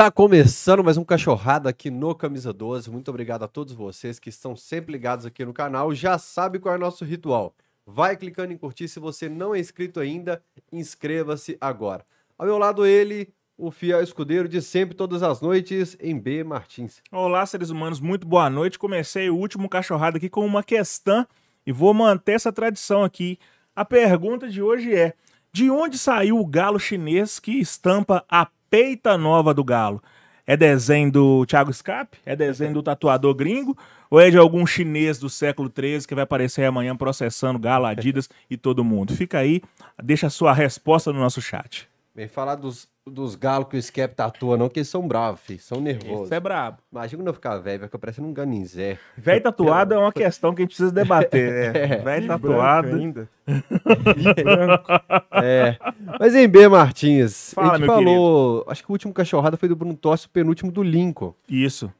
Tá começando mais um Cachorrada aqui no Camisa 12. Muito obrigado a todos vocês que estão sempre ligados aqui no canal. Já sabe qual é o nosso ritual. Vai clicando em curtir. Se você não é inscrito ainda, inscreva-se agora. Ao meu lado, ele, o fiel escudeiro de sempre, todas as noites, em B. Martins. Olá, seres humanos, muito boa noite. Comecei o último Cachorrada aqui com uma questão e vou manter essa tradição aqui. A pergunta de hoje é: de onde saiu o galo chinês que estampa a peita nova do galo? É desenho do Thiago Scape? É desenho do tatuador gringo? Ou é de algum chinês do século XIII que vai aparecer amanhã processando galo, Adidas e todo mundo? Fica aí, deixa a sua resposta no nosso chat. Vem falar dos, dos galos que o Skep tatua, não, que eles são bravos, filho. São nervosos. Isso é brabo. Imagina quando eu ficar velho, vai ficar parecendo um ganinzé. Velho tatuado é uma questão que a gente precisa debater. É. É. Velho tatuado. ainda. É. Mas em B, Martins, Fala, a gente meu falou. Acho que o último cachorrada foi do Bruno Tossi, o penúltimo do Lincoln. Isso,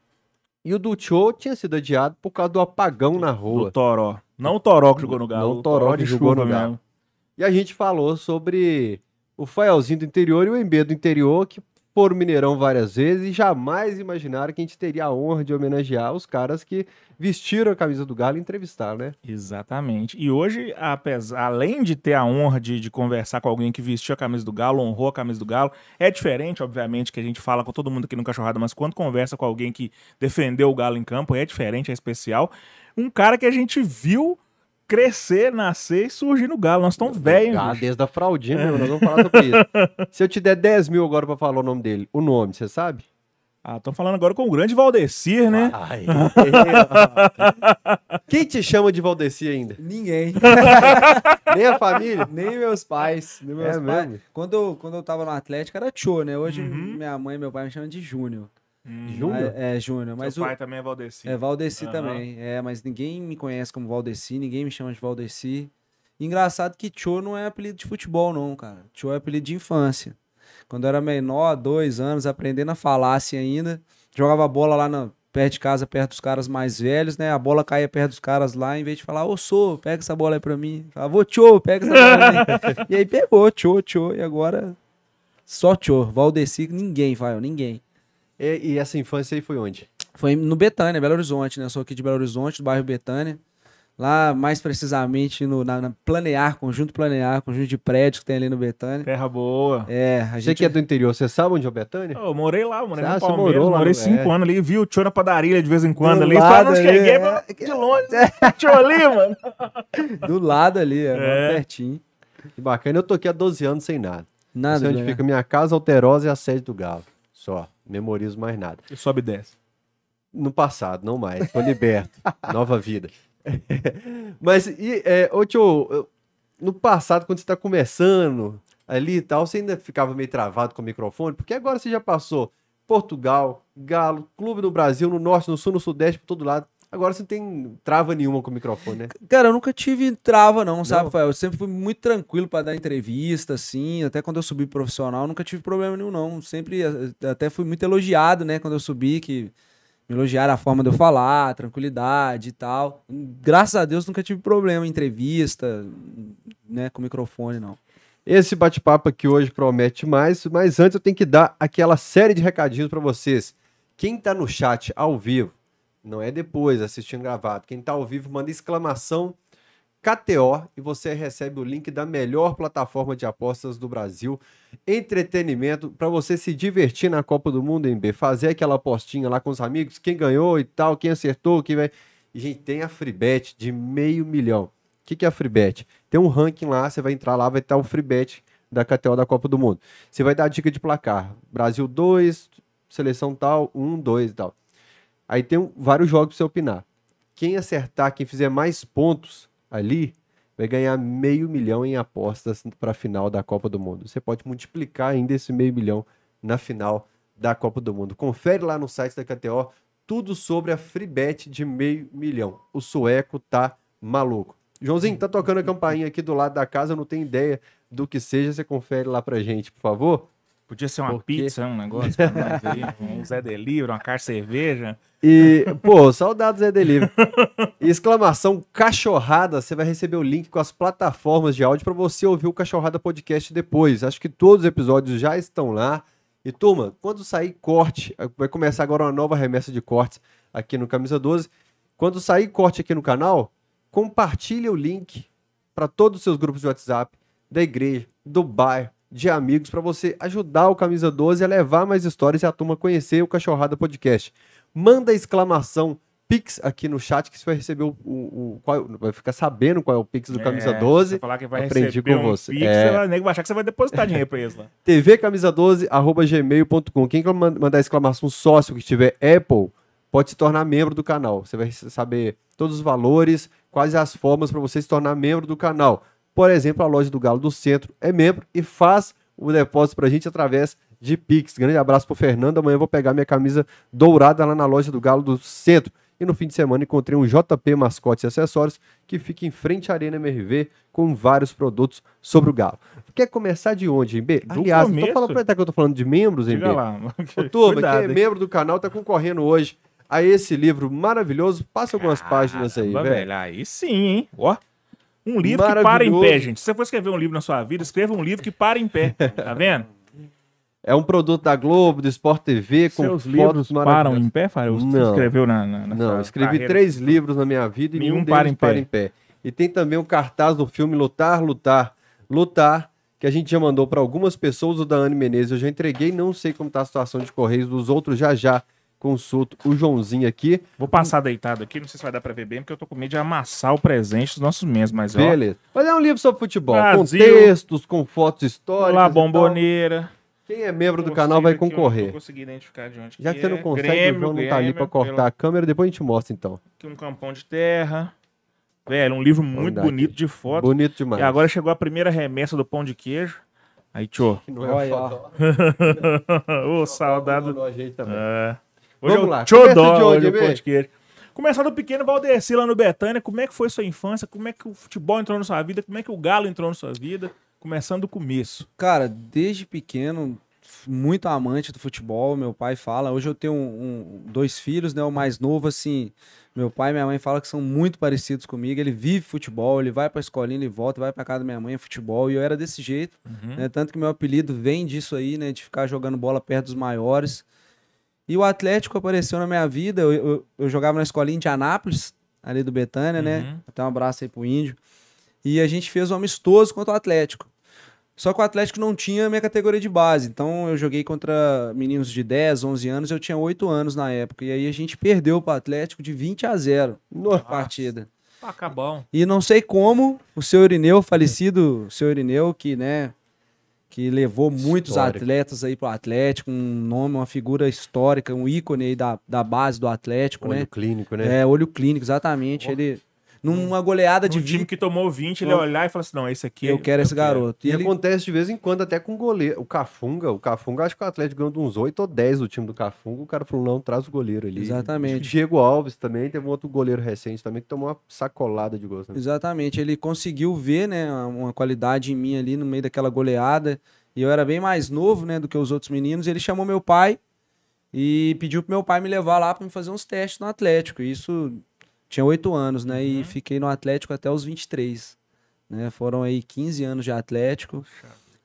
E o do Cho tinha sido adiado por causa do apagão na do rua. Toró. Não o Toró que jogou no Galo. Não o Toró que de jogou chuva no Galo. mesmo. E a gente falou sobre o Faelzinho do interior e o Embe do interior, que foram Mineirão várias vezes e jamais imaginaram que a gente teria a honra de homenagear os caras que vestiram a camisa do Galo e entrevistar, né? Exatamente. E hoje, apesar, além de ter a honra de, de conversar com alguém que vestiu a camisa do Galo, honrou a camisa do Galo, é diferente, obviamente, que a gente fala com todo mundo aqui no Cachorrada, mas quando conversa com alguém que defendeu o Galo em campo, é diferente, é especial. Um cara que a gente viu crescer, nascer e surgir no Galo. Nós estamos velhos, Ah, bicho. desde a fraldinha mesmo, nós vamos falar sobre isso. Se eu te der 10 mil agora pra falar o nome dele, o nome, você sabe? Ah, estamos falando agora com o grande Valdecir, né? Ai. Quem te chama de Valdeci ainda? Ninguém. Nem a família? Nem meus pais. Nem meus É pais. mesmo? Quando, eu- quando eu tava no Atlético era Tio, né? Hoje Uhum. minha mãe e meu pai me chamam de Júnior. Júnior? É, é Júnior. Mas Seu o, pai também é Valdecir. é Valdeci Aham. também. É, mas ninguém me conhece como Valdeci, ninguém me chama de Valdeci. Engraçado que Tio não é apelido de futebol, não, cara. Tio é apelido de infância. Quando eu era menor, dois anos, aprendendo a falar assim ainda, jogava bola lá na, perto de casa, perto dos caras mais velhos, né? A bola caía perto dos caras lá, em vez de falar, ô, sou, pega essa bola aí pra mim. Falava, ô, Tio, pega essa bola aí. e aí pegou, Tio, Tio, e agora só Tio. Valdeci, ninguém, vai, ninguém. E, e essa infância aí foi onde? Foi no Betânia, Belo Horizonte, né? Eu sou aqui de Belo Horizonte, do bairro Betânia. Lá, mais precisamente, no, na, na Planear, conjunto Planear, conjunto de prédios que tem ali no Betânia. Terra boa. É, a Você gente... que é do interior, você sabe onde é o Betânia? Eu morei lá, morei Ah, no você Palmeiras, morou lá morei no- cinco é. anos ali, vi o tio na padaria de vez em quando Do ali, só lado não ali, cheguei é. mas de longe, tio ali, mano. Do lado ali, é, É. pertinho. Que bacana, eu tô aqui há 12 anos sem nada. Nada, Sei onde né? fica minha casa, Alterosa e a sede do Galo. Só, memorizo mais nada. E sobe e desce. No passado, não mais. Tô liberto. Nova vida. Mas, e, é, ô tio, no passado, quando você tá começando ali e tal, você ainda ficava meio travado com o microfone? Porque agora você já passou Portugal, Galo, Clube do Brasil, no Norte, no Sul, no Sudeste, por todo lado. Agora você não tem trava nenhuma com o microfone, né? Cara, eu nunca tive trava, não, sabe? Rafael? Eu sempre fui muito tranquilo pra dar entrevista, assim. Até quando eu subi profissional, nunca tive problema nenhum, não. Sempre, eh, até fui muito elogiado, né, quando eu subi, que me elogiaram a forma de eu falar, tranquilidade e tal. Graças a Deus, nunca tive problema em entrevista, né, com microfone, não. Esse bate-papo aqui hoje promete mais, mas antes eu tenho que dar aquela série de recadinhos para vocês. Quem tá no chat ao vivo, não é depois assistindo gravado, quem tá ao vivo manda exclamação KTO e você recebe o link da melhor plataforma de apostas do Brasil. Entretenimento para você se divertir na Copa do Mundo em B, fazer aquela apostinha lá com os amigos, quem ganhou e tal, quem acertou, quem vai. E gente, tem a Freebet de meio milhão. O que, que é a Freebet? Tem um ranking lá, você vai entrar lá, vai estar o Freebet da KTO da Copa do Mundo. Você vai dar dica de placar. Brasil 2, seleção tal, 1, 2 e tal. Aí tem vários jogos para você opinar. Quem acertar, quem fizer mais pontos ali, vai ganhar meio milhão em apostas para a final da Copa do Mundo. Você pode multiplicar ainda esse meio milhão na final da Copa do Mundo. Confere lá no site da KTO tudo sobre a Freebet de meio milhão. O sueco tá maluco. Joãozinho, tá tocando a campainha aqui do lado da casa, não tenho ideia do que seja, você confere lá pra gente, por favor. Podia ser uma Por quê? pizza, um negócio pra nós aí, um Zé Delivery, uma de cerveja. E, pô, saudades Zé Delivery. Exclamação cachorrada, você vai receber o link com as plataformas de áudio para você ouvir o Cachorrada Podcast depois. Acho que todos os episódios já estão lá E turma, quando sair corte, vai começar agora uma nova remessa de cortes aqui no Camisa 12. Quando sair corte aqui no canal, compartilhe o link para todos os seus grupos de WhatsApp, da igreja, do bairro, de amigos, para você ajudar o Camisa 12 a levar mais histórias e a turma conhecer o Cachorrada Podcast. Manda exclamação Pix aqui no chat que você vai receber o, o, o qual, vai ficar sabendo qual é o Pix do Camisa É, 12. Você falar que vai Aprendi receber com um você. Pix, É. você vai, achar que você vai depositar dinheiro pra eles lá. tvcamisa12 arroba gmail.com. Quem quer man- mandar exclamação sócio que tiver Apple, pode se tornar membro do canal. Você vai saber todos os valores, quais as formas para você se tornar membro do canal. Por exemplo, a loja do Galo do Centro é membro e faz o depósito pra gente através de Pix. Grande abraço pro Fernando. Amanhã eu vou pegar minha camisa dourada lá na loja do Galo do Centro. E no fim de semana encontrei um JP Mascotes e Acessórios que fica em frente à Arena MRV com vários produtos sobre o Galo. Quer começar de onde, hein, B? Do Aliás, não tô começo. falando pra que eu tô falando de membros, hein, B? Diga lá. Ô, turma, Cuidado, quem é hein? membro do canal tá concorrendo hoje a esse livro maravilhoso. Passa algumas páginas aí, Caramba, velho. Aí sim, hein? Ó. Um livro que para em pé, gente. Se você for escrever um livro na sua vida, escreva um livro que para em pé. Tá vendo? É um produto da Globo, do Sport TV, com Seus livros param em pé, Fábio? Não. escreveu na, na, na Não, escrevi carreira? três livros na minha vida e Nenhum nenhum para em pé. para em pé. E tem também o cartaz do filme Lutar, Lutar, Lutar, que a gente já mandou para algumas pessoas, o da Anne Menezes eu já entreguei, não sei como tá a situação de Correios dos outros, já já consulto o Joãozinho aqui. Vou passar deitado aqui, não sei se vai dar pra ver bem, porque eu tô com medo de amassar o presente dos nossos membros, mas ó. Beleza. Mas é um livro sobre futebol, Brasil. com textos, com fotos históricas. Lá, e tal. bomboneira. Quem é membro do canal vai não concorrer. tô conseguindo identificar de onde Já que é. você não consegue, Grêmio, o João não tá ali pra cortar pelo- a câmera, depois a gente mostra então. Aqui um campão de terra. Velho, um livro muito dar aqui. bonito de fotos. Bonito demais. E agora chegou a primeira remessa do pão de queijo. Aí, tio. Não é foto. Ô, saudade. A gente também. É. Hoje Vamos é lá, Tchodó, hoje é. Começar do pequeno Valdeci lá no Betânia. Como é que foi sua infância? Como é que o futebol entrou na sua vida? Como é que o Galo entrou na sua vida? Começando do começo. Cara, desde pequeno, muito amante do futebol, meu pai fala. Hoje eu tenho um- um- dois filhos, né? O mais novo, assim, meu pai e minha mãe falam que são muito parecidos comigo. Ele vive futebol, ele vai pra escolinha, ele volta, vai pra casa da minha mãe, é futebol. E eu era desse jeito, né? Tanto que meu apelido vem disso aí, né? De ficar jogando bola perto dos maiores. E o Atlético apareceu na minha vida. Eu, eu, eu jogava na escolinha de Anápolis, ali do Betânia, né? Uhum. Até um abraço aí pro Índio. E a gente fez um amistoso contra o Atlético. Só que o Atlético não tinha minha categoria de base. Então eu joguei contra meninos de 10, 11 anos. Eu tinha 8 anos na época. E aí a gente perdeu pro Atlético de 20 a 0 Nossa. a partida. Tá bom. E não sei como o seu Irineu, falecido seu Irineu, que, né, que levou muitos Histórico. atletas aí pro Atlético, um nome, uma figura histórica, um ícone aí da, da base do Atlético, Olho né? clínico, né? É, olho clínico, exatamente. Ele, numa goleada de time 20, que tomou 20, ele Eu- ia olhar e falar assim: não, esse aqui eu quero esse garoto. E E ele, acontece de vez em quando até com o goleiro. O Cafunga, o Cafunga, acho que o Atlético ganhou de uns 8 ou 10 do time do Cafunga. O cara falou: não, traz o goleiro ali. Exatamente. Diego Alves também, teve um outro goleiro recente também que tomou uma sacolada de gols. Né? Exatamente, ele conseguiu ver, né, uma qualidade em mim ali no meio daquela goleada. E eu era bem mais novo, né, do que os outros meninos. Ele chamou meu pai e pediu pro meu pai me levar lá para me fazer uns testes no Atlético. Isso tinha oito anos, né, e fiquei no Atlético até os 23, né? Foram aí 15 anos de Atlético.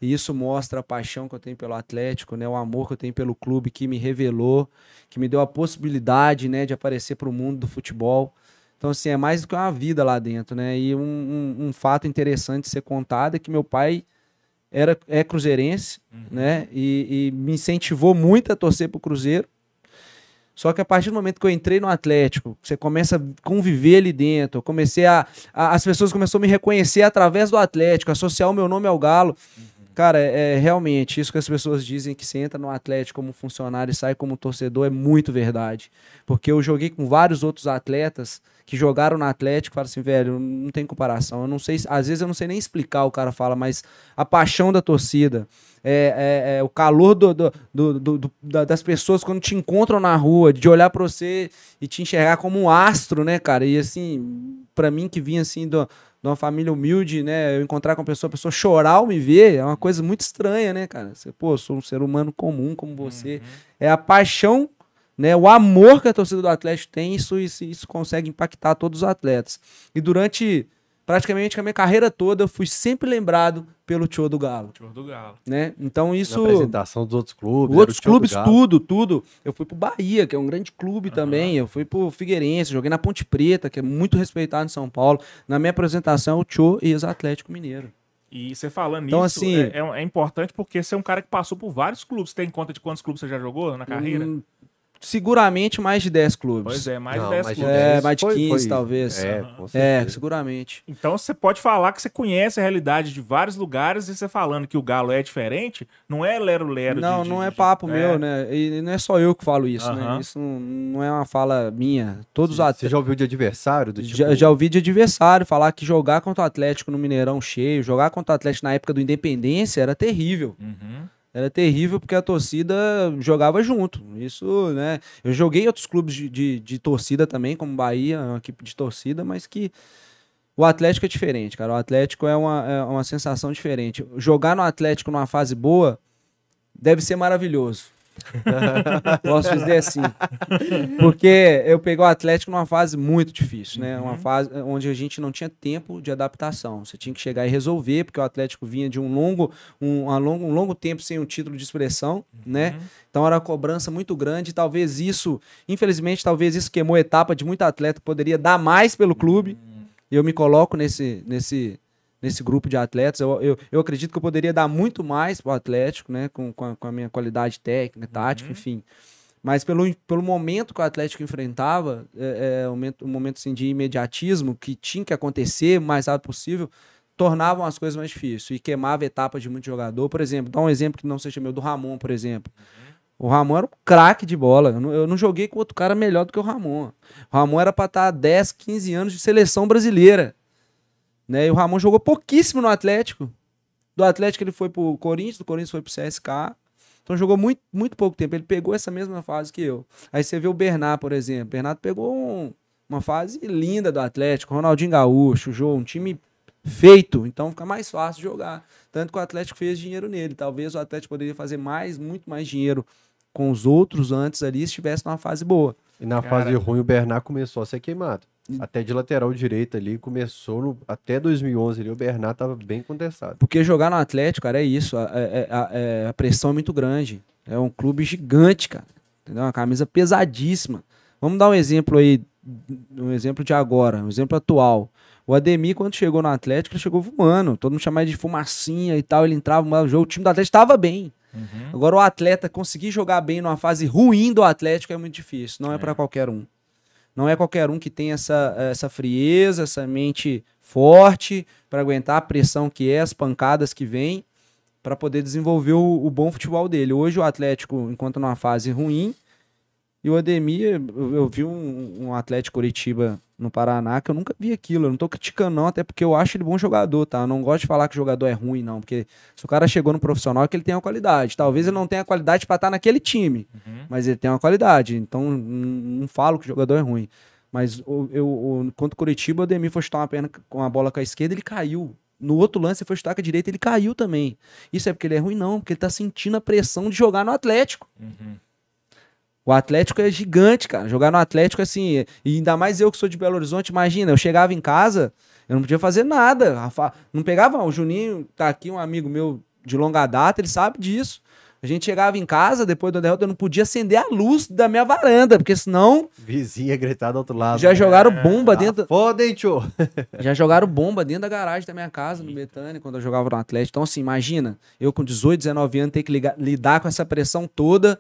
E isso mostra a paixão que eu tenho pelo Atlético, né? O amor que eu tenho pelo clube que me revelou, que me deu a possibilidade, né, de aparecer para o mundo do futebol. Então, assim, é mais do que uma vida lá dentro, né? E um, um- um fato interessante de ser contado é que meu pai era, é cruzeirense, né? E, e me incentivou muito a torcer pro Cruzeiro. Só que a partir do momento que eu entrei no Atlético, você começa a conviver ali dentro, eu comecei a, a- As pessoas começaram a me reconhecer através do Atlético, associar o meu nome ao Galo. Cara, é, é realmente isso que as pessoas dizem que você entra no Atlético como funcionário e sai como torcedor é muito verdade. Porque eu joguei com vários outros atletas que jogaram no Atlético falaram assim, velho, não tem comparação. Eu não sei, se- às vezes eu não sei nem explicar, o cara fala, mas a paixão da torcida, é, é- é o calor do- do- do- do- da- das pessoas quando te encontram na rua, de olhar pra você e te enxergar como um astro, né, cara? E assim, pra mim que vinha assim do, de uma família humilde, né, eu encontrar com a pessoa, a pessoa chorar ao me ver, é uma coisa muito estranha, né, cara? Você, pô, sou um ser humano comum como você. É a paixão né, o amor que a torcida do Atlético tem, isso, isso, isso consegue impactar todos os atletas. E durante praticamente a minha carreira toda eu fui sempre lembrado pelo Tio do Galo, Tio do Galo. né? Então isso Na apresentação dos outros clubes. Outros clubes, tudo, tudo. Eu fui pro Bahia, que é um grande clube também. Eu fui pro Figueirense, joguei na Ponte Preta, que é muito respeitado em São Paulo. Na minha apresentação, o Tio e ex-Atlético Mineiro. E você falando Então, nisso, assim- é, é- é importante porque você é um cara que passou por vários clubes. Você tem conta de quantos clubes você já jogou na carreira? Hum, seguramente mais de 10 clubes. Pois é, mais Não, de 10 mais de clubes. É, 10 mais de foi- 15 foi- talvez. É, com É, seguramente. Então você pode falar que você conhece a realidade de vários lugares e você falando que o Galo é diferente, não é lero-lero. Não, de- não de- é de- papo é. meu, né? E não é só eu que falo isso, né? Aham. Isso não, não é uma fala minha. Todos os Você atletas. já ouviu de adversário? Do tipo, Já, já ouvi de adversário falar que jogar contra o Atlético no Mineirão cheio, jogar contra o Atlético na época do Independência era terrível. Uhum. Era terrível porque a torcida jogava junto. Isso, né? Eu joguei outros clubes de, de, de torcida também, como Bahia, uma equipe de torcida, mas que o Atlético é diferente, cara. O Atlético é uma, é uma sensação diferente. Jogar no Atlético numa fase boa deve ser maravilhoso. Posso dizer assim. Porque eu peguei o Atlético numa fase muito difícil, né? Uma fase onde a gente não tinha tempo de adaptação. Você tinha que chegar e resolver, porque o Atlético vinha de um longo, um, longo, um longo tempo sem um título de expressão, né? Então era uma cobrança muito grande. Talvez isso, infelizmente, talvez isso queimou a etapa de muito atleta que poderia dar mais pelo clube. Eu me coloco nesse, nesse, nesse grupo de atletas. Eu, eu, eu acredito que eu poderia dar muito mais pro Atlético, né? Com, com, a, com a minha qualidade técnica, tática, enfim. Mas pelo, pelo momento que o Atlético enfrentava, é, é, um momento, um momento assim, de imediatismo, que tinha que acontecer o mais rápido possível, tornavam as coisas mais difíceis e queimava etapas de muito jogador. Por exemplo, dá um exemplo que não seja meu, do Ramon, por exemplo. O Ramon era um craque de bola. Eu não, eu não joguei com outro cara melhor do que o Ramon. O Ramon era para estar 10, 15 anos de seleção brasileira. Né? E o Ramon jogou pouquíssimo no Atlético. Do Atlético ele foi pro Corinthians, do Corinthians foi pro CSK. Então jogou muito, muito pouco tempo. Ele pegou essa mesma fase que eu. Aí você vê o Bernard, por exemplo. O Bernardo pegou um- uma fase linda do Atlético. Ronaldinho Gaúcho, jogou um time feito. Então fica mais fácil de jogar. Tanto que o Atlético fez dinheiro nele. Talvez o Atlético poderia fazer mais, muito mais dinheiro com os outros antes ali, se estivesse numa fase boa. E na Cara. fase ruim, o Bernard começou a ser queimado. Até de lateral direito ali, começou no- até 2011 ali, o Bernard tava bem contestado. Porque jogar no Atlético, cara, é isso. A, é- a- é- a pressão é muito grande. É um clube gigante, cara. Entendeu? Uma camisa pesadíssima. Vamos dar um exemplo aí, um exemplo de agora, um exemplo atual. O Ademir, quando chegou no Atlético, ele chegou voando. Todo mundo chamava de fumacinha e tal. Ele entrava jogo, o time do Atlético estava bem. Uhum. Agora, o atleta conseguir jogar bem numa fase ruim do Atlético é muito difícil. Não é, pra qualquer um. Não é qualquer um que tem essa, essa frieza, essa mente forte para aguentar a pressão que é, as pancadas que vem, para poder desenvolver o, o bom futebol dele. Hoje o Atlético, enquanto numa fase ruim, e o Ademir, eu, eu vi um, um Atlético Curitiba no Paraná que eu nunca vi aquilo. Eu não tô criticando, não, até porque eu acho ele bom jogador, tá? Eu não gosto de falar que o jogador é ruim, não, porque se o cara chegou no profissional é que ele tem uma qualidade. Talvez ele não tenha qualidade para estar naquele time, Uhum. mas ele tem uma qualidade. Então não falo que o jogador é ruim. Mas eu, o, contra o Curitiba, o Ademir foi chutar uma perna com a bola com a esquerda, ele caiu. No outro lance, ele foi chutar com a direita, ele caiu também. Isso é porque ele é ruim, não, porque ele tá sentindo a pressão de jogar no Atlético. Uhum. O Atlético é gigante, cara. Jogar no Atlético, assim, e ainda mais eu que sou de Belo Horizonte, imagina, eu chegava em casa, eu não podia fazer nada. Rafa- Não pegava, o Juninho tá aqui, um amigo meu de longa data, ele sabe disso. A gente chegava em casa, depois da derrota, eu não podia acender a luz da minha varanda, porque senão Vizinha gritar do outro lado. já jogaram É, bomba Ah, dentro. Foda, hein, tio? Já jogaram bomba dentro da garagem da minha casa, no Betânia, quando eu jogava no Atlético. Então, assim, imagina, eu com 18, 19 anos ter que ligar- lidar com essa pressão toda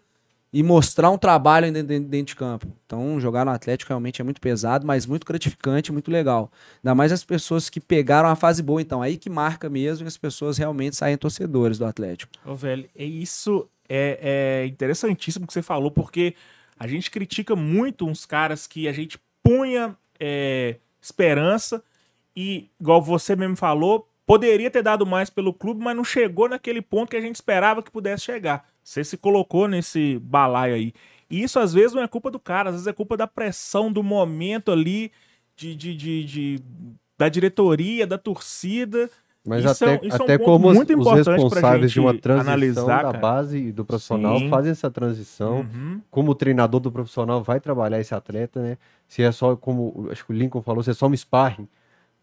e mostrar um trabalho dentro, dentro- de campo. Então, jogar no Atlético realmente é muito pesado, mas muito gratificante, muito legal. Ainda mais as pessoas que pegaram a fase boa, então. Aí que marca mesmo e as pessoas realmente saem torcedores do Atlético. Ô, velho, é isso é, é interessantíssimo que você falou, porque a gente critica muito uns caras que a gente punha é, esperança e, igual você mesmo falou, poderia ter dado mais pelo clube, mas não chegou naquele ponto que a gente esperava que pudesse chegar. Você se colocou nesse balaio aí. E isso às vezes não é culpa do cara, às vezes é culpa da pressão, do momento ali, de, de, de- de- da diretoria, da torcida. Mas Isso é até, um- isso é um até como os, muito os responsáveis de uma transição analisar, da cara. base e do profissional Sim. fazem essa transição. Uhum. Como o treinador do profissional vai trabalhar esse atleta, né? Se é só, como acho que o Lincoln falou, se é só um sparring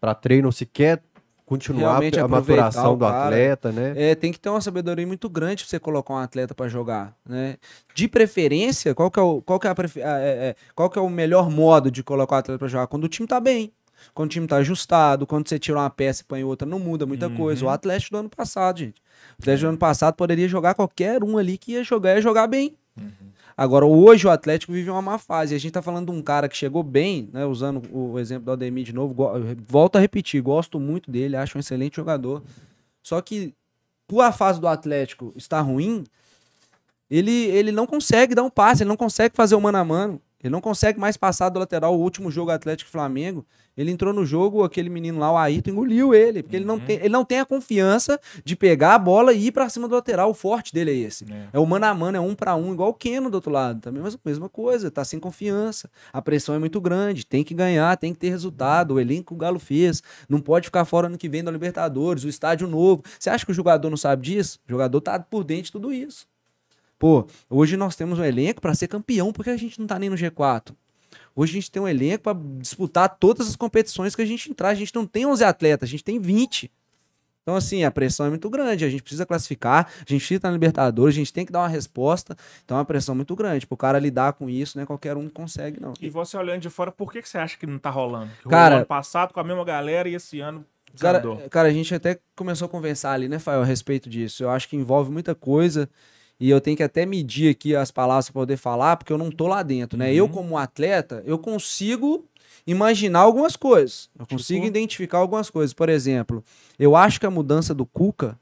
para treino, se quer continuar Realmente a maturação do atleta, né? É, tem que ter uma sabedoria muito grande pra você colocar um atleta pra jogar, né? De preferência, qual que é o, qual que é prefe- é, é, qual que é o melhor modo de colocar o atleta pra jogar? Quando o time tá bem, quando o time tá ajustado, quando você tira uma peça e põe outra, não muda muita coisa. O Atlético do ano passado, gente. O Atlético do ano passado poderia jogar qualquer um ali que ia jogar, ia jogar bem. Agora, hoje o Atlético vive uma má fase. A gente tá falando de um cara que chegou bem, né? Usando o exemplo do Ademir de novo. Volto a repetir, gosto muito dele, acho um excelente jogador. Só que, por a fase do Atlético estar ruim, ele, ele não consegue dar um passe, ele não consegue fazer o mano a mano. Ele não consegue mais passar do lateral. O último jogo Atlético Flamengo, ele entrou no jogo, aquele menino lá, o Ayrton, engoliu ele. Porque ele, não tem, ele não tem a confiança de pegar a bola e ir pra cima do lateral. O forte dele é esse. É. É o mano a mano, é um pra um, igual o Keno do outro lado. Também a mesma coisa, tá sem confiança. A pressão é muito grande, tem que ganhar, tem que ter resultado. O elenco que o Galo fez. Não pode ficar fora ano que vem da Libertadores, o estádio novo. Você acha que o jogador não sabe disso? O jogador tá por dentro de tudo isso. Pô, hoje nós temos um elenco pra ser campeão, porque a gente não tá nem no G4. Hoje a gente tem um elenco pra disputar todas as competições que a gente entrar. A gente não tem 11 atletas, a gente tem 20. Então, assim, a pressão é muito grande. A gente precisa classificar, a gente precisa estar na Libertadores, a gente tem que dar uma resposta. Então, é uma pressão muito grande. Pro cara lidar com isso, né? Qualquer um consegue, não. E você olhando de fora, por que, que você acha que não tá rolando? Que Cara- ano passado com a mesma galera e esse ano Cara, cara, a gente até começou a conversar ali, né, Fael, a respeito disso. Eu acho que envolve muita coisa e eu tenho que até medir aqui as palavras para poder falar, porque eu não tô lá dentro, né? Eu, como atleta, eu consigo imaginar algumas coisas. Eu consigo Tipo? identificar algumas coisas. Por exemplo, eu acho que a mudança do Cuca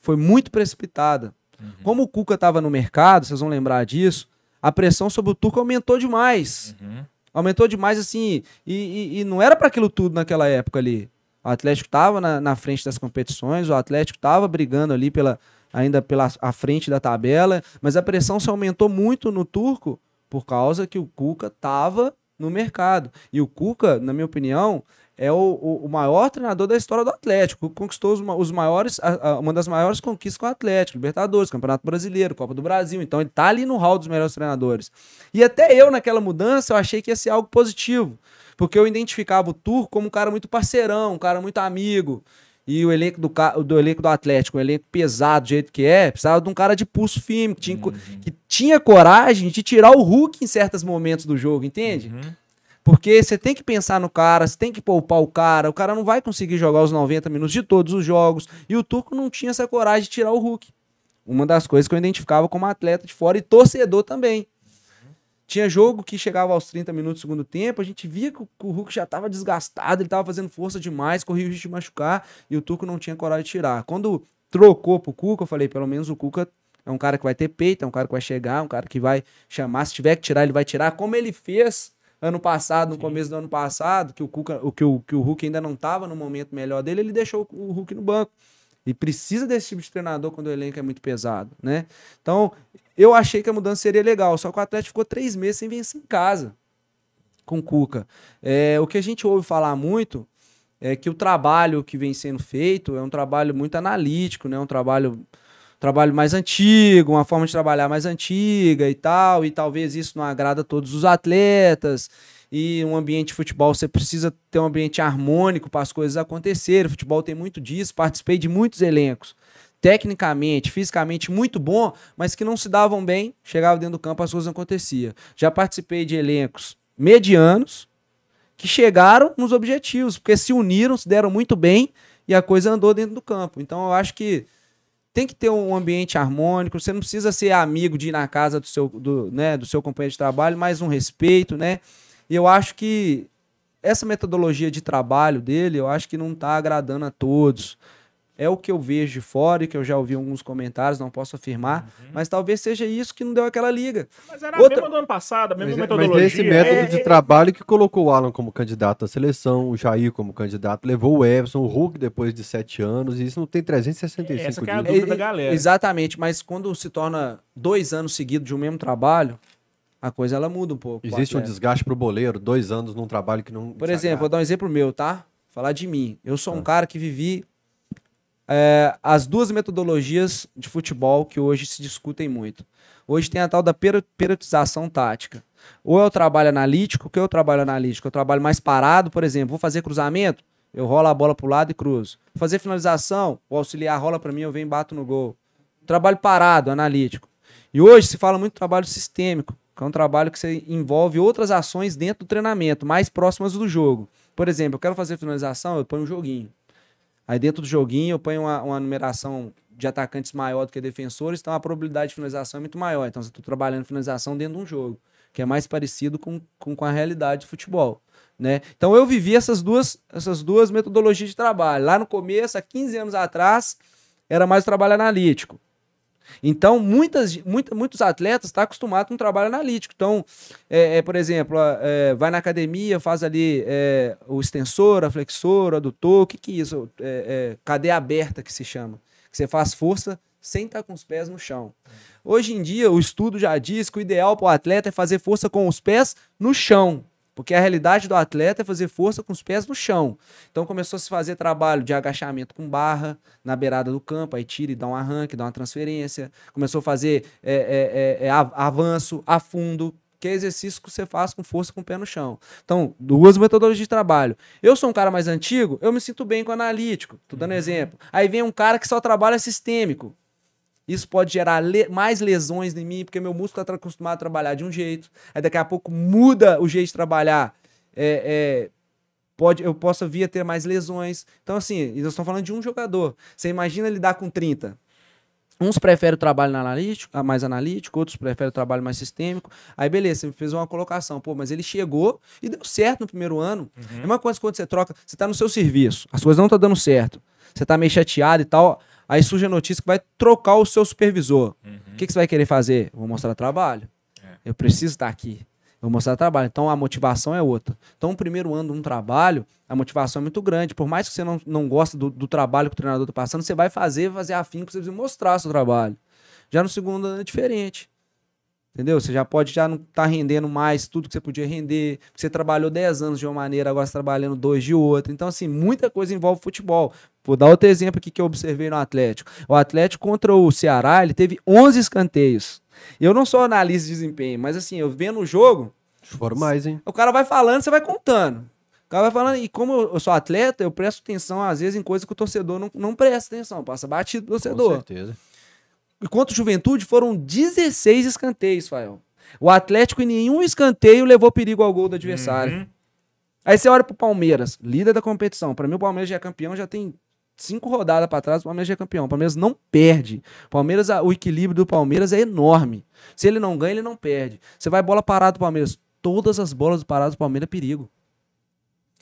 foi muito precipitada. Como o Cuca estava no mercado, vocês vão lembrar disso, a pressão sobre o Turco aumentou demais. Uhum. Aumentou demais, assim, e, e- e não era para aquilo tudo naquela época ali. O Atlético tava na, na frente das competições, o Atlético tava brigando ali pela, ainda pela a frente da tabela, mas a pressão se aumentou muito no Turco por causa que o Cuca tava no mercado. E o Cuca, na minha opinião, é o, o, maior treinador da história do Atlético. Conquistou os, os maiores, a- a- uma das maiores conquistas com o Atlético, Libertadores, Campeonato Brasileiro, Copa do Brasil. Então ele tá ali no hall dos melhores treinadores. E até eu, naquela mudança, eu achei que ia ser algo positivo. Porque eu identificava o Turco como um cara muito parceirão, um cara muito amigo. E o elenco do, do elenco do Atlético, um elenco pesado do jeito que é, precisava de um cara de pulso firme, que tinha, co- que tinha coragem de tirar o Hulk em certos momentos do jogo, entende? Uhum. Porque você tem que pensar no cara, você tem que poupar o cara, o cara não vai conseguir jogar os 90 minutos de todos os jogos. E o Turco não tinha essa coragem de tirar o Hulk. Uma das coisas que eu identificava como atleta de fora e torcedor também. Tinha jogo que chegava aos 30 minutos do segundo tempo, a gente via que o que o Hulk já estava desgastado, ele estava fazendo força demais, corria o risco de machucar, e o Turco não tinha coragem de tirar. Quando trocou pro Cuca, eu falei, pelo menos o Cuca é um cara que vai ter peito, é um cara que vai chegar, um cara que vai chamar, se tiver que tirar, ele vai tirar, como ele fez ano passado, no começo do ano passado, que o Cuca, o que o, que o Hulk ainda não estava no momento melhor dele, ele deixou o Hulk no banco. E precisa desse tipo de treinador quando o elenco é muito pesado, né? Então, eu achei que a mudança seria legal, só que o Atlético ficou três meses sem vencer em casa com o Cuca. É, o que a gente ouve falar muito é que o trabalho que vem sendo feito é um trabalho muito analítico, né? Um trabalho trabalho mais antigo, uma forma de trabalhar mais antiga e tal, e talvez isso não agrada a todos os atletas. E um ambiente de futebol, você precisa ter um ambiente harmônico para as coisas acontecerem. O futebol tem muito disso, participei de muitos elencos. Tecnicamente, fisicamente muito bom, mas que não se davam bem, chegava dentro do campo, as coisas aconteciam. Já participei de elencos medianos que chegaram nos objetivos, porque se uniram, se deram muito bem e a coisa andou dentro do campo. Então eu acho que tem que ter um ambiente harmônico, você não precisa ser amigo de ir na casa do seu, do, né, do seu companheiro de trabalho, mas um respeito, né? E eu acho que essa metodologia de trabalho dele, eu acho que não está agradando a todos. É o que eu vejo de fora e que eu já ouvi alguns comentários, não posso afirmar, mas talvez seja isso que não deu aquela liga. Mas era Outra- a mesma do ano passado, a mesma Mas, é- mas metodologia. é esse método É, de é- trabalho que colocou o Alan como candidato à seleção, o Jair como candidato, levou o Everson, o Hulk depois de sete anos, e isso não tem 365 Essa que é a dias. dúvida É, da galera. Exatamente, mas quando se torna dois anos seguidos de um mesmo trabalho, a coisa ela muda um pouco. Existe um atleta. desgaste pro boleiro, dois anos num trabalho que não. Por exemplo, vou dar um exemplo meu, tá? Falar de mim. Eu sou um Ah. cara que vivi é, as duas metodologias de futebol que hoje se discutem muito. Hoje tem a tal da peri- periodização tática. Ou é o trabalho analítico, o que é o trabalho analítico? Eu trabalho mais parado, por exemplo, vou fazer cruzamento, eu rolo a bola pro lado e cruzo. Fazer finalização, o auxiliar rola para mim, eu venho e bato no gol. Trabalho parado, analítico. E hoje se fala muito de trabalho sistêmico, que é um trabalho que você envolve outras ações dentro do treinamento, mais próximas do jogo. Por exemplo, eu quero fazer finalização, eu ponho um joguinho. Aí dentro do joguinho eu ponho uma, uma numeração de atacantes maior do que defensores, então a probabilidade de finalização é muito maior. Então você está trabalhando finalização dentro de um jogo, que é mais parecido com, com, com a realidade do futebol. Né? Então eu vivi essas duas, essas duas metodologias de trabalho. Lá no começo, há 15 anos atrás, era mais o trabalho analítico. Então, muitas, muita, muitos atletas estão tá acostumados com trabalho analítico. Então, é, é por exemplo, é, vai na academia, faz ali é, o extensor, a flexor, o adutor, o que, que é isso? É, cadeia aberta que se chama. Que você faz força sem estar tá com os pés no chão. Hoje em dia, o estudo já diz que o ideal para o atleta é fazer força com os pés no chão. Porque a realidade do atleta é fazer força com os pés no chão. Então começou a se fazer trabalho de agachamento com barra na beirada do campo, aí tira e dá um arranque, dá uma transferência. Começou a fazer é, é, é, é avanço a fundo, que é exercício que você faz com força com o pé no chão. Então, duas metodologias de trabalho. Eu sou um cara mais antigo, eu me sinto bem com o analítico. Tô dando uhum. exemplo. Aí vem um cara que só trabalha sistêmico. Isso pode gerar le mais lesões em mim, porque meu músculo está acostumado a trabalhar de um jeito. Aí daqui a pouco muda o jeito de trabalhar. É, é, pode, eu posso vir a ter mais lesões. Então, assim, nós estamos falando de um jogador. Você imagina lidar com 30. Uns preferem o trabalho analítico, ah, mais analítico, outros preferem o trabalho mais sistêmico. Aí, beleza, você fez uma colocação. Pô, mas ele chegou e deu certo no primeiro ano. Uhum. É uma coisa quando você troca, você está no seu serviço, as coisas não estão dando certo. Você está meio chateado e tal. Aí surge a notícia que vai trocar o seu supervisor. Uhum. O que, que você vai querer fazer? Vou mostrar trabalho. É. Eu preciso estar aqui. Eu vou mostrar trabalho. Então a motivação é outra. Então, o primeiro ano de um trabalho, a motivação é muito grande. Por mais que você não, não goste do, do trabalho que o treinador está passando, você vai fazer, fazer afim para você mostrar seu trabalho. Já no segundo ano é diferente. Entendeu? Você já pode já não estar tá rendendo mais tudo que você podia render. Você trabalhou 10 anos de uma maneira, agora está trabalhando dois de outra. Então, assim, muita coisa envolve futebol. Vou dar outro exemplo aqui que eu observei no Atlético. O Atlético contra o Ceará, ele teve 11 escanteios. Eu não sou analista de desempenho, mas assim, eu vendo o jogo. Foram mais, hein? O cara vai falando, você vai contando. O cara vai falando, e como eu sou atleta, eu presto atenção, às vezes, em coisas que o torcedor não, não presta atenção, passa batido do torcedor. Com certeza. Enquanto Juventude foram 16 escanteios, Fael. O Atlético em nenhum escanteio levou perigo ao gol do adversário. Uhum. Aí você olha pro Palmeiras, líder da competição. Para mim, o Palmeiras já é campeão, já tem cinco rodadas para trás, o Palmeiras já é campeão. O Palmeiras não perde. Palmeiras, o equilíbrio do Palmeiras é enorme. Se ele não ganha, ele não perde. Você vai bola parada do Palmeiras. Todas as bolas paradas do Palmeiras é perigo.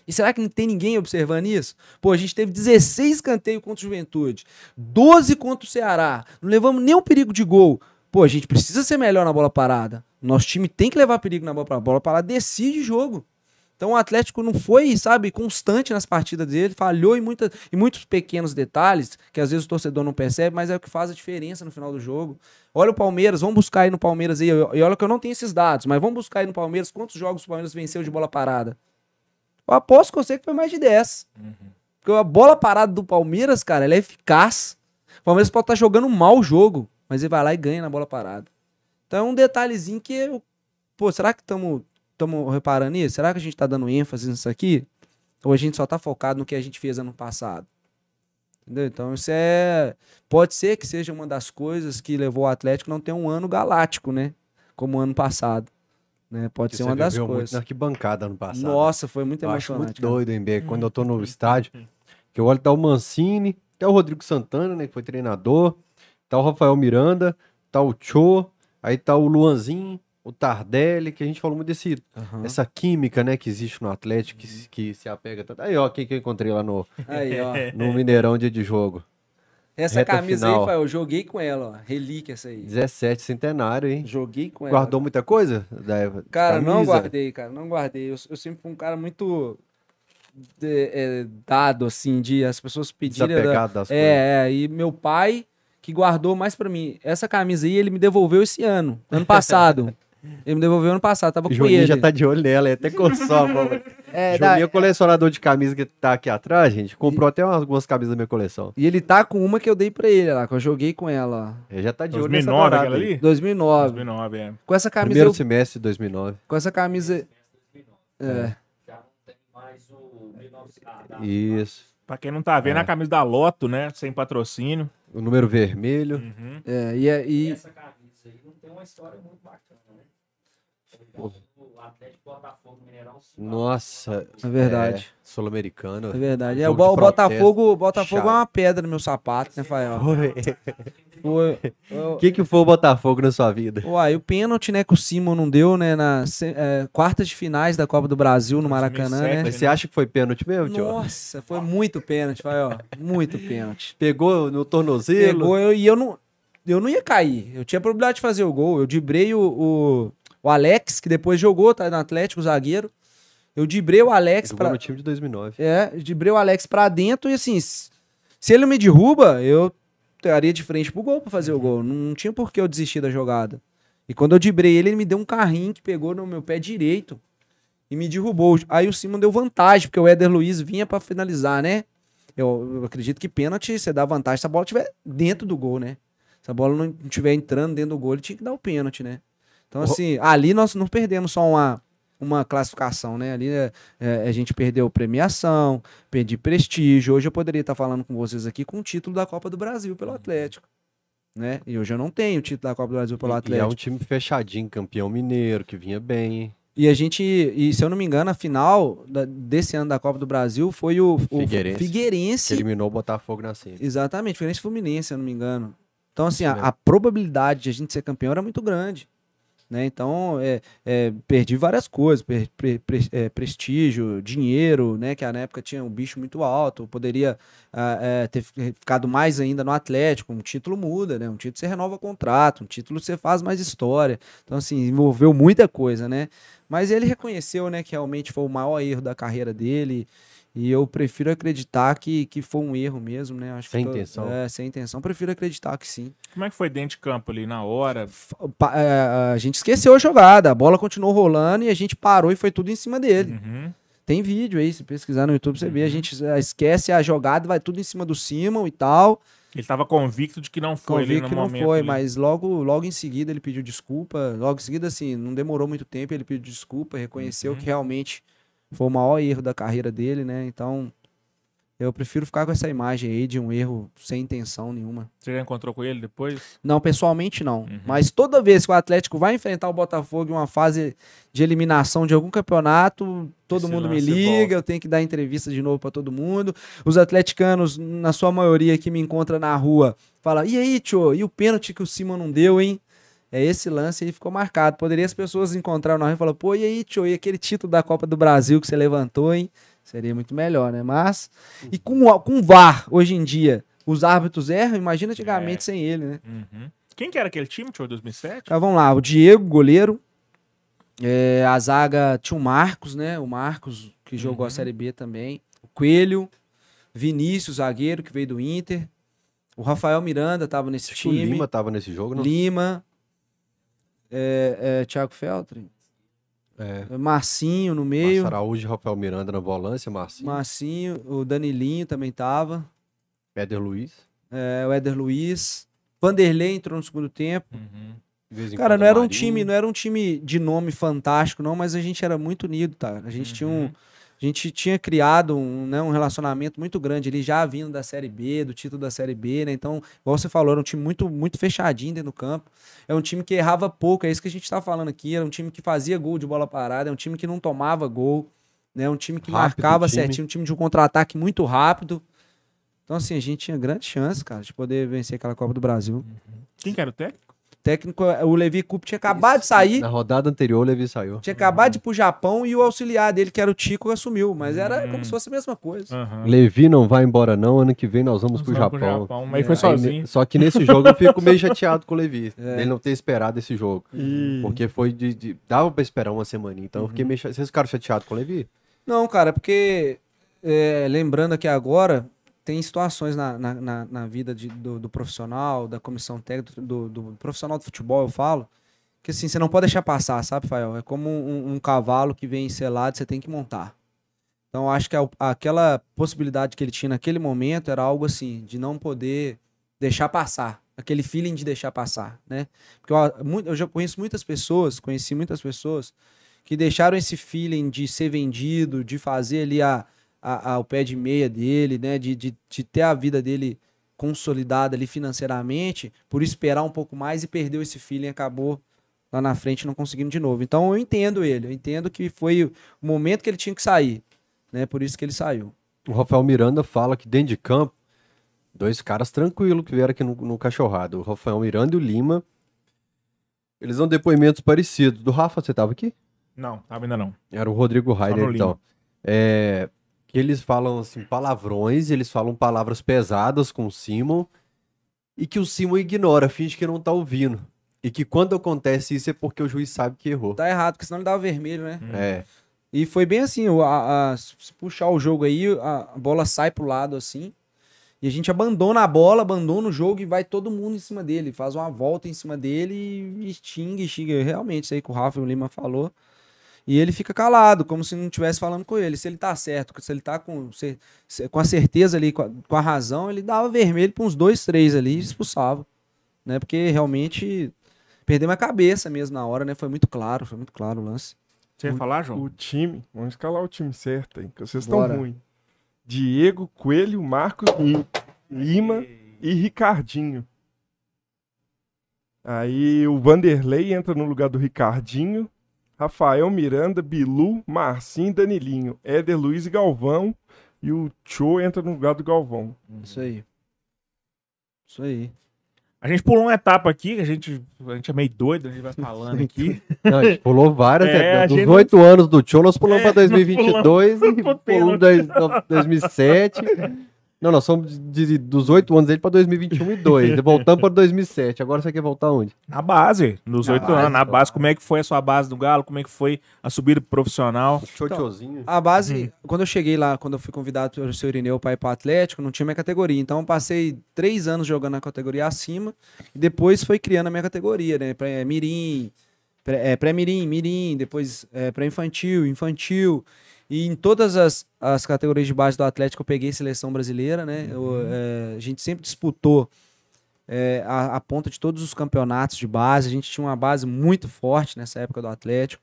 E será que não tem ninguém observando isso? Pô, a gente teve 16 canteios contra o Juventude, 12 contra o Ceará, não levamos nenhum perigo de gol. Pô, a gente precisa ser melhor na bola parada. Nosso time tem que levar perigo na bola parada. A bola parada decide jogo. Então o Atlético não foi, sabe, constante nas partidas dele, falhou em, muita, em muitos pequenos detalhes, que às vezes o torcedor não percebe, mas é o que faz a diferença no final do jogo. Olha o Palmeiras, vamos buscar aí no Palmeiras aí, e olha que eu não tenho esses dados, mas vamos buscar aí no Palmeiras quantos jogos o Palmeiras venceu de bola parada. Eu aposto com você que foi mais de 10. Uhum. Porque a bola parada do Palmeiras, cara, ela é eficaz. O Palmeiras pode estar tá jogando mal o jogo, mas ele vai lá e ganha na bola parada. Então é um detalhezinho que, eu, pô, será que estamos reparando nisso? Será que a gente está dando ênfase nisso aqui? Ou a gente só está focado no que a gente fez ano passado? Entendeu? Então isso é. Pode ser que seja uma das coisas que levou o Atlético não ter um ano galáctico, né? Como o ano passado. Né? Pode Porque ser uma das coisas. Muito na arquibancada ano passado. Nossa, foi muito eu emocionante. Acho muito doido, hein, B? Quando eu tô no estádio, que eu olho tá o Mancini, tá o Rodrigo Santana, né, que foi treinador, tá o Rafael Miranda, tá o Cho, aí tá o Luanzinho, o Tardelli, que a gente falou muito desse, uhum. essa química, né, que existe no Atlético, que, que se apega tanto. Aí, ó, quem que eu encontrei lá no, aí, ó. no Mineirão dia de jogo. Essa Reta camisa final. aí, eu joguei com ela, ó. Relíquia essa aí. 17 centenário, hein? Joguei com ela. Guardou muita coisa? Da cara, camisa? não guardei, cara, não guardei. Eu, eu sempre fui um cara muito de, é, dado, assim, de as pessoas pedirem. Desapegado das é. É, e meu pai que guardou mais para mim. Essa camisa aí ele me devolveu esse ano, ano passado. Ele me devolveu ano passado, tava com Juninho ele. já tá de olho nela, até coçou a mão. É, Juninho, é colecionador de camisa que tá aqui atrás, gente, comprou e... até algumas camisas da minha coleção. E ele tá com uma que eu dei pra ele lá, que eu joguei com ela. Ele já tá de 2009, olho nessa aquela ali? 2009. 2009, é. Com essa camisa... Primeiro eu... semestre de 2009. Com essa camisa... É. faz o 1900. Ah, da- Isso. Pra quem não tá vendo, É. a camisa da Loto, né? Sem patrocínio. O número vermelho. Uhum. É, e, é- E e essa camisa aí não tem uma história muito bacana, né? O Atlético Botafogo Mineirão. se Nossa. é verdade. é, Sul-americano. É verdade. É, o. Botafogo, o Botafogo é uma pedra no meu sapato, né, Fael? Foi. O que, que foi o Botafogo na sua vida? Uai, o pênalti, né, que o Simon não deu, né, na é, quartas de finais da Copa do Brasil no Maracanã, 2007, né? Mas você acha que foi pênalti mesmo, tio? Nossa, foi muito pênalti, Fael. Muito pênalti. Pegou no tornozelo? Pegou eu, e eu não, eu não ia cair. Eu tinha probabilidade de fazer o gol. Eu dibrei o, o, o Alex, que depois jogou, tá no Atlético, zagueiro. Eu dibrei o Alex pra, no time de 2009. É, dibrei o Alex pra dentro e assim, se ele me derruba, eu estaria de frente pro gol pra fazer o gol. Não tinha por que eu desistir da jogada. E quando eu dibrei ele, ele me deu um carrinho que pegou no meu pé direito e me derrubou. Aí o Simon deu vantagem, porque o Éder Luiz vinha pra finalizar, né? Eu, eu acredito que pênalti você dá vantagem se a bola estiver dentro do gol, né? Se a bola não estiver entrando dentro do gol, ele tinha que dar o pênalti, né? Então, assim, ali nós não perdemos só uma, uma classificação, né? Ali é, é, a gente perdeu premiação, perdi prestígio. Hoje eu poderia estar falando com vocês aqui com o título da Copa do Brasil pelo Atlético. Né? E hoje eu não tenho o título da Copa do Brasil pelo E- E é Atlético. um time fechadinho, campeão mineiro, que vinha bem. E a gente, e se eu não me engano, a final da- desse ano da Copa do Brasil foi o, o Figueirense. Figueirense. Que eliminou o Botafogo na semi. Exatamente, Figueirense Fluminense, se eu não me engano. Então, assim, a, a probabilidade de a gente ser campeão era muito grande. Né? Então, é, é, perdi várias coisas, per- pre- é, prestígio, dinheiro, né? Que na época tinha um bicho muito alto, poderia ah, é, ter fi- ficado mais ainda no Atlético. Um título muda, né? Um título você renova contrato, um título você faz mais história. Então, assim, envolveu muita coisa, né? Mas ele reconheceu, né, que realmente foi o maior erro da carreira dele. E eu prefiro acreditar que, que foi um erro mesmo, né? Acho Sem que tô- intenção. É, sem intenção. Prefiro acreditar que sim. Como é que foi dentro de campo ali na hora? F- pa- é, a gente esqueceu a jogada, a bola continuou rolando e a gente parou e foi tudo em cima dele. Uhum. Tem vídeo aí, se pesquisar no YouTube, você vê. A gente é, esquece a jogada, vai tudo em cima do Simon e tal. Ele tava convicto de que não foi ali Convicto no que não foi, ali. mas logo, logo em seguida ele pediu desculpa. Logo em seguida, assim, não demorou muito tempo, ele pediu desculpa, reconheceu Uhum. que realmente foi o maior erro da carreira dele, né? Então, eu prefiro ficar com essa imagem aí de um erro sem intenção nenhuma. Você já encontrou com ele depois? Não, pessoalmente não. Uhum. Mas toda vez que o Atlético vai enfrentar o Botafogo em uma fase de eliminação de algum campeonato, todo Esse mundo me liga, volta. eu tenho que dar entrevista de novo pra todo mundo. Os atleticanos, na sua maioria que me encontra na rua, fala: "E aí, tio, e o pênalti que o Simon não deu, hein?" É esse lance aí ficou marcado. Poderia as pessoas encontrar na rua e falar: "Pô, e aí, tio, e aquele título da Copa do Brasil que você levantou, hein?" Seria muito melhor, né? Mas e com o- com o VAR hoje em dia, os árbitros erram, imagina antigamente É. sem ele, né? Uhum. Quem que era aquele time, tio, 2007? Ah, vamos lá, o Diego, goleiro. É, a zaga tinha o Marcos, né? O Marcos, que jogou Uhum. a Série B também. O Coelho. Vinícius, zagueiro, que veio do Inter. O Rafael Miranda tava nesse Acho que o time. Lima tava nesse jogo, não? Lima. É, é, Thiago Feltrin. É. Marcinho no meio. Márcio Araújo e Rafael Miranda na volância, Marcinho. Marcinho. O Danilinho também tava. Éder Luiz. É, o Éder Luiz. Vanderlei entrou no segundo tempo. Uhum. De vez em Cara, não era um Marinho. time, não era um time de nome fantástico, não, mas a gente era muito unido, tá? A gente tinha um. Uhum. A gente tinha criado um, né, um relacionamento muito grande. Ele já vindo da Série B, do título da Série B, né? Então, igual você falou, era um time muito, muito fechadinho dentro do campo. É um time que errava pouco, é isso que a gente tá falando aqui. Era um time que fazia gol de bola parada, é um time que não tomava gol, né? Um time que Rápido marcava time. certinho, um time de um contra-ataque muito rápido. Então, assim, a gente tinha grande chance, cara, de poder vencer aquela Copa do Brasil. Quem que era o técnico? O técnico, o Levi Coupe tinha acabado de sair. Na rodada anterior, o Levi saiu. Tinha acabado de ir pro Japão e o auxiliar dele, que era o Tico, assumiu. Mas era Hum. como se fosse a mesma coisa. Aham. Levi não vai embora, não. Ano que vem nós vamos pro Vamos Japão. Mas foi É, Aí, sozinho. ne- só que nesse jogo eu fico meio chateado com o Levi. É. Ele não ter esperado esse jogo. Porque foi de, de- Dava pra esperar uma semana. Então eu Uhum. fiquei meio chateado. Vocês ficaram chateados com o Levi? Não, cara, porque é, lembrando aqui agora, tem situações na, na, na- na vida de- do, do profissional, da comissão técnica, do, do profissional do futebol, eu falo, que assim, você não pode deixar passar, sabe, Fael? É como um, um cavalo que vem selado, você tem que montar. Então, acho que a- aquela possibilidade que ele tinha naquele momento era algo assim, de não poder deixar passar. Aquele feeling de deixar passar, né? Porque eu, eu já conheço muitas pessoas, conheci muitas pessoas que deixaram esse feeling de ser vendido, de fazer ali a, a, a- o pé de meia dele, né? De, de, de ter a vida dele consolidada ali financeiramente, por esperar um pouco mais e perdeu esse feeling, acabou lá na frente não conseguindo de novo. Então eu entendo ele, eu entendo que foi o momento que ele tinha que sair, né? Por isso que ele saiu. O Rafael Miranda fala que dentro de campo, dois caras tranquilos que vieram aqui no, no Cachorrado. O Rafael Miranda e o Lima. Eles dão depoimentos parecidos. Do Rafa, você tava aqui? Não, tava ainda não. Era o Rodrigo Raider, no então. É, eles falam assim, palavrões, eles falam palavras pesadas com o Simon e que o Simon ignora, finge que não tá ouvindo. E que quando acontece isso é porque o juiz sabe que errou. Tá errado, porque senão ele dava vermelho, né? É. E foi bem assim, o- a, a- se puxar o jogo aí, a, a bola sai pro lado assim, e a gente abandona a bola, abandona o jogo e vai todo mundo em cima dele, faz uma volta em cima dele e, e xinga, xinga. Realmente, isso aí que o Rafa e o Lima falou. E ele fica calado, como se não estivesse falando com ele. Se ele tá certo, se ele tá com, se- se- com a certeza ali, com a, com a razão, ele dava vermelho pra uns dois, três ali e expulsava. Né? Porque realmente perdeu minha cabeça mesmo na hora, né? Foi muito claro, foi muito claro o lance. Você ia falar, João? O time, vamos escalar o time certo aí, que vocês estão ruins. Diego, Coelho, Marcos Li- Lima e Ricardinho. Aí o Vanderlei entra no lugar do Ricardinho. Rafael Miranda, Bilu, Marcinho e Danilinho. Éder Luiz e Galvão. E o Cho entra no lugar do Galvão. Isso aí. Isso aí. A gente pulou uma etapa aqui, que a gente, a gente é meio doido, a gente vai falando aqui. Não, a gente pulou várias. É, a Dos oito anos do Tchô, nós pulamos É, pra nós 2022 e pulamos. pulamos dois- no- 2007. Não, nós somos de- de- dos oito anos dele pra 2021 e 2. Voltamos pra 2007. Agora você quer voltar onde? Na base, nos oito anos. Na base, como é que foi a sua base do Galo? Como é que foi a subida pro profissional? Tchotchozinho. A base, quando eu cheguei lá, quando eu fui convidado pelo seu Irineu para ir para Atlético, não tinha minha categoria. Então eu passei três anos jogando na categoria acima e depois foi criando a minha categoria, né? Pré Mirim, é, pré-mirim, mirim, depois é, pré-infantil, infantil. E em todas as, as categorias de base do Atlético eu peguei seleção brasileira, né? Eu, é, a gente sempre disputou é, a, a ponta de todos os campeonatos de base. A gente tinha uma base muito forte nessa época do Atlético.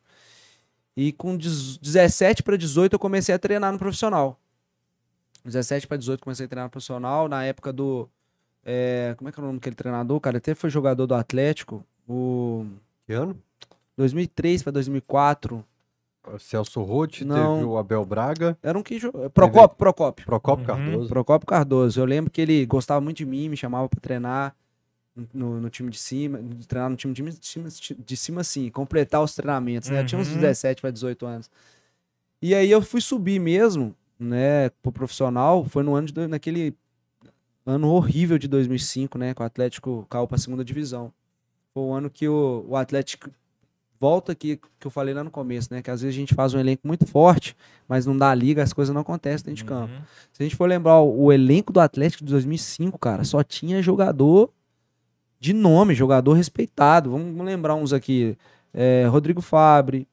E com 10 17 para 18 eu comecei a treinar no profissional. 17 para 18 comecei a treinar no profissional. Na época do. é, como é que é o nome daquele treinador? Cara, até foi jogador do Atlético. O Que ano? 2003 para 2004. Celso Rotti, Não. teve o Abel Braga, Era um que. jo- Procópio, Procópio. Procópio Uhum. Cardoso. Procópio Cardoso. Eu lembro que ele gostava muito de mim, me chamava para treinar no, no time de cima, treinar no time de cima, de cima sim, completar os treinamentos, né? Eu tinha uns Uhum. 17 para 18 anos. E aí eu fui subir mesmo, né, pro profissional, foi no ano de, naquele ano horrível de 2005, né, que o Atlético caiu para segunda divisão. Foi o ano que o, o Atlético volta aqui que eu falei lá no começo, né, que às vezes a gente faz um elenco muito forte, mas não dá liga, as coisas não acontecem dentro de campo. Uhum. Se a gente for lembrar o, o elenco do Atlético de 2005, cara, só tinha jogador de nome, jogador respeitado. Vamos, vamos lembrar uns aqui: é, Rodrigo Fabre,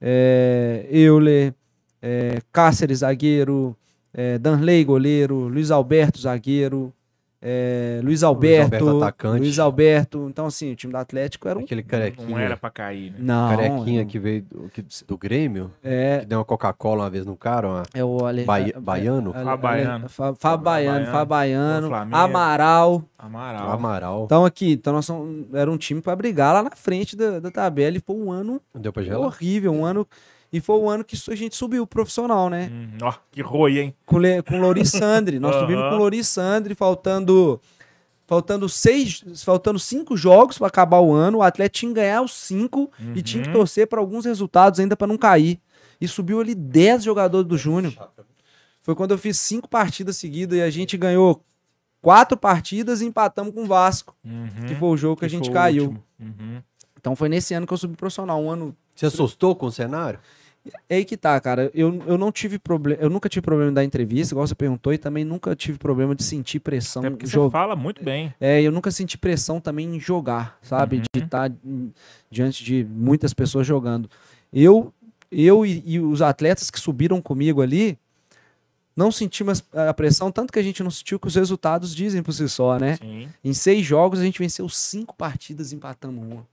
é, Euler, é, Cáceres, zagueiro, é, Danley, goleiro, Luiz Alberto, zagueiro, é, Luiz Alberto, Alberto, atacante. Luiz Alberto. Então, assim, o time do Atlético era um. Aquele carequinha. Não era pra cair, né? Não, Carequinha é, que veio do, que- do Grêmio, é, que deu uma Coca-Cola uma vez no cara, uma é o Ale, é- Baiano? Ale- Fábio Baiano. Fá- Fábio Baiano, Baiano, Fábio Baiano, do Flamengo. Amaral. Amaral. Amaral. Então aqui, então nós somos, era um time pra brigar lá na frente da, da tabela e foi um ano Deu pra gelar? horrível, um ano e foi o ano que a gente subiu profissional, né? Hum, ó, que roi, hein? Com, Le, com Loris Sandri, nós Aham. subimos com Loris Sandri, faltando faltando seis, faltando cinco jogos pra acabar o ano, o Atlético tinha que ganhar os cinco e tinha que Uhum. torcer pra alguns resultados ainda pra não cair. E subiu ali 10 jogadores do Júnior. Foi quando eu fiz cinco partidas seguidas e a gente ganhou quatro partidas e empatamos com o Vasco, Uhum. que foi o jogo que, a Que gente foi o caiu. Uhum. Então foi nesse ano que eu subi profissional, um ano. Você assustou com o cenário? É aí que tá, cara. Eu, eu não tive problema. Eu nunca tive problema da entrevista, igual você perguntou, e também nunca tive problema de sentir pressão. Até porque você fala muito bem. É, eu nunca senti pressão também em jogar, sabe? Uhum. De estar diante de muitas pessoas jogando. Eu, eu e, e os atletas que subiram comigo ali não sentimos a pressão, tanto que a gente não sentiu que os resultados dizem por si só, né? Sim. Em seis jogos a gente venceu cinco partidas e empatamos uma.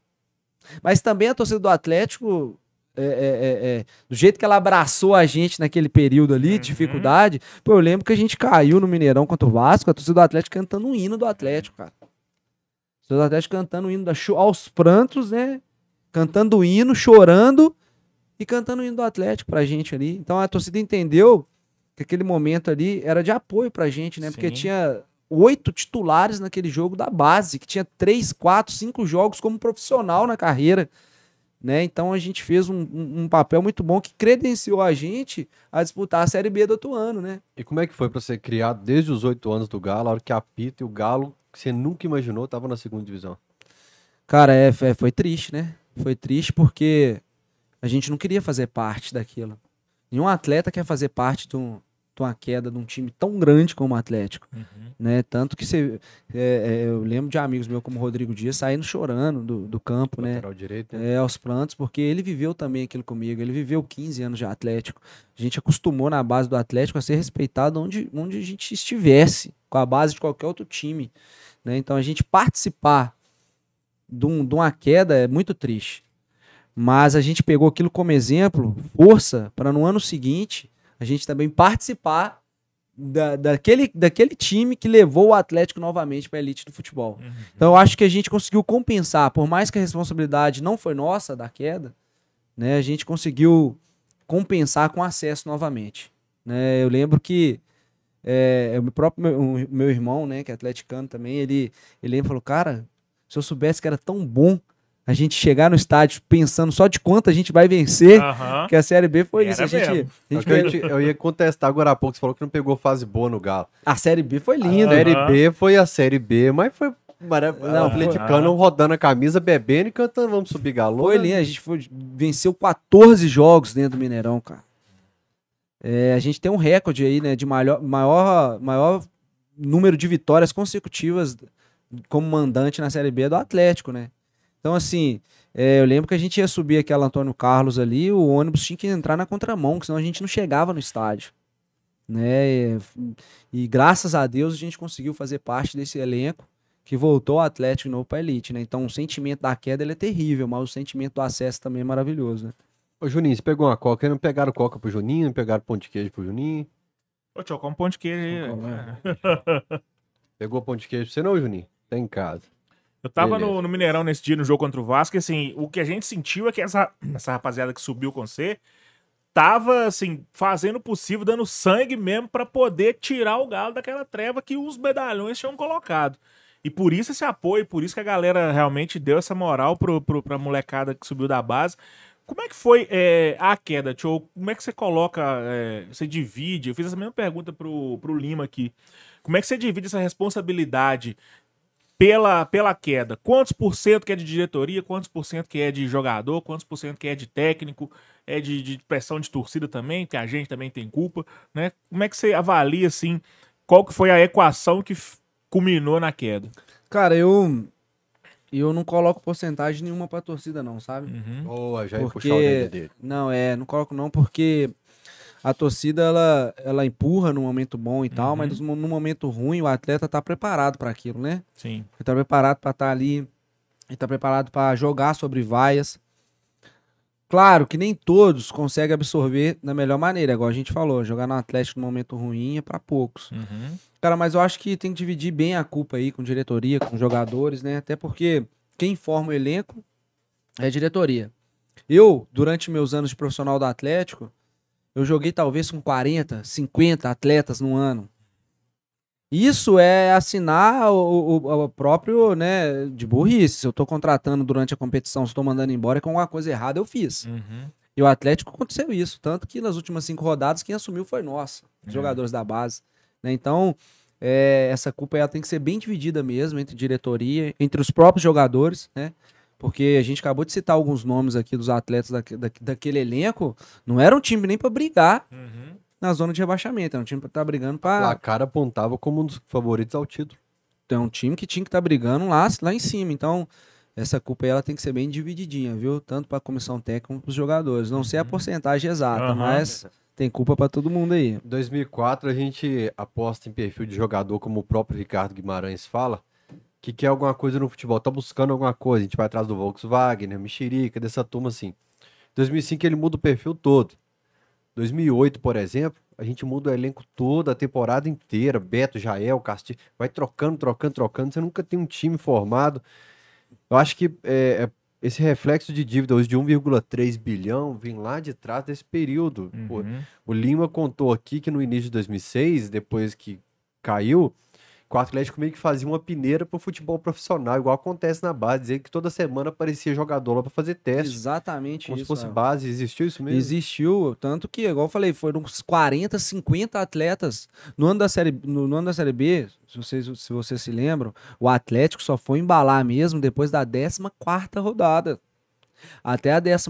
Mas também a torcida do Atlético é, é, é, é, do jeito que ela abraçou a gente naquele período ali, Uhum. de dificuldade, pô, eu lembro que a gente caiu no Mineirão contra o Vasco, a torcida do Atlético cantando o hino do Atlético, cara. A torcida do Atlético cantando o hino da aos prantos, né? Cantando o hino, chorando e cantando o hino do Atlético pra gente ali. Então a torcida entendeu que aquele momento ali era de apoio pra gente, né? Porque Sim. tinha oito titulares naquele jogo da base, que tinha três, quatro, cinco jogos como profissional na carreira. Né? Então a gente fez um, um- papel muito bom que credenciou a gente a disputar a Série B do outro ano, né? E como é que foi pra ser criado desde os oito anos do Galo, a hora que apita e o Galo, que você nunca imaginou, tava na segunda divisão? Cara, é, foi- foi triste, né? Foi triste porque a gente não queria fazer parte daquilo. Nenhum atleta quer fazer parte de, um- de uma queda de um time tão grande como o Atlético. Uhum. né? Tanto que você, é, é, eu lembro de amigos meus como o Rodrigo Dias saindo chorando do, do campo, né? Direito, né? É, aos plantos, porque ele viveu também aquilo comigo. Ele viveu 15 anos de Atlético. A gente acostumou na base do Atlético a ser respeitado onde, onde a gente estivesse, com a base de qualquer outro time. Né? Então a gente participar de, um- de uma queda é muito triste. Mas a gente pegou aquilo como exemplo, força, para no ano seguinte a gente também participar da, daquele, daquele time que levou o Atlético novamente para a elite do futebol. Uhum. Então eu acho que a gente conseguiu compensar, por mais que a responsabilidade não foi nossa da queda, né, a gente conseguiu compensar com acesso novamente. Né? Eu lembro que é, o próprio meu, o meu irmão, né, que é atleticano também, ele, ele falou, cara, se eu soubesse que era tão bom a gente chegar no estádio pensando só de quanto a gente vai vencer, Aham. que a Série B foi Era isso. A gente, mesmo. a, gente Eu, ia- eu ia contestar agora há pouco, você falou que não pegou fase boa no Galo. a Série B foi A linda. Série Aham. B foi a Série B, mas foi maravilhoso. Não, o atleticano rodando a camisa, bebendo e cantando Vamos Subir Galo. Foi linda, a gente foi, venceu 14 jogos dentro do Mineirão, cara. É, a gente tem um recorde aí, né, de maior, maior, maior número de vitórias consecutivas como mandante na Série B do Atlético, né? Então, assim, é, eu lembro que a gente ia subir aquela Antônio Carlos ali, o ônibus tinha que entrar na contramão, senão a gente não chegava no estádio. Né? E, e graças a Deus a gente conseguiu fazer parte desse elenco que voltou o Atlético de novo para elite, né? Então o sentimento da queda ele é terrível, mas o sentimento do acesso também é maravilhoso, né? Ô, Juninho, você pegou uma coca, não pegaram coca pro Juninho, não pegaram pão de queijo pro Juninho? Ô, tio, come pão de queijo aí. Vamos Pegou pão de queijo pra você não, Juninho? Tá em casa. Eu tava no, no Mineirão nesse dia, no jogo contra o Vasco, e assim, o que a gente sentiu é que essa, essa rapaziada que subiu com você tava, assim, fazendo o possível, dando sangue mesmo pra poder tirar o Galo daquela treva que os medalhões tinham colocado. E por isso esse apoio, por isso que a galera realmente deu essa moral pro, pro, pra molecada que subiu da base. Como é que foi é, a queda, tio? Como é que você coloca, é, você divide? Eu fiz essa mesma pergunta pro, pro Lima aqui. Como é que você divide essa responsabilidade pela, pela queda? Quantos por cento que é de diretoria, quantos por cento que é de jogador, quantos por cento que é de técnico, é de, de pressão de torcida também, que a gente também tem culpa, né? Como é que você avalia, assim, qual que foi a equação que culminou na queda? Cara, eu eu não coloco porcentagem nenhuma pra torcida não, sabe? Uhum. Boa, já ia Porque- puxar o dedo dele. Não, é, não coloco não porque a torcida ela, ela empurra no momento bom e tal, Uhum. mas no, no momento ruim o atleta tá preparado pra aquilo, né? Sim. Ele tá preparado pra estar ali, ele tá preparado pra jogar sobre vaias. Claro que nem todos conseguem absorver da melhor maneira, igual a gente falou, jogar no Atlético no momento ruim é pra poucos. Uhum. Cara, mas eu acho que tem que dividir bem a culpa aí com diretoria, com jogadores, né? Até porque quem forma o elenco é a diretoria. Eu, durante meus anos de profissional do Atlético, eu joguei talvez com 40, 50 atletas no ano. Isso é assinar o, o- o próprio, né, de burrice. Se eu tô contratando durante a competição, se tô mandando embora, é com alguma coisa errada eu fiz. Uhum. E o Atlético aconteceu isso. Tanto que nas últimas cinco rodadas, quem assumiu foi nós, os É. jogadores da base. né? Então, é, essa culpa ela tem que ser bem dividida mesmo entre diretoria, entre os próprios jogadores, né? Porque a gente acabou de citar alguns nomes aqui dos atletas daque- daque- daquele elenco. Não era um time nem pra brigar Uhum. na zona de rebaixamento. Era um time pra estar brigando O pra. placar apontava como um dos favoritos ao título. É um time que tinha que estar brigando lá, lá em cima. Então, essa culpa aí, ela tem que ser bem divididinha, viu? Tanto pra comissão técnica como pros jogadores. Não sei a porcentagem exata, Aham. mas tem culpa pra todo mundo aí. Em 2004, a gente aposta em perfil de jogador, como o próprio Ricardo Guimarães fala, que quer alguma coisa no futebol, tá buscando alguma coisa. A gente vai atrás do Volkswagen, né, Mexerica, dessa turma assim. 2005 ele muda o perfil todo. 2008, por exemplo, a gente muda o elenco toda a temporada inteira. Beto, Jael, Castilho, vai trocando, trocando, trocando. Você nunca tem um time formado. Eu acho que é, é, esse reflexo de dívida hoje de 1,3 bilhão vem lá de trás desse período. Uhum. o Lima contou aqui que no início de 2006, depois que caiu, o Atlético meio que fazia uma peneira pro futebol profissional, igual acontece na base, dizer que toda semana aparecia jogador lá para fazer teste, Exatamente como isso. se fosse Rael. base. Existiu isso mesmo? Existiu, tanto que, igual eu falei, foram uns 40, 50 atletas. No ano da Série, no, no ano da série B, se vocês, se vocês se lembram, o Atlético só foi embalar mesmo depois da 14 rodada. Até a 14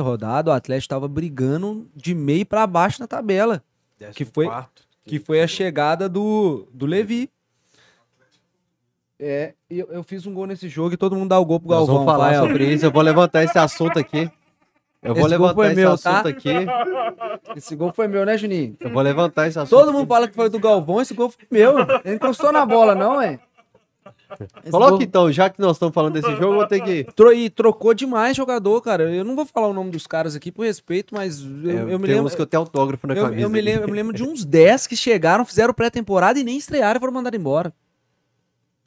rodada, o Atlético estava brigando de meio para baixo na tabela, que foi- que foi a chegada do, do Levi. É, eu, eu fiz um gol nesse jogo e todo mundo dá o gol pro Nós Galvão. vamos falar Fael. sobre isso. Eu vou levantar esse assunto aqui. Eu vou Esse levantar esse meu, assunto tá? aqui. Esse gol foi meu, né, Juninho? Eu vou levantar esse assunto. Todo aqui. mundo fala que foi do Galvão, esse gol foi meu. Ele encostou na bola, não, é? Esse Coloca gol- então, já que nós estamos falando desse jogo, eu vou ter que. Tro- E trocou demais jogador, cara. Eu não vou falar o nome dos caras aqui por respeito, mas eu, É, eu me tem lembro. uns que eu tenho autógrafo na Eu, camisa. eu me lembro, eu me lembro de uns 10 que chegaram, fizeram pré-temporada e nem estrearam e foram mandados embora.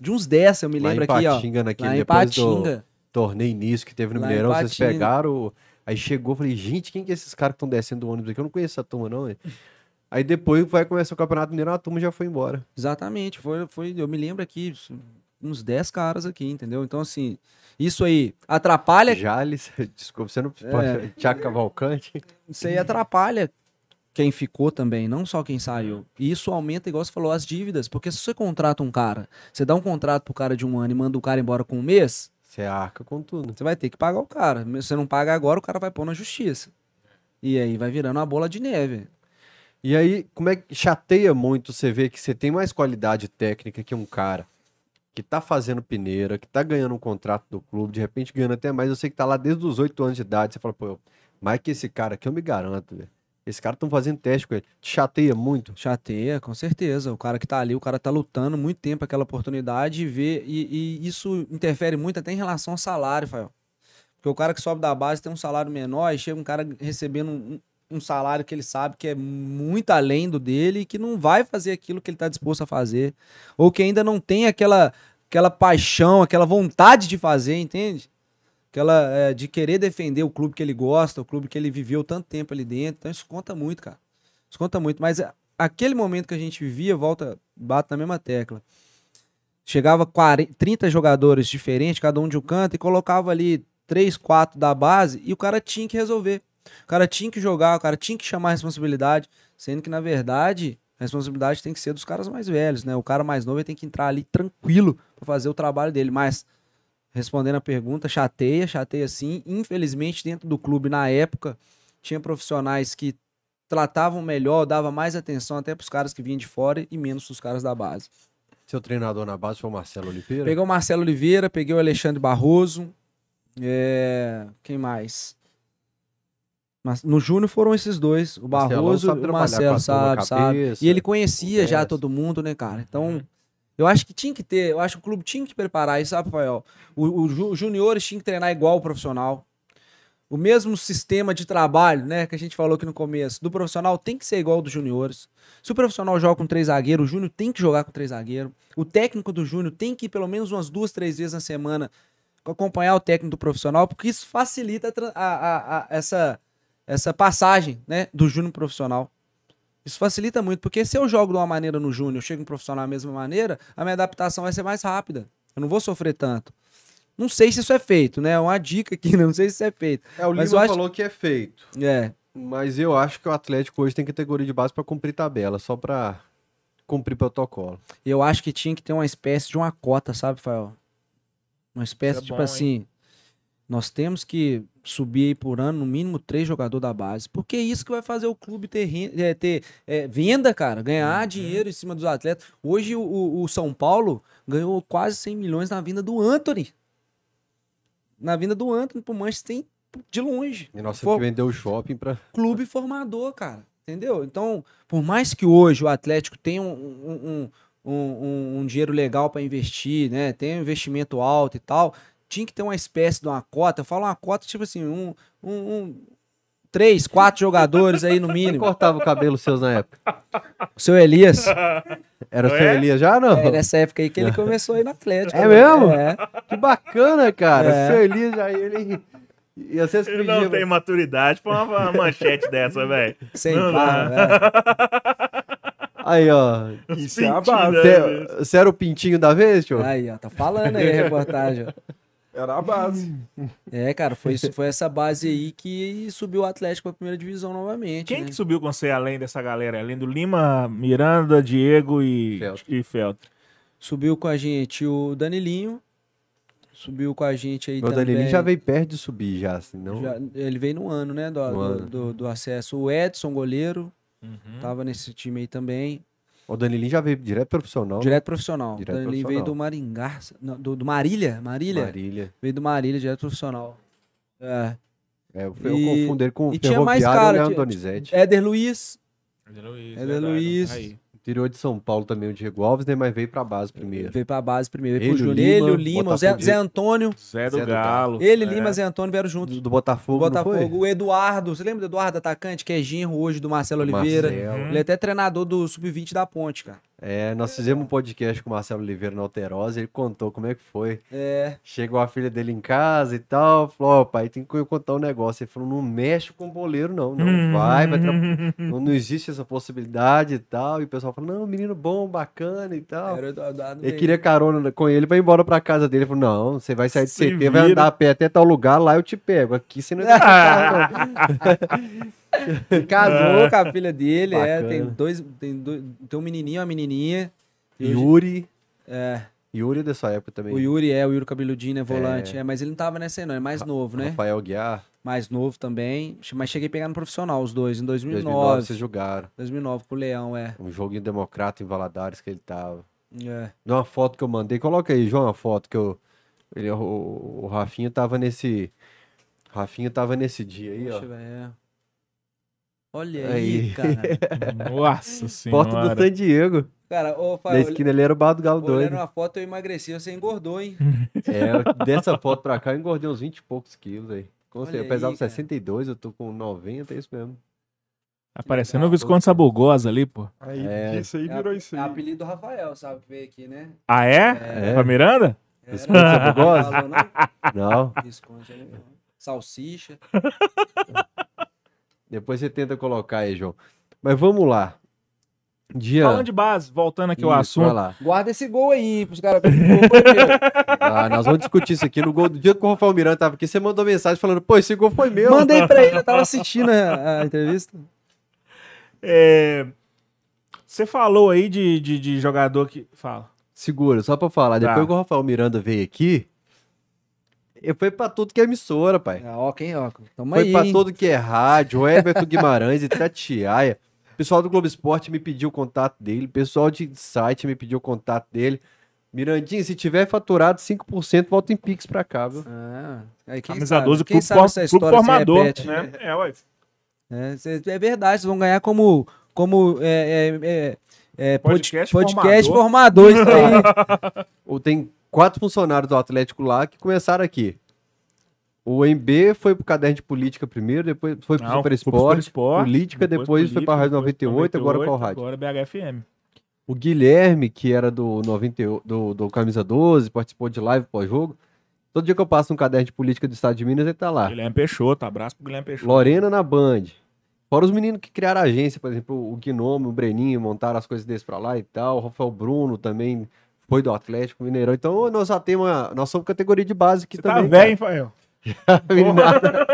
De uns 10, eu me lembro em aqui, ó. Naquele Lá em Patinga. torneio início que teve no Lá Mineirão, vocês pegaram. Aí chegou, falei, gente, quem que é esses caras que estão descendo do ônibus aqui? Eu não conheço essa turma, não. Aí depois vai começar o Campeonato Mineiro, a turma já foi embora. Exatamente, foi, foi, eu me lembro aqui, uns 10 caras aqui, entendeu? Então, assim, isso aí atrapalha Jales, desculpa, você não É. pode. Thiago Cavalcante. Isso aí atrapalha quem ficou também, não só quem saiu. E isso aumenta, igual você falou, as dívidas. Porque se você contrata um cara, você dá um contrato pro cara de um ano e manda o cara embora com um mês, Você arca com tudo. você vai ter que pagar o cara. Se você não paga agora, o cara vai pôr na justiça. E aí vai virando uma bola de neve. E aí, como é que chateia muito você ver que você tem mais qualidade técnica que um cara que tá fazendo peneira, que tá ganhando um contrato do clube, de repente ganhando até mais. Eu sei que tá lá desde os 8 anos de idade. Você fala, pô, mais que esse cara aqui eu me garanto, velho. Esse cara estão fazendo teste com ele. Te chateia muito. Chateia, com certeza. O cara que tá ali, o cara tá lutando muito tempo aquela oportunidade e vê. E, e isso interfere muito até em relação ao salário, Fael. Porque o cara que sobe da base tem um salário menor e chega um cara recebendo um, um salário que ele sabe que é muito além do dele e que não vai fazer aquilo que ele tá disposto a fazer. Ou que ainda não tem aquela, aquela paixão, aquela vontade de fazer, entende? Aquela é, de querer defender o clube que ele gosta, o clube que ele viveu tanto tempo ali dentro. Então isso conta muito, cara. Isso conta muito. Mas é, aquele momento que a gente vivia, volta, bate na mesma tecla. Chegava 40, 30 jogadores diferentes, cada um de um canto, e colocava ali 3, 4 da base, e o cara tinha que resolver. O cara tinha que jogar, o cara tinha que chamar a responsabilidade, sendo que, na verdade, a responsabilidade tem que ser dos caras mais velhos, né? O cara mais novo tem que entrar ali tranquilo para fazer o trabalho dele. Mas, respondendo a pergunta, chateia, chateia sim. Infelizmente, dentro do clube, na época, tinha profissionais que tratavam melhor, dava mais atenção até para os caras que vinham de fora e menos para os caras da base. Seu treinador na base foi o Marcelo Oliveira. Peguei o Marcelo Oliveira, peguei o Alexandre Barroso. é, Quem mais? Mas no Júnior foram esses dois, o Barroso e o Marcelo, sabe, sabe. cabeça, E ele conhecia já todo mundo, né, cara? Então, eu acho que tinha que ter, eu acho que o clube tinha que preparar isso, sabe, Rafael? Os juniores tinham que treinar igual o profissional. O mesmo sistema de trabalho, né, que a gente falou aqui no começo, do profissional tem que ser igual ao dos juniores. Se o profissional joga com três zagueiros, o júnior tem que jogar com três zagueiros. O técnico do júnior tem que ir pelo menos umas duas, três vezes na semana acompanhar o técnico do profissional, porque isso facilita a a- a- essa, essa passagem né, do júnior pro profissional. Isso facilita muito, porque se eu jogo de uma maneira no júnior, eu chego no profissional da mesma maneira, a minha adaptação vai ser mais rápida. Eu não vou sofrer tanto. Não sei se isso é feito, né? É uma dica aqui, não sei se isso é feito. É, o Mas Lima acho- falou que é feito. É, Mas eu acho que o Atlético hoje tem categoria de base para cumprir tabela, só para cumprir protocolo. eu acho que tinha que ter uma espécie de uma cota, sabe, Fael? Uma espécie, é tipo bom, hein? assim, nós temos que subir aí por ano no mínimo três jogadores da base, porque é isso que vai fazer o clube ter, é, ter é, venda, cara, ganhar Uhum. dinheiro em cima dos atletas. Hoje o, o- São Paulo ganhou quase 100 milhões na vinda do Anthony. Na vinda do Anthony pro Manchester tem de longe E nós For- temos que vender o shopping para clube formador, cara. Entendeu? Então, por mais que hoje o Atlético tenha um, um, um, um- um dinheiro legal para investir, né? Tenha um investimento alto e tal, tinha que ter uma espécie de uma cota. Eu falo uma cota, tipo assim, um, um, um, três, quatro jogadores aí no Quem mínimo. cortava o cabelo seus na época? O seu Elias. Era o É? seu Elias já, não? É nessa época aí que ele começou aí no Atlético. É né? mesmo? É. Que bacana, cara. É. O seu Elias já ele... E vocês Ele não tem maturidade pra uma, uma manchete dessa, velho. Sem Não, barra, não. é. Aí, ó. Isso é a Pintinho, base. né? Você você era o pintinho da vez, tio? Aí, ó, tá falando aí a reportagem. Era a base. É, cara, foi, isso- foi essa base aí que subiu o Atlético pra primeira divisão novamente. Quem né? que subiu com você além dessa galera? Além do Lima, Miranda, Diego e Feltro. e Feltro. Subiu com a gente o Danilinho. Subiu com a gente aí Meu também. Danilinho já veio perto de subir já, assim, não... já- ele veio no ano, né? Do, No do, ano. do- do acesso. O Edson, goleiro, Uhum. tava nesse time aí também. O Danilinho já veio direto profissional. Direto profissional. Direto o Danilinho profissional. veio do Maringá. não, do, do Marília? Marília? Marília. Veio do Marília, direto profissional. É. É, eu, eu E- confundo ele com o e tinha mais Ferroviário cara, e o Leandro Donizete. Éder Luiz. Éder Luiz. Éder verdade, Luiz. Aí. Interior de São Paulo também o Diego Alves, né? Mas veio pra base primeiro. Veio pra base primeiro. Veio Ele, pro o Júnior. Ele, Lima, o Lima, o Zé, Zé Antônio. Zé do Zé do Galo. Ele, é. Lima, Zé Antônio vieram juntos. Do, do Botafogo, O não foi? Botafogo, o Eduardo. Você lembra do Eduardo, atacante, que é genro hoje do Marcelo Oliveira? Marcelo. Ele é até treinador do Sub-20 da Ponte, cara. É, nós fizemos um podcast com o Marcelo Oliveira na Alterosa, ele contou como é que foi. É. Chegou a filha dele em casa e tal, falou, ó, pai, tem que contar um negócio. Ele falou, não mexe com o boleiro não, não Hum. vai, vai tra- não, não existe essa possibilidade e tal. E o pessoal falou, não, menino bom, bacana e tal. Era. Ele queria carona com ele, vai embora pra casa dele. Ele falou, não, você vai sair de CT, vai andar a pé até tal lugar, lá eu te pego. Aqui você não é carro, não. Casou com a filha dele, é. Bacana. Tem dois. Tem, dois, tem um menininho, uma menininha. Yuri, É. Yuri é dessa época também. O Yuri é, o Yuri Cabeludinho é volante. É. mas ele não tava nessa aí, não. É mais novo, né? Rafael Guiar, Mais novo também. Mas cheguei a pegar no profissional, os dois, em 2009. 2009, vocês jogaram. 2009 com o Leão, é. Um joguinho democrata em Valadares que ele tava. é. Uma foto que eu mandei. Coloca aí, João, uma foto que eu. Ele, o, o Rafinha tava nesse. Rafinha tava nesse dia aí, ó. Deixa eu ver, é. Olha aí, Aí. cara. Nossa Foto senhora. do San Diego. Cara, ô, Na Fábio, esquina ele era o bar do Galo olhando doido. uma foto eu emagreci, você engordou, hein? É, dessa foto pra cá eu engordei uns 20 e poucos quilos aí. Com certeza, eu pesava aí, cara. 62, eu tô com 90, é isso mesmo. Tá parecendo o Visconde Sabugosa ali, pô. Aí É. disso aí É, virou isso é aí. apelido do Rafael, sabe? Que veio aqui, né? Ah, é? É. Pra Miranda? Visconde Sabugosa? Falou, não? Não. Visconde, não. Salsicha. Depois você tenta colocar aí, João. Mas vamos lá. Dia. Falando de base, voltando aqui ao Isso, vai assunto. lá. Guarda esse gol aí, pros caras verem que o gol foi meu. Ah, nós vamos discutir isso aqui no gol do dia que o Rafael Miranda tava aqui. Você mandou mensagem falando, pô, esse gol foi meu. Mandei pra ele, eu tava assistindo a, a entrevista. É, Você falou aí de, de, de jogador que. Fala. Segura, só pra falar. Tá. Depois que o Rafael Miranda veio aqui, ele foi pra tudo que é emissora, pai. Ah, ó, quem, ó. Tamo Foi aí, pra hein? tudo que é rádio, o Everton Guimarães e Tatiaia. O pessoal do Globo Esporte me pediu o contato dele, o pessoal de site me pediu o contato dele. Mirandinho, se tiver faturado 5%, volta em Pix pra cá, viu? Ah, aí quem Camisa sabe? 12, quem clube, sabe essa história formador. repete. Né? É, ué. É, é verdade, vocês vão ganhar como, como é, é, é, é, pod- Podcast podcast formador. formador. isso aí. Ou tem quatro funcionários do Atlético lá que começaram aqui. O MB foi pro caderno de política primeiro, depois foi pro Super Esporte, política, depois, foi pra Rádio 98, agora qual rádio? Agora BHFM. O Guilherme, que era do, 98, do, do Camisa 12, participou de live pós-jogo. Todo dia que eu passo no caderno de política do estado de Minas, ele tá lá. Guilherme Peixoto, abraço pro Guilherme Peixoto. Lorena na Band. Fora os meninos que criaram a agência, por exemplo, o Gnome, o Breninho, montaram as coisas desses pra lá e tal. O Rafael Bruno também foi do Atlético Mineirão. Então nós já temos uma. Nós somos categoria de base aqui Você tá também. velho, hein, Fael? A meninada,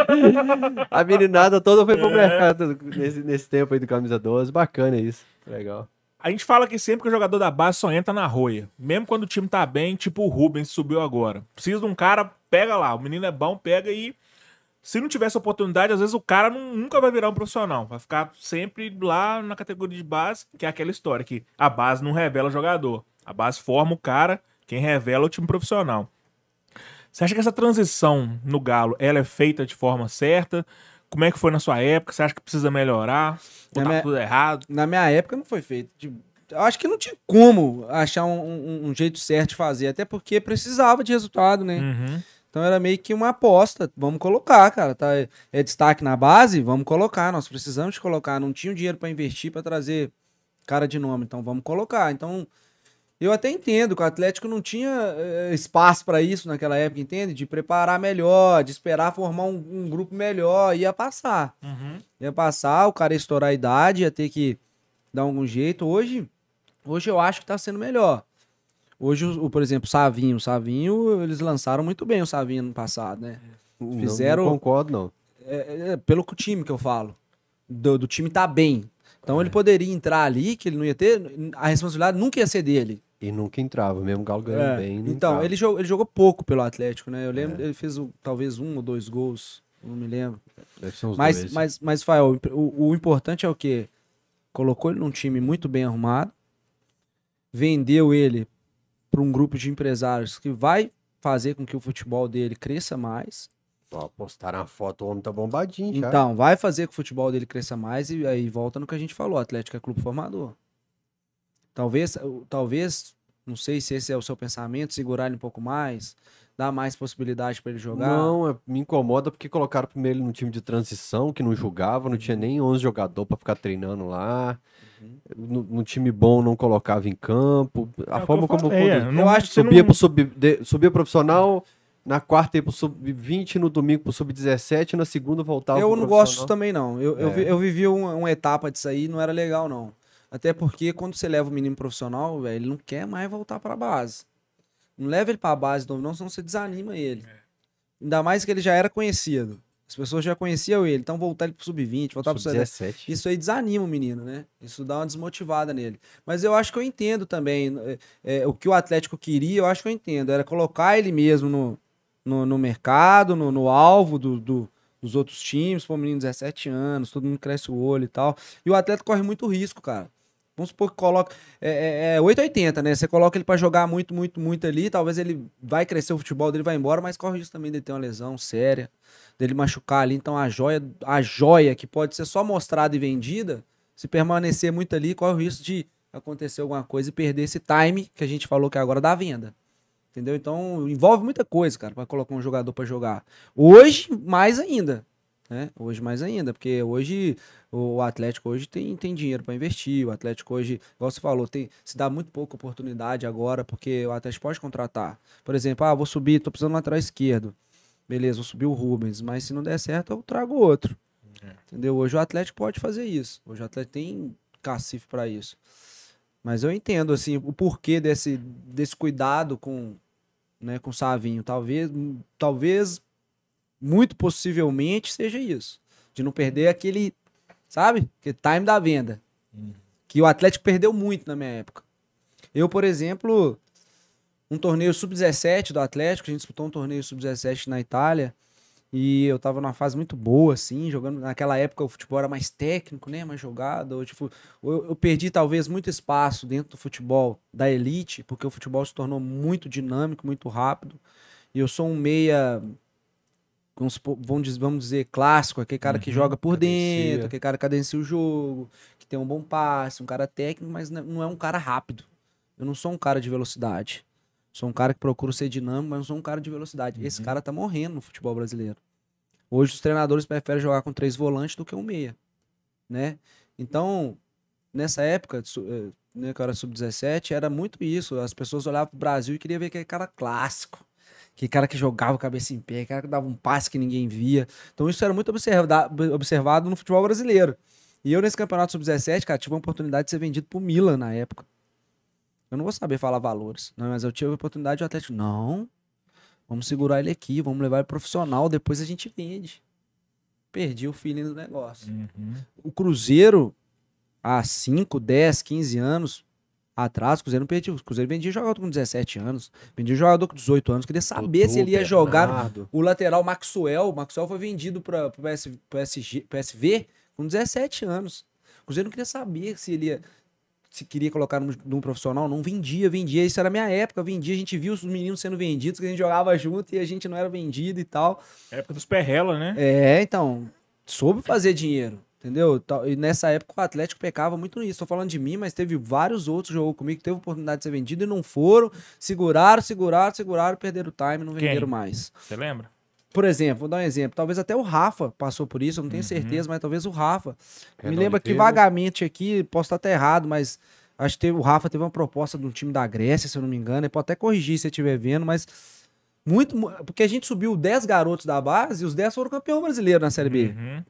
a meninada toda foi pro mercado nesse, nesse tempo aí do Camisa 12. Bacana isso. Legal. A gente fala que sempre que o jogador da base só entra na roia. Mesmo quando o time tá bem, tipo o Rubens subiu agora. Precisa de um cara, pega lá. O menino é bom, pega e. Se não tivesse oportunidade, às vezes o cara não- nunca vai virar um profissional. Vai ficar sempre lá na categoria de base, que é aquela história que a base não revela o jogador. A base forma o cara, quem revela é o time profissional. Você acha que essa transição no Galo, ela é feita de forma certa? Como é que foi na sua época? Você acha que precisa melhorar? Ou Na tá minha- tudo errado? Na minha época não foi feito. de- Eu acho que não tinha como achar um, um- um jeito certo de fazer, até porque precisava de resultado, né? Uhum. Então era meio que uma aposta. Vamos colocar, cara. Tá, é destaque na base? Vamos colocar. Nós precisamos de colocar. Não tinha dinheiro para investir para trazer cara de nome. Então vamos colocar. Então eu até entendo que o Atlético não tinha eh, espaço para isso naquela época, entende? De preparar melhor, de esperar formar um, um grupo melhor. Ia passar. Uhum. Ia passar, o cara ia estourar a idade, ia ter que dar algum jeito. Hoje, hoje eu acho que tá sendo melhor. Hoje, o, o, por exemplo, o Savinho. O Savinho, eles lançaram muito bem o Savinho no passado, né? Não- Fizeram- Não, concordo, não. É, é, pelo que o time que eu falo. Do, do time tá bem. Então ele poderia entrar ali, que ele não ia ter. A responsabilidade nunca ia ser dele. E nunca entrava, mesmo o Galo ganhando É, bem. Então, entrava. ele jogou, ele jogou pouco pelo Atlético, né? Eu lembro, ele fez talvez um ou dois gols, não me lembro. Mas, dois. mas, mas Fael, o, o importante é o quê? Colocou ele num time muito bem arrumado, vendeu ele para um grupo de empresários que vai fazer com que o futebol dele cresça mais. Ó, postaram a foto, o homem tá bombadinho já. Então, vai fazer que o futebol dele cresça mais e aí volta no que a gente falou, Atlético é clube formador. Talvez, talvez, não sei se esse é o seu pensamento, segurar ele um pouco mais, dar mais possibilidade para ele jogar. Não, é- me incomoda porque colocaram primeiro ele no time de transição, que não jogava, não tinha nem 11 jogadores pra ficar treinando lá. Uhum. No, no time bom não colocava em campo. A É forma eu como falei, é, eu acho subia não- pro sub, de- subia profissional, na quarta ia pro sub-20, no domingo pro sub-17, na segunda voltava Eu não gosto também, não. Eu, eu, É. vi- eu vivi uma, uma etapa disso aí, não era legal, não. Até porque quando você leva o menino profissional, velho, ele não quer mais voltar pra base. Não leva ele pra base, não, senão você desanima ele. Ainda mais que ele já era conhecido. As pessoas já conheciam ele. Então voltar ele pro sub-20, voltar pro sub-17. Sub-17. Isso aí desanima o menino, né? Isso dá uma desmotivada nele. Mas eu acho que eu entendo também. é, é, o que o Atlético queria, eu acho que eu entendo. Era colocar ele mesmo no, no, no mercado, no, no alvo do, do- dos outros times. Pô, o menino de 17 anos, todo mundo cresce o olho e tal. E o Atlético corre muito risco, cara. Vamos supor que coloca. É, é, é 880, né? Você coloca ele pra jogar muito, muito, muito ali. Talvez ele vai crescer o futebol dele, vai embora, mas corre risco também dele ter uma lesão séria, dele machucar ali. Então a joia, a joia que pode ser só mostrada e vendida, se permanecer muito ali, corre o risco de acontecer alguma coisa e perder esse time que a gente falou que é agora da venda. Entendeu? Então envolve muita coisa, cara, pra colocar um jogador pra jogar. Hoje, mais ainda. Né? Hoje mais ainda, porque hoje o Atlético hoje tem, tem dinheiro para investir, o Atlético hoje, igual você falou, tem, se dá muito pouca oportunidade agora, porque o Atlético pode contratar. Por exemplo, ah, vou subir, tô precisando lateral esquerdo. Beleza, vou subir o Rubens, mas se não der certo, eu trago outro. Entendeu? Hoje o Atlético pode fazer isso. Hoje o Atlético tem cacife para isso. Mas eu entendo assim o porquê desse, desse cuidado com, né, com o Savinho. Talvez, talvez, muito possivelmente seja isso, de não perder aquele, sabe, aquele time da venda, que o Atlético perdeu muito na minha época. Eu, por exemplo, um torneio sub-17 do Atlético, a gente disputou um torneio sub-17 na Itália. E eu tava numa fase muito boa, assim, jogando. Naquela época o futebol era mais técnico, né? Mais jogado. Eu, tipo, eu, eu perdi talvez muito espaço dentro do futebol da elite, porque o futebol se tornou muito dinâmico, muito rápido. E eu sou um meia. Vamos, vamos dizer, clássico, aquele cara que Uhum, joga por cadencia. dentro, aquele cara que cadencia o jogo, que tem um bom passe, um cara técnico, mas não é um cara rápido. Eu não sou um cara de velocidade. Sou um cara que procura ser dinâmico, mas não sou um cara de velocidade. Esse cara tá morrendo no futebol brasileiro. Hoje os treinadores preferem jogar com três volantes do que um meia, né? Então, nessa época, eh, né, que eu era sub-17, era muito isso. As pessoas olhavam pro Brasil e queriam ver aquele cara clássico. Aquele cara que jogava cabeça em pé, cara que dava um passe que ninguém via. Então isso era muito observa- observado no futebol brasileiro. E eu, nesse campeonato sub-17, cara, tive a oportunidade de ser vendido pro Milan na época. Eu não vou saber falar valores, né? mas eu tive a oportunidade de o Atlético. Não, vamos segurar ele aqui, vamos levar ele profissional, depois a gente vende. Perdi o feeling do negócio. Uhum. O Cruzeiro, há 5, 10, 15 anos atrás, o Cruzeiro não perdia. O Cruzeiro vendia jogador com 17 anos, vendia jogador com 18 anos, queria saber se ele ia jogar Bernardo. o lateral Maxwell, o Maxwell foi vendido para o PS, PSG, PSV com 17 anos. O Cruzeiro não queria saber se ele ia, se queria colocar num, num profissional, não vendia, vendia. Isso era a minha época, vendia. A gente viu os meninos sendo vendidos, que a gente jogava junto e a gente não era vendido e tal. Época dos Perrela, né? É, então, soube fazer dinheiro, Entendeu? E nessa época o Atlético pecava muito nisso. Tô falando de mim, mas teve vários outros que jogou comigo que teve oportunidade de ser vendido e não foram. Seguraram, seguraram, seguraram, perderam o time, não Quem? venderam mais. Você lembra? Por exemplo, vou dar um exemplo. Talvez até o Rafa passou por isso, eu não tenho Uhum. certeza, mas talvez o Rafa. Me lembra que vagamente aqui, posso estar até errado, mas acho que teve- o Rafa teve uma proposta de um time da Grécia, se eu não me engano. Ele pode até corrigir se eu estiver vendo, mas muito. mu- Porque a gente subiu 10 garotos da base e os 10 foram campeão brasileiro na Série B. Uhum.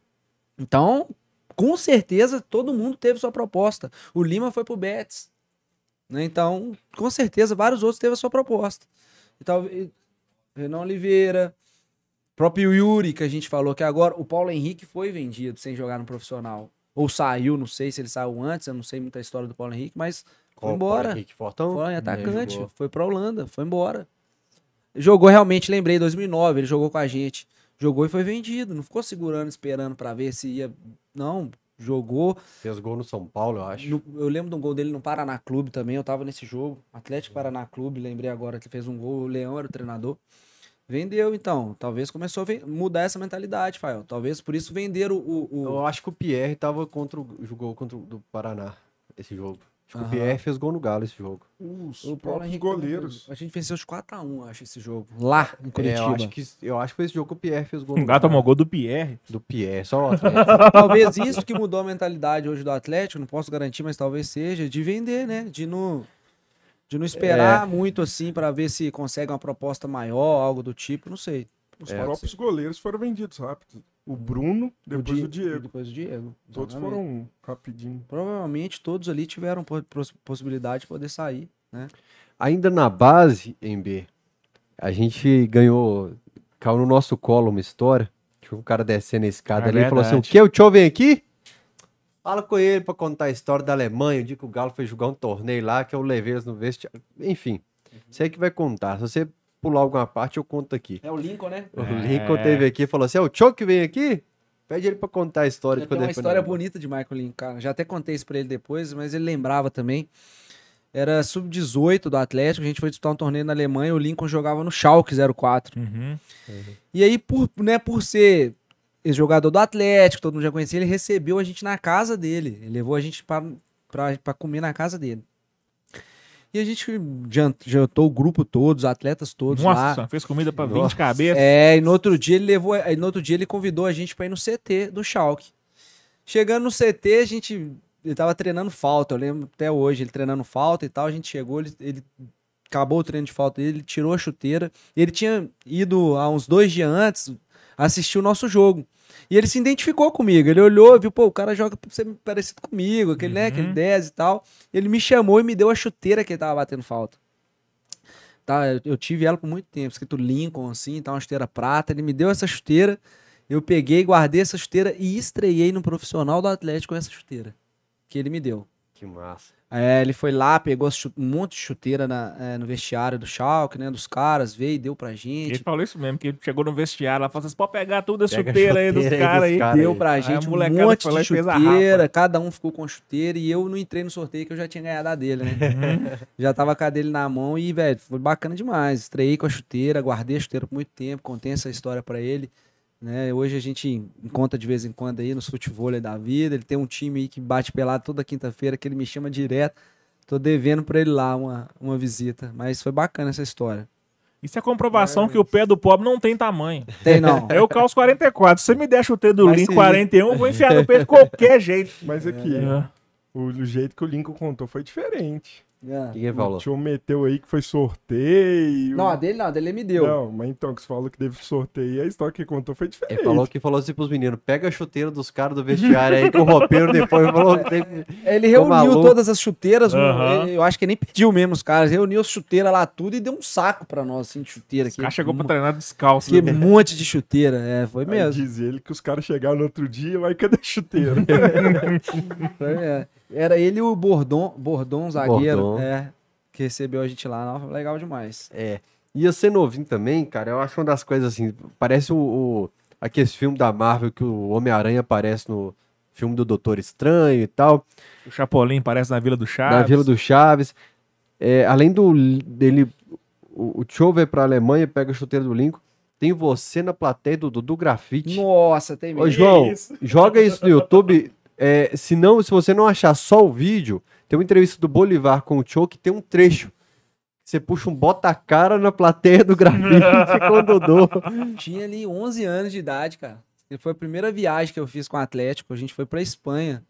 Então, com certeza, todo mundo teve sua proposta. O Lima foi pro Betis. Né? Então, com certeza, vários outros teve a sua proposta. E talvez. Renan Oliveira, próprio Yuri, que a gente falou que agora. O Paulo Henrique foi vendido sem jogar no profissional. Ou saiu, não sei se ele saiu antes, eu não sei muita história do Paulo Henrique, mas foi embora. Henrique Fortão. Foi atacante, foi pra Holanda, foi embora. Jogou realmente, lembrei, 2009, ele jogou com a gente. Jogou e foi vendido, não ficou segurando, esperando pra ver se ia. Não, jogou. Fez gol no São Paulo, eu acho. No- eu lembro de um gol dele no Paraná Clube também, eu tava nesse jogo. Atlético Paraná Clube, lembrei agora que fez um gol, o Leão era o treinador. Vendeu, então. Talvez começou a mudar essa mentalidade, Fael. Talvez por isso venderam o. o- Eu acho que o Pierre tava contra o, jogou contra o do Paraná, esse jogo. Acho que o Pierre fez gol no Galo esse jogo. Os o próprios Henrique também goleiros. A gente venceu de 4x1, acho, esse jogo. Lá em É, Curitiba. eu, acho que, eu acho que foi esse jogo que o Pierre fez gol O Galo. tomou gol do Pierre. Do Pierre, só o Atlético. talvez isso que mudou a mentalidade hoje do Atlético, não posso garantir, mas talvez seja, de vender, né? De não, de não esperar muito assim pra ver se consegue uma proposta maior, algo do tipo, não sei. Os É, próprios goleiros foram vendidos rápido. O Bruno, depois o, Di- Diego. Depois o Diego. Todos exatamente. foram rapidinho. Provavelmente todos ali tiveram po- pos- possibilidade de poder sair, né? Ainda na base, em B, a gente ganhou, caiu no nosso colo uma história. Tinha um cara descendo a escada É ali e falou assim: o que? O Tio vem aqui? Fala com ele pra contar a história da Alemanha, o dia que o Galo foi jogar um torneio lá, que eu levei eles no vestiário. Enfim, você que vai contar. Se você pular alguma parte, eu conto aqui. É o Lincoln, né? O Lincoln teve aqui e falou assim: é o que vem aqui? Pede ele pra contar a história Já de tem quando uma história bonita de Michael Lincoln, cara. Já até contei isso pra ele depois, mas ele lembrava também. Era sub-18 do Atlético, a gente foi disputar um torneio na Alemanha, o Lincoln jogava no Schalke 04. Uhum. E aí, por, né, por ser esse jogador do Atlético, todo mundo já conhecia, ele recebeu a gente na casa dele. Ele levou a gente pra, pra, pra comer na casa dele. E a gente jan- jantou o grupo todo, os atletas todos lá. Nossa, fez comida pra Nossa. 20 cabeças. É, e no outro dia ele levou, no outro dia ele convidou a gente pra ir no CT do Schalke. Chegando no CT, a gente ele tava treinando falta, eu lembro até hoje, ele treinando falta e tal, a gente chegou, ele, ele acabou o treino de falta dele, ele tirou a chuteira, ele tinha ido há uns dois dias antes assistir o nosso jogo. E ele se identificou comigo, ele olhou, viu, pô, o cara joga parecido comigo, aquele, né, aquele Uhum. 10 e tal. Ele me chamou e me deu a chuteira que ele tava batendo falta. Tá, eu, eu tive ela por muito tempo, escrito Lincoln assim, tá uma chuteira prata. Ele me deu essa chuteira, eu peguei, guardei essa chuteira e estreiei no profissional do Atlético com essa chuteira que ele me deu. Que massa. É, ele foi lá, pegou um monte de chuteira na- é, no vestiário do Schalke, né, dos caras, veio e deu pra Ele gente. falou isso mesmo, que ele chegou no vestiário lá, falou assim, pode pegar tudo a Pega a chuteira aí dos chuteira aí caras aí. caras. Deu aí. pra Aí gente um molecada monte de chuteira, cada um ficou com chuteira e eu não entrei no sorteio que eu já tinha ganhado a dele, né? Já tava com a dele na mão e, velho, foi bacana demais. Estreiei com a chuteira, guardei a chuteira por muito tempo, contei essa história pra ele. Né? Hoje a gente encontra de vez em quando aí nos futebol da vida. Ele tem um time aí que bate pelado toda quinta-feira, que ele me chama direto. Tô devendo pra ele lá uma, uma visita. Mas foi bacana essa história. Isso é comprovação que o pé do pobre não tem tamanho. Tem não. É o caos 44. Se você me der a chuteira do Link ser- 41, eu vou enfiar no peito de qualquer jeito. Mas aqui, É. o, o jeito que o Lincoln contou foi diferente. O que que ele O falou? tio meteu aí que foi sorteio. Não, a dele não, a dele ele me deu. Não, mas então que você falou que teve sorteio, a história que ele contou foi diferente. Ele falou que falou assim pros meninos: pega a chuteira dos caras do vestiário aí, que o roupeiro depois falou que tem que. Ele reuniu maluco. todas as chuteiras, Aham. ele- eu acho que nem pediu mesmo os caras, reuniu as chuteiras lá tudo e deu um saco pra nós, assim, de chuteira. O Que, cara chegou pra mu- treinar descalço. que né? monte de chuteira, é, foi Aí mesmo. diz ele que os caras chegaram no outro dia, mas cadê a chuteira? Foi, é. Era ele e o Bordon, Bordon zagueiro, Bordon. é, que recebeu a gente lá, Não, legal demais. É. Ia ser novinho também, cara. Eu acho uma das coisas assim. Parece o, o aquele filme da Marvel que o Homem-Aranha aparece no filme do Doutor Estranho e tal. O Chapolin parece na Vila do Chaves. Na Vila do Chaves. É, além do dele. O, o Cho vai pra Alemanha, pega a chuteira do Lincoln. tem você na plateia do Dudu Grafite. Nossa, tem Ô, mesmo. João, isso? joga isso no YouTube. É, se, não, se você não achar só o vídeo, tem uma entrevista do Bolivar com o Cho que tem um trecho. Você puxa um bota-cara na plateia do grafite com o Dudu. Tinha ali 11 anos de idade, cara. Foi a primeira viagem que eu fiz com o Atlético. A gente foi pra Espanha,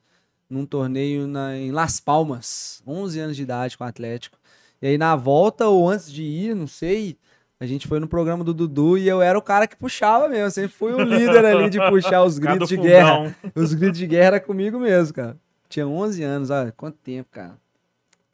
num torneio na- em Las Palmas. 11 anos de idade com o Atlético. E aí na volta, ou antes de ir, não sei, a gente foi no programa do Dudu e eu era o cara que puxava mesmo. Eu sempre fui o líder ali de puxar os gritos de guerra. Os gritos de guerra era comigo mesmo, cara. Tinha 11 anos, olha, quanto tempo, cara.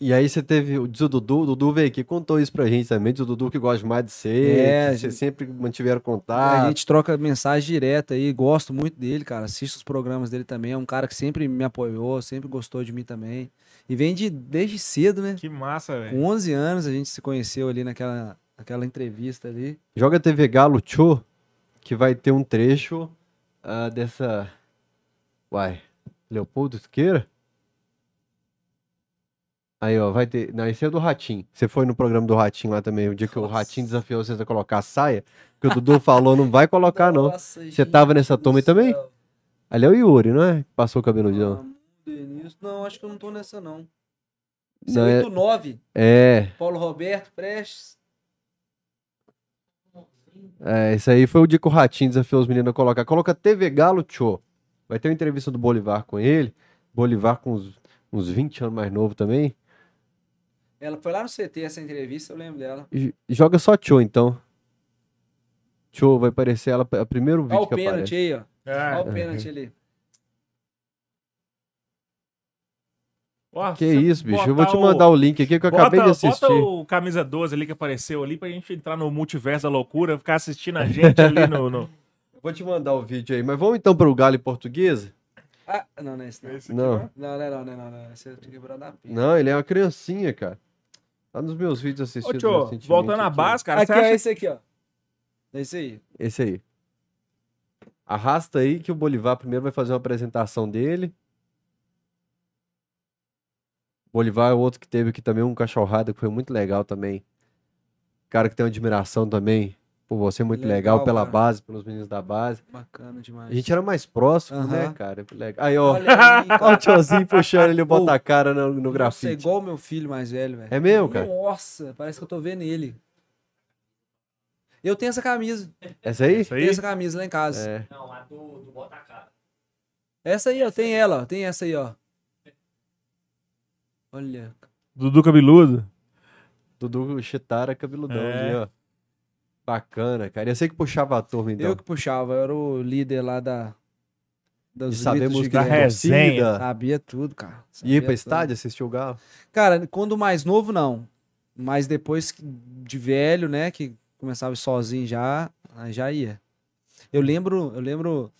E aí você teve, o- Dudu, o Dudu veio aqui, contou isso pra gente também, diz o Dudu que gosta mais de ser, É, a vocês gente- sempre mantiveram A contato. gente troca mensagem direta aí, gosto muito dele, cara. Assisto os programas dele também. É um cara que sempre me apoiou, sempre gostou de mim também. E vem de, desde cedo, né? Que massa, velho. Com 11 anos a gente se conheceu ali naquela, naquela entrevista ali. Joga TV Galo Cho, que vai ter um trecho ah, dessa. Uai, Leopoldo Siqueira? Aí, ó, vai ter. Não, esse é do Ratinho. Você foi no programa do Ratinho lá também, o dia que o Nossa. Ratinho desafiou vocês a colocar a saia, que o Dudu falou, não vai colocar, não. Nossa, Você tava nessa turma aí também? Ali é o Yuri, não é? Passou o cabeludão. Denilson. Não, acho que eu não tô nessa, não. Não, é- 9, É, Paulo Roberto Prestes. É, esse aí foi o dia que o Ratinho desafiou os meninos a colocar. Coloca TV Galo Cho. Vai ter uma entrevista do Bolivar com ele. Bolivar com uns, uns 20 anos mais novo também. Ela foi lá no CT essa entrevista, eu lembro dela. J- Joga só Cho, então. Cho, vai aparecer ela, o primeiro vídeo Olha o que pênalti aparece. aí, ó. É. Olha o pênalti ali. Ó, Que isso, bicho. Eu vou te botar o- mandar o link aqui que eu Bota, acabei de assistir. bota o camisa 12 ali que apareceu ali pra gente entrar no multiverso da loucura, ficar assistindo a gente ali no. no- Vou te mandar o vídeo aí. Mas vamos então para o Galo em português? Ah, não, não é esse não. Esse aqui, Não. né? Não, não é não, não é não, não. é. Esse eu tinha quebrado a pena. Não, ele é uma criancinha, cara. Tá nos meus vídeos Ô, assistidos. tio, recentemente voltando à aqui, base, cara, aqui, acha esse aqui, ó. É esse aí. Esse aí. Arrasta aí que o Bolivar primeiro vai fazer uma apresentação dele. Bolivar é outro que teve aqui também um cachorrada que foi muito legal também. Cara que tem uma admiração também por você, muito legal, Legal, pela cara. base, pelos meninos da base. Bacana demais. A gente era mais próximo, né, Aham. cara? Legal. Aí, ó, Olha aí, ó o tiozinho puxando ele, bota a cara no, no Nossa, é grafite. igual o meu filho mais velho, velho. É mesmo, cara? Nossa, parece que eu tô vendo ele. Eu tenho essa camisa. Essa aí? Isso aí? Tenho essa camisa lá em casa. É. Não, a do, do Bota a Cara. Essa aí, ó. Tem ela, ó. Tem essa aí, ó. Olha. Dudu Cabeludo? Dudu Chitara cabeludão É. ali, ó. Bacana, cara. Eu sei que puxava a turma, então. Eu que puxava, eu era o líder lá da. Dos saber de música da resenha. Sabia tudo, cara. E ir Sabia pra tudo. estádio assistir o Galo? Cara, quando mais novo, não. Mas depois de velho, né, que começava sozinho já, aí já ia. Eu lembro, eu lembro,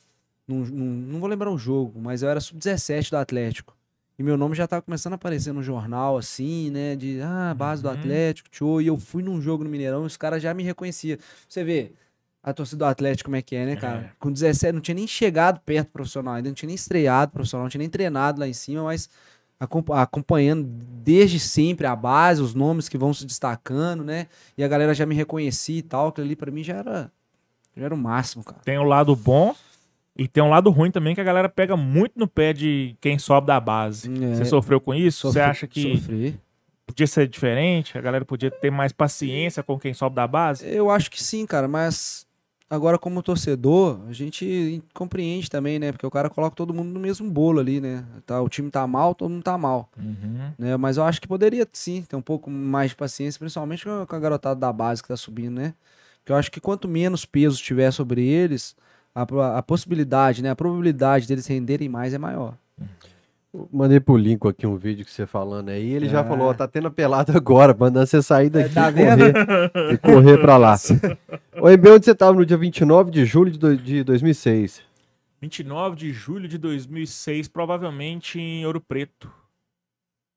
num- num- não vou lembrar o jogo, mas eu era sub-17 do Atlético. E meu nome já tava começando a aparecer no jornal, assim, né, de, ah, base do Uhum. Atlético, tchô. E eu fui num jogo no Mineirão e os caras já me reconheciam. Você vê, a torcida do Atlético como é que é, né, cara? É. Com 17, não tinha nem chegado perto do profissional ainda, não tinha nem estreado profissional, não tinha nem treinado lá em cima, mas acompa- acompanhando desde sempre a base, os nomes que vão se destacando, né? E a galera já me reconhecia e tal, aquilo ali pra mim já era, já era o máximo, cara. Tem o lado bom e tem um lado ruim também que a galera pega muito no pé de quem sobe da base. É. Você sofreu com isso? Você acha que Sofri. podia ser diferente? A galera podia ter mais paciência com quem sobe da base? Eu acho que sim, cara, mas agora como torcedor, a gente compreende também, né? Porque o cara coloca todo mundo no mesmo bolo ali, né? Tá, o time tá mal, todo mundo tá mal. Uhum. né? Mas eu acho que poderia sim ter um pouco mais de paciência, principalmente com a garotada da base que tá subindo, né? Porque eu acho que quanto menos peso tiver sobre eles, a, a possibilidade, né? A probabilidade deles renderem mais é maior. Mandei pro Lincoln aqui um vídeo que você falando aí. Ele já É. falou, ó, tá tendo a pelada agora, mandando você sair daqui tá e, correr, e correr pra lá. Ô, MB, onde você tava no dia 29 de julho de, do- de 2006? 29 de julho de 2006, provavelmente em Ouro Preto.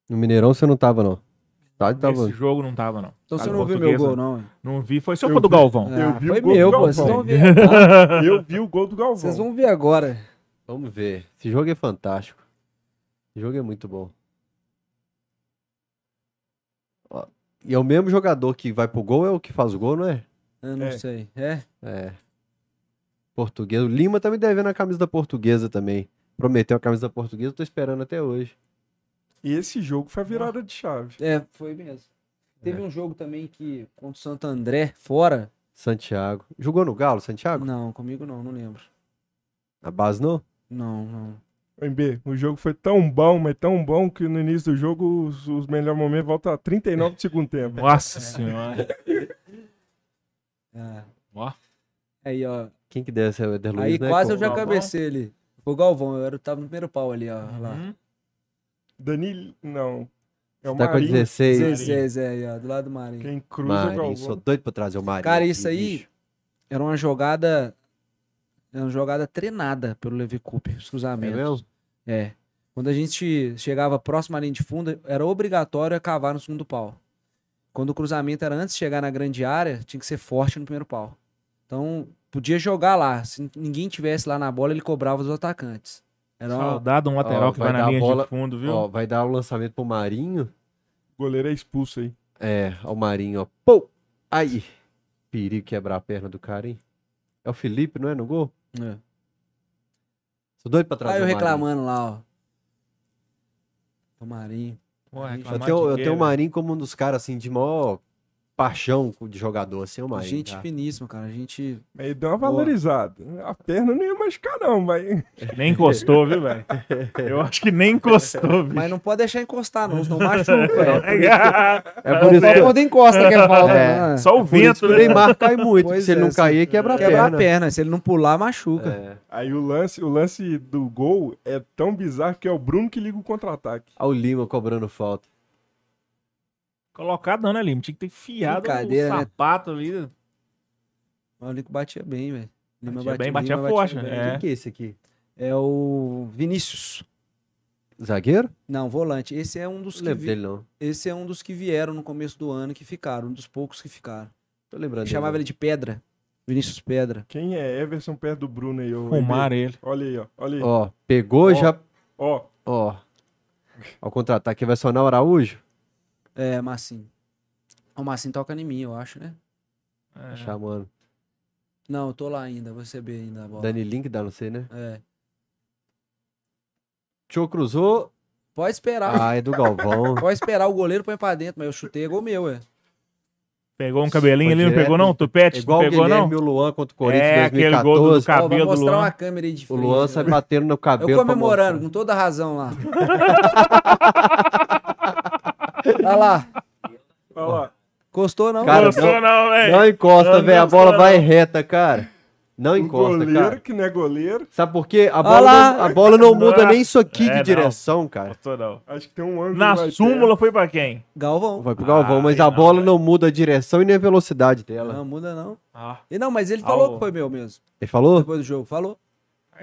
No Mineirão você não tava, não. Estádio tava... Esse jogo não tava, não. Então você não viu meu gol, não? hein? Não vi, foi só Eu o do vi. Galvão. Eu Ah, vi o foi gol do meu, pô. Galvão. Vocês vão ver. Eu vi o gol do Galvão. Vocês vão ver agora. Vamos ver. Esse jogo é fantástico. Esse jogo é muito bom. Ó, e é o mesmo jogador que vai pro gol, é o que faz o gol, não é? Eu não É. sei. É? É. Portuguesa. O Lima tá me devendo a camisa da portuguesa também. Prometeu a camisa da portuguesa, eu tô esperando até hoje. E esse jogo foi a virada de chave. É, foi mesmo. Teve um jogo também que, contra o Santo André, fora. Santiago. Jogou no Galo, Santiago? Não, comigo não, não lembro. Na base não? Não, não. MB, o jogo foi tão bom, mas tão bom que no início do jogo os, os melhores momentos voltam a 39 do segundo tempo. Nossa senhora. É. Ó. Aí, ó. Quem que Eder Luiz, Aí né? quase eu já Galvão? cabecei ali. Foi o Galvão, eu era, tava no primeiro pau ali, ó. Lá. Uhum. Danilo, não. É o Tá com Marinho. 16. 16, é, aí, ó, do lado do Marinho. Quem cruza o Marinho, Galvão. sou doido pra trazer o Marinho. Cara, isso aí bicho. era uma jogada. Era uma jogada treinada pelo Levi Cooper, os É cruzamentos. mesmo? É. Quando a gente chegava próximo à linha de fundo, era obrigatório cavar no segundo pau. Quando o cruzamento era antes de chegar na grande área, tinha que ser forte no primeiro pau. Então, podia jogar lá. Se ninguém tivesse lá na bola, ele cobrava os atacantes. Era uma... Saudade um lateral Ó, que vai vai, na linha bola- de fundo, viu? Ó, vai dar o lançamento pro Marinho. O goleiro é expulso aí. É, ó, o Marinho, ó. Pô! Aí! Perigo quebrar a perna do cara, hein? É o Felipe, não é? No gol? É. Sou doido pra trazer Aí eu reclamando lá, ó. O Marinho. Pô, Eu tenho, eu tenho o? Marinho como um dos caras, assim, de maior paixão de jogador, assim, é o Marinho. gente tá? finíssima, cara. A gente. Ele deu uma valorizada. A perna não ia machucar, não, mas. Nem encostou, viu, velho? Eu acho que nem encostou, bicho. Mas não pode deixar encostar, não, senão machuca, velho. É por isso Só que quando encosta que é falta. É, né? Só o isso vento, que o né? Neymar cai muito. Pois se ele é, não se- cair, quebra a Quebra perna. a perna. Se ele não pular, machuca. É. Aí o lance, o lance do gol é tão bizarro que é o Bruno que liga o contra-ataque. Olha o Lima cobrando falta. Colocado não, né, Lima? Tinha que ter fiado o né? sapato ali. O Nico batia bem, velho. Lima Batia bem, batia Lima forte, né? Quem que é esse aqui? É o Vinícius. Zagueiro? Não, volante. Esse é um dos Não que vi- dele, não. esse é um dos que vieram no começo do ano que ficaram, um dos poucos que ficaram. Tô lembrando Chamava dele. ele de Pedra. Vinícius Pedra. Quem é Everson perto do Bruno aí? MB? ele. Olha aí, ó. Olha aí. Ó, pegou Ó. já... Ó, Ó. Ao contra-ataque vai sonar o Araújo? É, Massim. O Massim toca em mim, eu acho, né? É. Chamando. Não, eu tô lá ainda, vou receber ainda a bola. Danilinho que dá, não sei, né? É. Tio cruzou. Pode esperar. Ah, é do Galvão. Pode esperar, o goleiro põe pra dentro, mas eu chutei, é gol meu, é. Pegou um cabelinho ali, não pegou não? Tupete, igual não o pegou Guilherme não? o Luan contra o Corinthians É, em aquele gol do 2014. Ó, cabelo vou do mostrar Luan. uma câmera aí de O frente. Luan ó. sai batendo no cabelo. Eu comemorando, com toda a razão lá. Olha lá. olha lá. Gostou, não? Cara, Gostou não, velho? Não encosta, Não, velho. A não bola vai não. reta, cara. Não O encosta, goleiro, cara. que não é goleiro, Sabe por quê? A bola, lá. não, a bola não muda nem isso aqui É, de não. direção, cara. Gostou não. acho que tem um ângulo Na súmula foi pra quem? Galvão. Vai pro Galvão, mas Ai, a não, bola velho. não muda a direção e nem a velocidade dela. Não, muda não. Ah, E não, mas ele falou Alô. que foi meu mesmo. Ele falou? Depois do jogo, falou.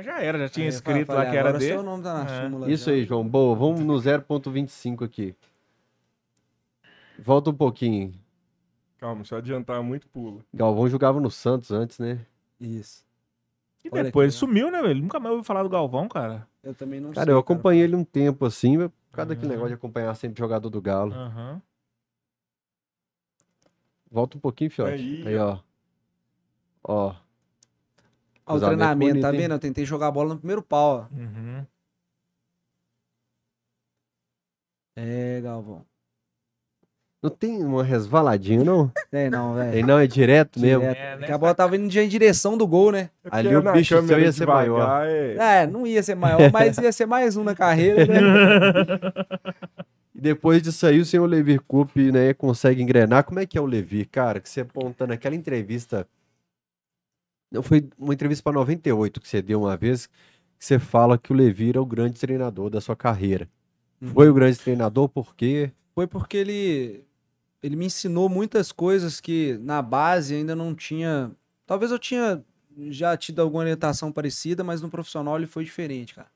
já era, já tinha Aí escrito falei, lá que era agora dele. seu nome tá na É. súmula. Isso já. aí, João. Boa, vamos no 0.25 aqui. Volta um pouquinho. Calma, se eu adiantar muito, pula. Galvão jogava no Santos antes, né? Isso. E Olha depois aqui, ó. sumiu, né, velho? Nunca mais ouvi falar do Galvão, cara. Eu também não Cara, sei. eu acompanhei ele um tempo assim, por causa daquele Uhum. negócio de acompanhar sempre jogador do Galo. Aham. Volta um pouquinho, fiote. Aí, Aí, ó. Ó. Ó, o treinamento, bonito, tá hein? vendo? Eu tentei jogar a bola no primeiro pau, ó. Uhum. É, Galvão. Não tem uma resvaladinha, não? Tem não, velho. Ele não é direto mesmo. Direto. É, né? Porque a bola tava indo em direção do gol, né? É Ali o bicho seu ia ser maior. É... É, não ia ser maior, mas ia ser mais um na carreira, né? E depois disso aí, o senhor Levi Coupe, né, consegue engrenar. Como é que é o Levi, cara? Que você aponta naquela entrevista. Não foi uma entrevista para 98 que você deu uma vez, que você fala que o Levi era o grande treinador da sua carreira. Foi o grande treinador porque Foi porque ele ele me ensinou muitas coisas que na base ainda não tinha. Talvez eu tinha já tido alguma orientação parecida, mas no profissional ele foi diferente, cara.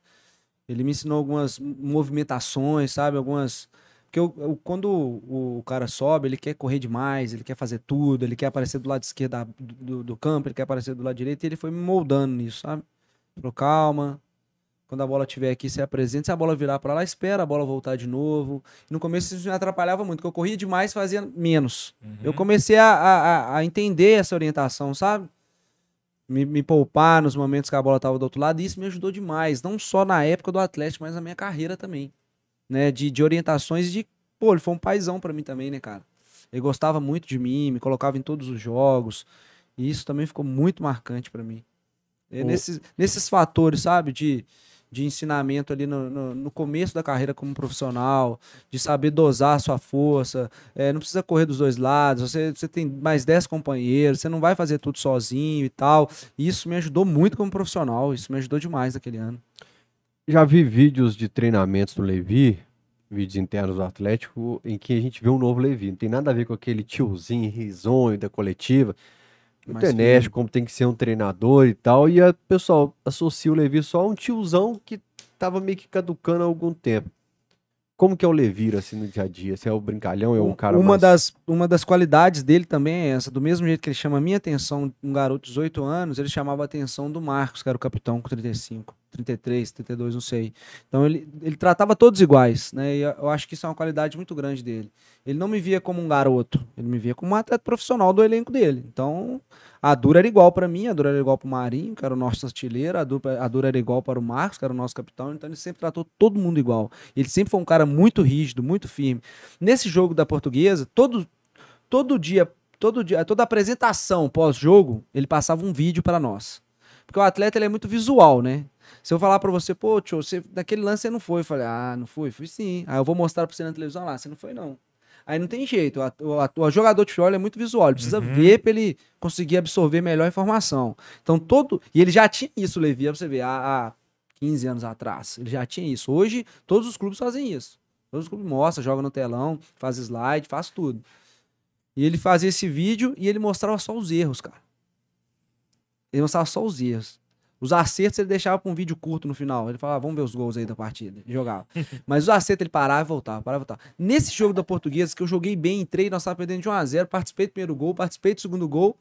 Ele me ensinou algumas movimentações, sabe? Algumas. Porque eu, eu- quando o, o cara sobe, ele quer correr demais, ele quer fazer tudo, ele quer aparecer do lado esquerdo do, do campo, ele quer aparecer do lado direito, e ele foi me moldando nisso, sabe? Falou, calma. Quando a bola estiver aqui, você apresenta. Se a bola virar pra lá, espera a bola voltar de novo. No começo isso me atrapalhava muito, porque eu corria demais fazia menos. Eu comecei a, a, a- entender essa orientação, sabe? Me, me poupar nos momentos que a bola tava do outro lado. E isso me ajudou demais. Não só na época do Atlético, mas na minha carreira também. Né? De, de orientações de. Pô, ele foi um paizão pra mim também, né, cara? Ele gostava muito de mim, me colocava em todos os jogos. E isso também ficou muito marcante pra mim. É O- nesses, nesses fatores, sabe? De, de ensinamento ali no, no, no começo da carreira como profissional, de saber dosar a sua força. é, não precisa correr dos dois lados. Você, você tem mais 10 companheiros, você não vai fazer tudo sozinho e tal. E isso me ajudou muito como profissional. Isso me ajudou demais naquele ano. Já vi vídeos de treinamentos do Levi, vídeos internos do Atlético, em que a gente vê um novo Levi. Não tem nada a ver com aquele tiozinho risonho da coletiva. Enérgico, como tem que ser um treinador e tal. E o pessoal associa o Levi só a um tiozão que tava meio que caducando há algum tempo. Como que é o Levi, assim, no dia a dia? Você é o brincalhão, é um cara uma, mais... das, uma das qualidades dele também é essa. Do mesmo jeito que ele chama a minha atenção, um garoto de 18 anos, ele chamava a atenção do Marcos, que era o capitão com 35, 33, 32, não sei. Então ele, ele tratava todos iguais, né? E eu acho que isso é uma qualidade muito grande dele. Ele não me via como um garoto, ele me via como um atleta profissional do elenco dele. Então a Dura era igual para mim, a Dura era igual para o Marinho, que era o nosso artilheiro, a Dura, a Dura era igual para o Marcos, que era o nosso capitão. Então ele sempre tratou todo mundo igual. Ele sempre foi um cara muito rígido, muito firme. Nesse jogo da Portuguesa, todo, todo dia, todo dia, toda apresentação pós-jogo, ele passava um vídeo para nós. Porque o atleta ele é muito visual, né? Se eu falar pra você, pô, tio, você, daquele lance você não foi. Eu falei, ah, não fui? Fui sim. Aí eu vou mostrar pra você na televisão lá, você não foi não. Aí não tem jeito, o, jogador de futebol é muito visual, ele precisa ver pra ele conseguir absorver melhor a informação. Então todo. E ele já tinha isso, Levi, pra você ver, há, há 15 anos atrás. Ele já tinha isso. Hoje, todos os clubes fazem isso. Todos os clubes mostram, joga no telão, faz slide, faz tudo. E ele fazia esse vídeo e ele mostrava só os erros, cara. Ele mostrava só os erros. Os acertos ele deixava pra um vídeo curto no final. Ele falava, vamos ver os gols aí da partida. E jogava. Mas os acertos ele parava e voltava, parava e voltava. Nesse jogo da Portuguesa, que eu joguei bem, entrei, nós estávamos perdendo de 1x0, participei do primeiro gol, participei do segundo gol.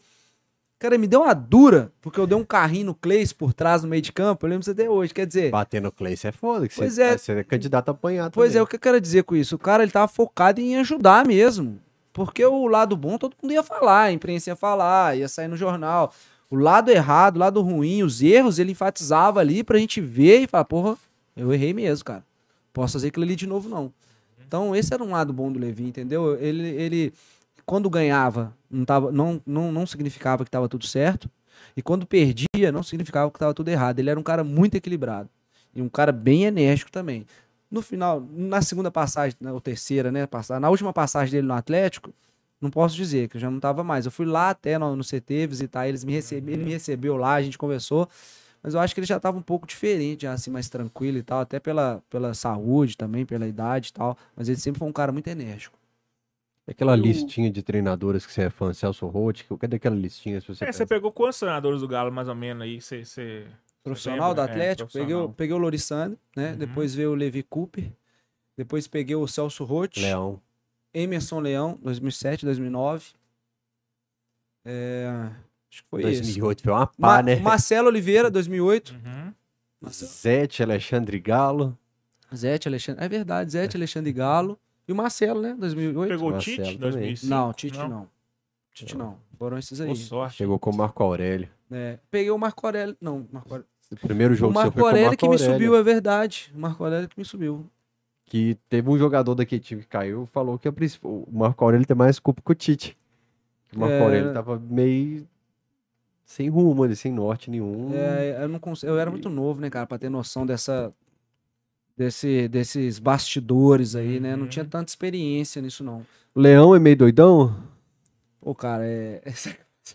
Cara, me deu uma dura, porque eu dei um carrinho no Cleis por trás no meio de campo. Eu lembro até hoje. Quer dizer, Bater no Cleice é foda, que Pois você, é. você é candidato a apanhar Pois é, também. o que eu quero dizer com isso? O cara ele tava focado em ajudar mesmo. Porque o lado bom todo mundo ia falar, a imprensa ia falar, ia sair no jornal. O lado errado, o lado ruim, os erros, ele enfatizava ali pra gente ver e falar, porra, eu errei mesmo, cara. Posso fazer aquilo ali de novo, não. Então, esse era um lado bom do Levi, entendeu? Ele, ele quando ganhava, não, tava, não, não, não significava que estava tudo certo. E quando perdia, não significava que estava tudo errado. Ele era um cara muito equilibrado. E um cara bem enérgico também. No final, na segunda passagem, ou terceira, né? Na última passagem dele no Atlético, não posso dizer que eu já não estava mais. Eu fui lá até no, no CT visitar eles, me recebe, ele me recebeu lá, a gente conversou. Mas eu acho que ele já estava um pouco diferente, já, assim, mais tranquilo e tal, até pela, pela saúde também, pela idade e tal. Mas ele sempre foi um cara muito enérgico. Aquela listinha de treinadores que você é fã, Celso Roth, cadê aquela listinha? Se você É, você pegou quantos treinadores do Galo, mais ou menos, aí? Você, você... Profissional do? É, Atlético, peguei, o- profissional. peguei o Lorissandro, né? Uhum. Depois veio o Levi Cooper. Depois peguei o Celso Roth. Leão. Emerson Leão, 2007, 2009. É, acho que foi esse. 2008 foi uma pá, Ma- né? Marcelo Oliveira, 2008. Uhum. Zete, Alexandre Galo. Zete, Alexandre. É verdade, Zete, Alexandre Galo. E o Marcelo, né? 2008. Pegou o Marcelo Tite, também. 2005? Não, Tite não. Tite não. Foram esses aí. Boa sorte. Chegou com o Marco Aurélio. É, peguei o Marco Aurélio. Não, Marco Aurélio. O primeiro jogo O seu Marco foi com o Aurélio Marco que me subiu, é verdade. O Marco Aurélio que me subiu. Que teve um jogador daquele time que caiu, falou que a principal- o Marco Aurélio tem mais culpa que o Tite. O Marco É. Aurélio tava meio sem rumo, ali, sem norte nenhum. É, eu, não cons- eu era muito novo, né, cara, pra ter noção dessa. Desse, desses bastidores aí, né? Não Uhum. tinha tanta experiência nisso, não. O Leão é meio doidão? Pô, cara, é.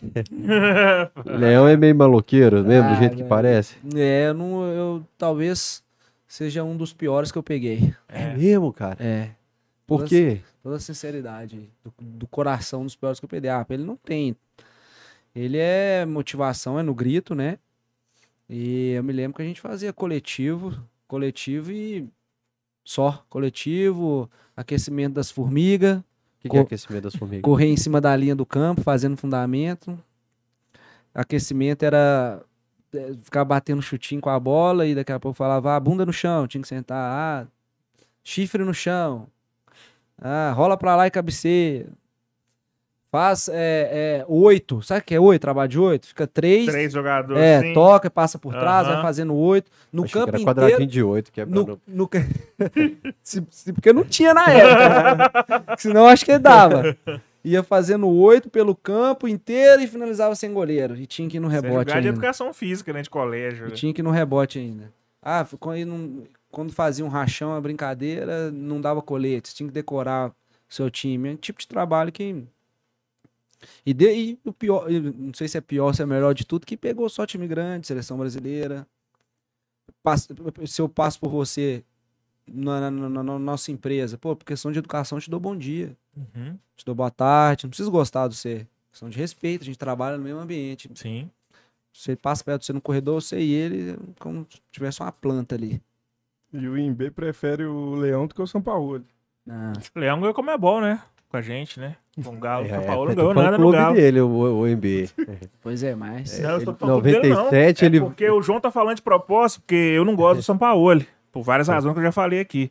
O Leão é meio maloqueiro, lembra? Ah, do jeito que parece. É, eu, não, eu talvez seja um dos piores que eu peguei. É, mesmo, cara. É. Por Todas- quê? Toda a sinceridade. Do, do coração dos piores que eu peguei. Ah, ele não tem. Ele é motivação, é no grito, né? E eu me lembro que a gente fazia coletivo, coletivo e só. Coletivo, aquecimento das formigas, O que, que é aquecimento das formigas? correr em cima da linha do campo, fazendo fundamento. Aquecimento era é, ficava batendo chutinho com a bola e daqui a pouco falava, ah, bunda no chão, tinha que sentar, ah, chifre no chão, ah, rola pra lá e cabeceia. Faz é, é, oito, sabe o que é oito? Trabalho de oito? Fica três, Três jogadores. é, sim. toca, passa por trás, vai Aham. fazendo oito. No que campo era inteiro, quadradinho de 8, que é no, não- no ca- se, se- porque não tinha na época. Senão acho que dava. Ia fazendo oito pelo campo inteiro e finalizava sem goleiro. E tinha que ir no rebote jogar de ainda. educação física, né? De colégio. E né? tinha que ir no rebote ainda. Ah, quando, fazia um rachão, a brincadeira, não dava colete. Tinha que decorar o seu time. É um tipo de trabalho que. E, de, e o pior, não sei se é pior, se é melhor de tudo, que pegou só time grande, seleção brasileira. Passa- se eu passo por você na, na- na- na nossa empresa, pô, por questão de educação, eu te dou bom dia, Uhum. te dou boa tarde, não preciso gostar do você. Questão de respeito, a gente trabalha no mesmo ambiente. Sim. Você passa perto de você no corredor, você e ele, como se tivesse uma planta ali. E o Imbe prefere o Leão do que o São Paulo. Ah, Leão ganhou como é bom, né? Com a gente, né? Com o Galo. É, o São é, Paulo é não ganhou nada no Galo. dele, o, o MB. pois é, mas. Não, eu ele- tô falando dele, não. 97 É ele- porque o João tá falando de propósito, porque eu não gosto do São Paulo. Por várias razões que eu já falei aqui.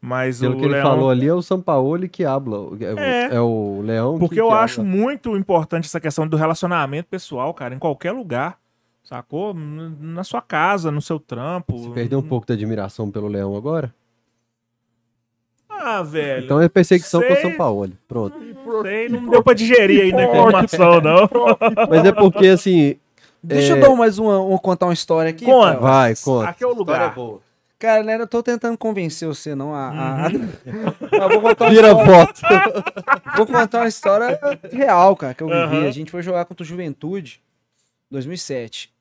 Mas Pelo o que ele Leão... falou ali, é o São Paulo que habla. É, o- É. é o Leão Porque que, eu que acho habla. muito importante essa questão do relacionamento pessoal, cara, em qualquer lugar. Sacou? Na sua casa, no seu trampo. Você perdeu um pouco da admiração pelo Leão agora? Ah, velho. Então é perseguição com o Sei. São Paulo. Pronto. Sei, não deu pra digerir ainda a informação, não. Mas é porque, assim, Deixa É. eu dar mais uma, uma- contar uma história aqui. Conta. vai, conta. Aqui é o lugar. boa. Cara, né, eu tô tentando convencer você, não. A, a- a- Eu vou, contar uma Vira história, voto. vou contar uma história real, cara, que eu vivi. Aham. A gente foi jogar contra o Juventude 2007,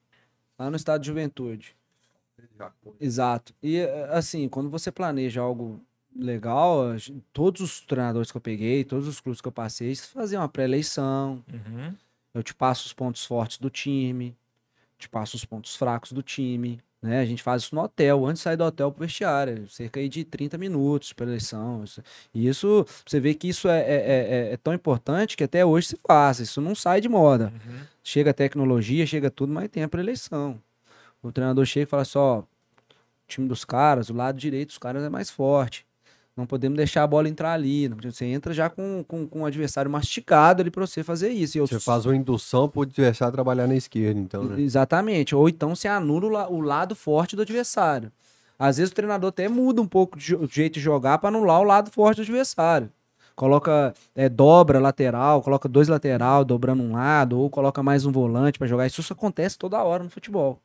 lá no estado de Juventude. Exato. E assim, quando você planeja algo legal, todos os treinadores que eu peguei, todos os clubes que eu passei, eles faziam uma pré-eleição. Uhum. Eu te passo os pontos fortes do time, te passo os pontos fracos do time. Né? A gente faz isso no hotel, antes de sair do hotel pro vestiário, cerca aí de 30 minutos para eleição. Isso- E isso, você vê que isso é, é, é- é tão importante que até hoje se faz, isso não sai de moda. Uhum. Chega a tecnologia, chega tudo, mas tem a pré-eleição. O treinador chega e fala só, o time dos caras, o lado direito dos caras é mais forte. Não podemos deixar a bola entrar ali. Você entra já com, com, com o adversário mastigado ali para você fazer isso. Eu Você faz uma indução pro adversário trabalhar na esquerda, então, né? Exatamente. Ou então se anula o, la- o lado forte do adversário. Às vezes o treinador até muda um pouco o jeito de jogar para anular o lado forte do adversário. Coloca, é, dobra lateral, coloca dois lateral dobrando um lado, ou coloca mais um volante para jogar. Isso, isso acontece toda hora no futebol.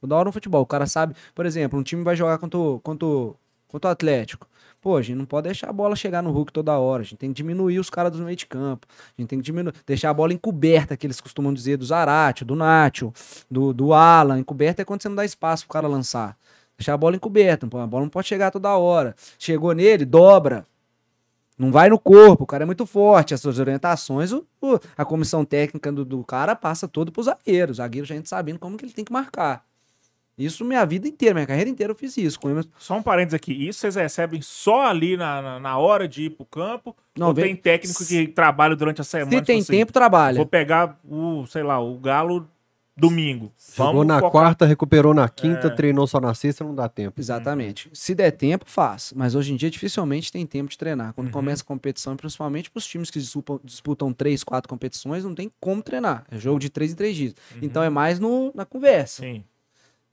Toda hora no futebol. O cara sabe, por exemplo, um time vai jogar contra o, contra o, contra o Atlético. Pô, a gente não pode deixar a bola chegar no Hulk toda hora. A gente tem que diminuir os caras do meio de campo. A gente tem que diminuir, deixar a bola encoberta, que eles costumam dizer, do Zarate, do Nacho, do, do Alan. Encoberta é quando você não dá espaço pro cara lançar. Deixar a bola encoberta. A bola não pode chegar toda hora. Chegou nele, dobra. Não vai no corpo, o cara é muito forte. As suas orientações, o- o- a comissão técnica do, do cara passa todo pro zagueiro. O zagueiro já entra sabendo como que ele tem que marcar. Isso minha vida inteira, minha carreira inteira eu fiz isso. Com Emerson- Só um parênteses aqui. Isso vocês recebem só ali na, na, na hora de ir pro campo? Não, ou vem- tem técnico que trabalha durante a semana? Se tem tipo assim, tempo, trabalha. Vou pegar o, sei lá, o Galo domingo. Chegou Vamos na focar- quarta, recuperou na quinta, É. treinou só na sexta, não dá tempo. Exatamente. Se der tempo, faz. Mas hoje em dia dificilmente tem tempo de treinar. Quando Uhum. começa a competição, principalmente para os times que disputam, disputam três, quatro competições, não tem como treinar. É jogo de três em três dias. Então é mais no, na conversa. Sim.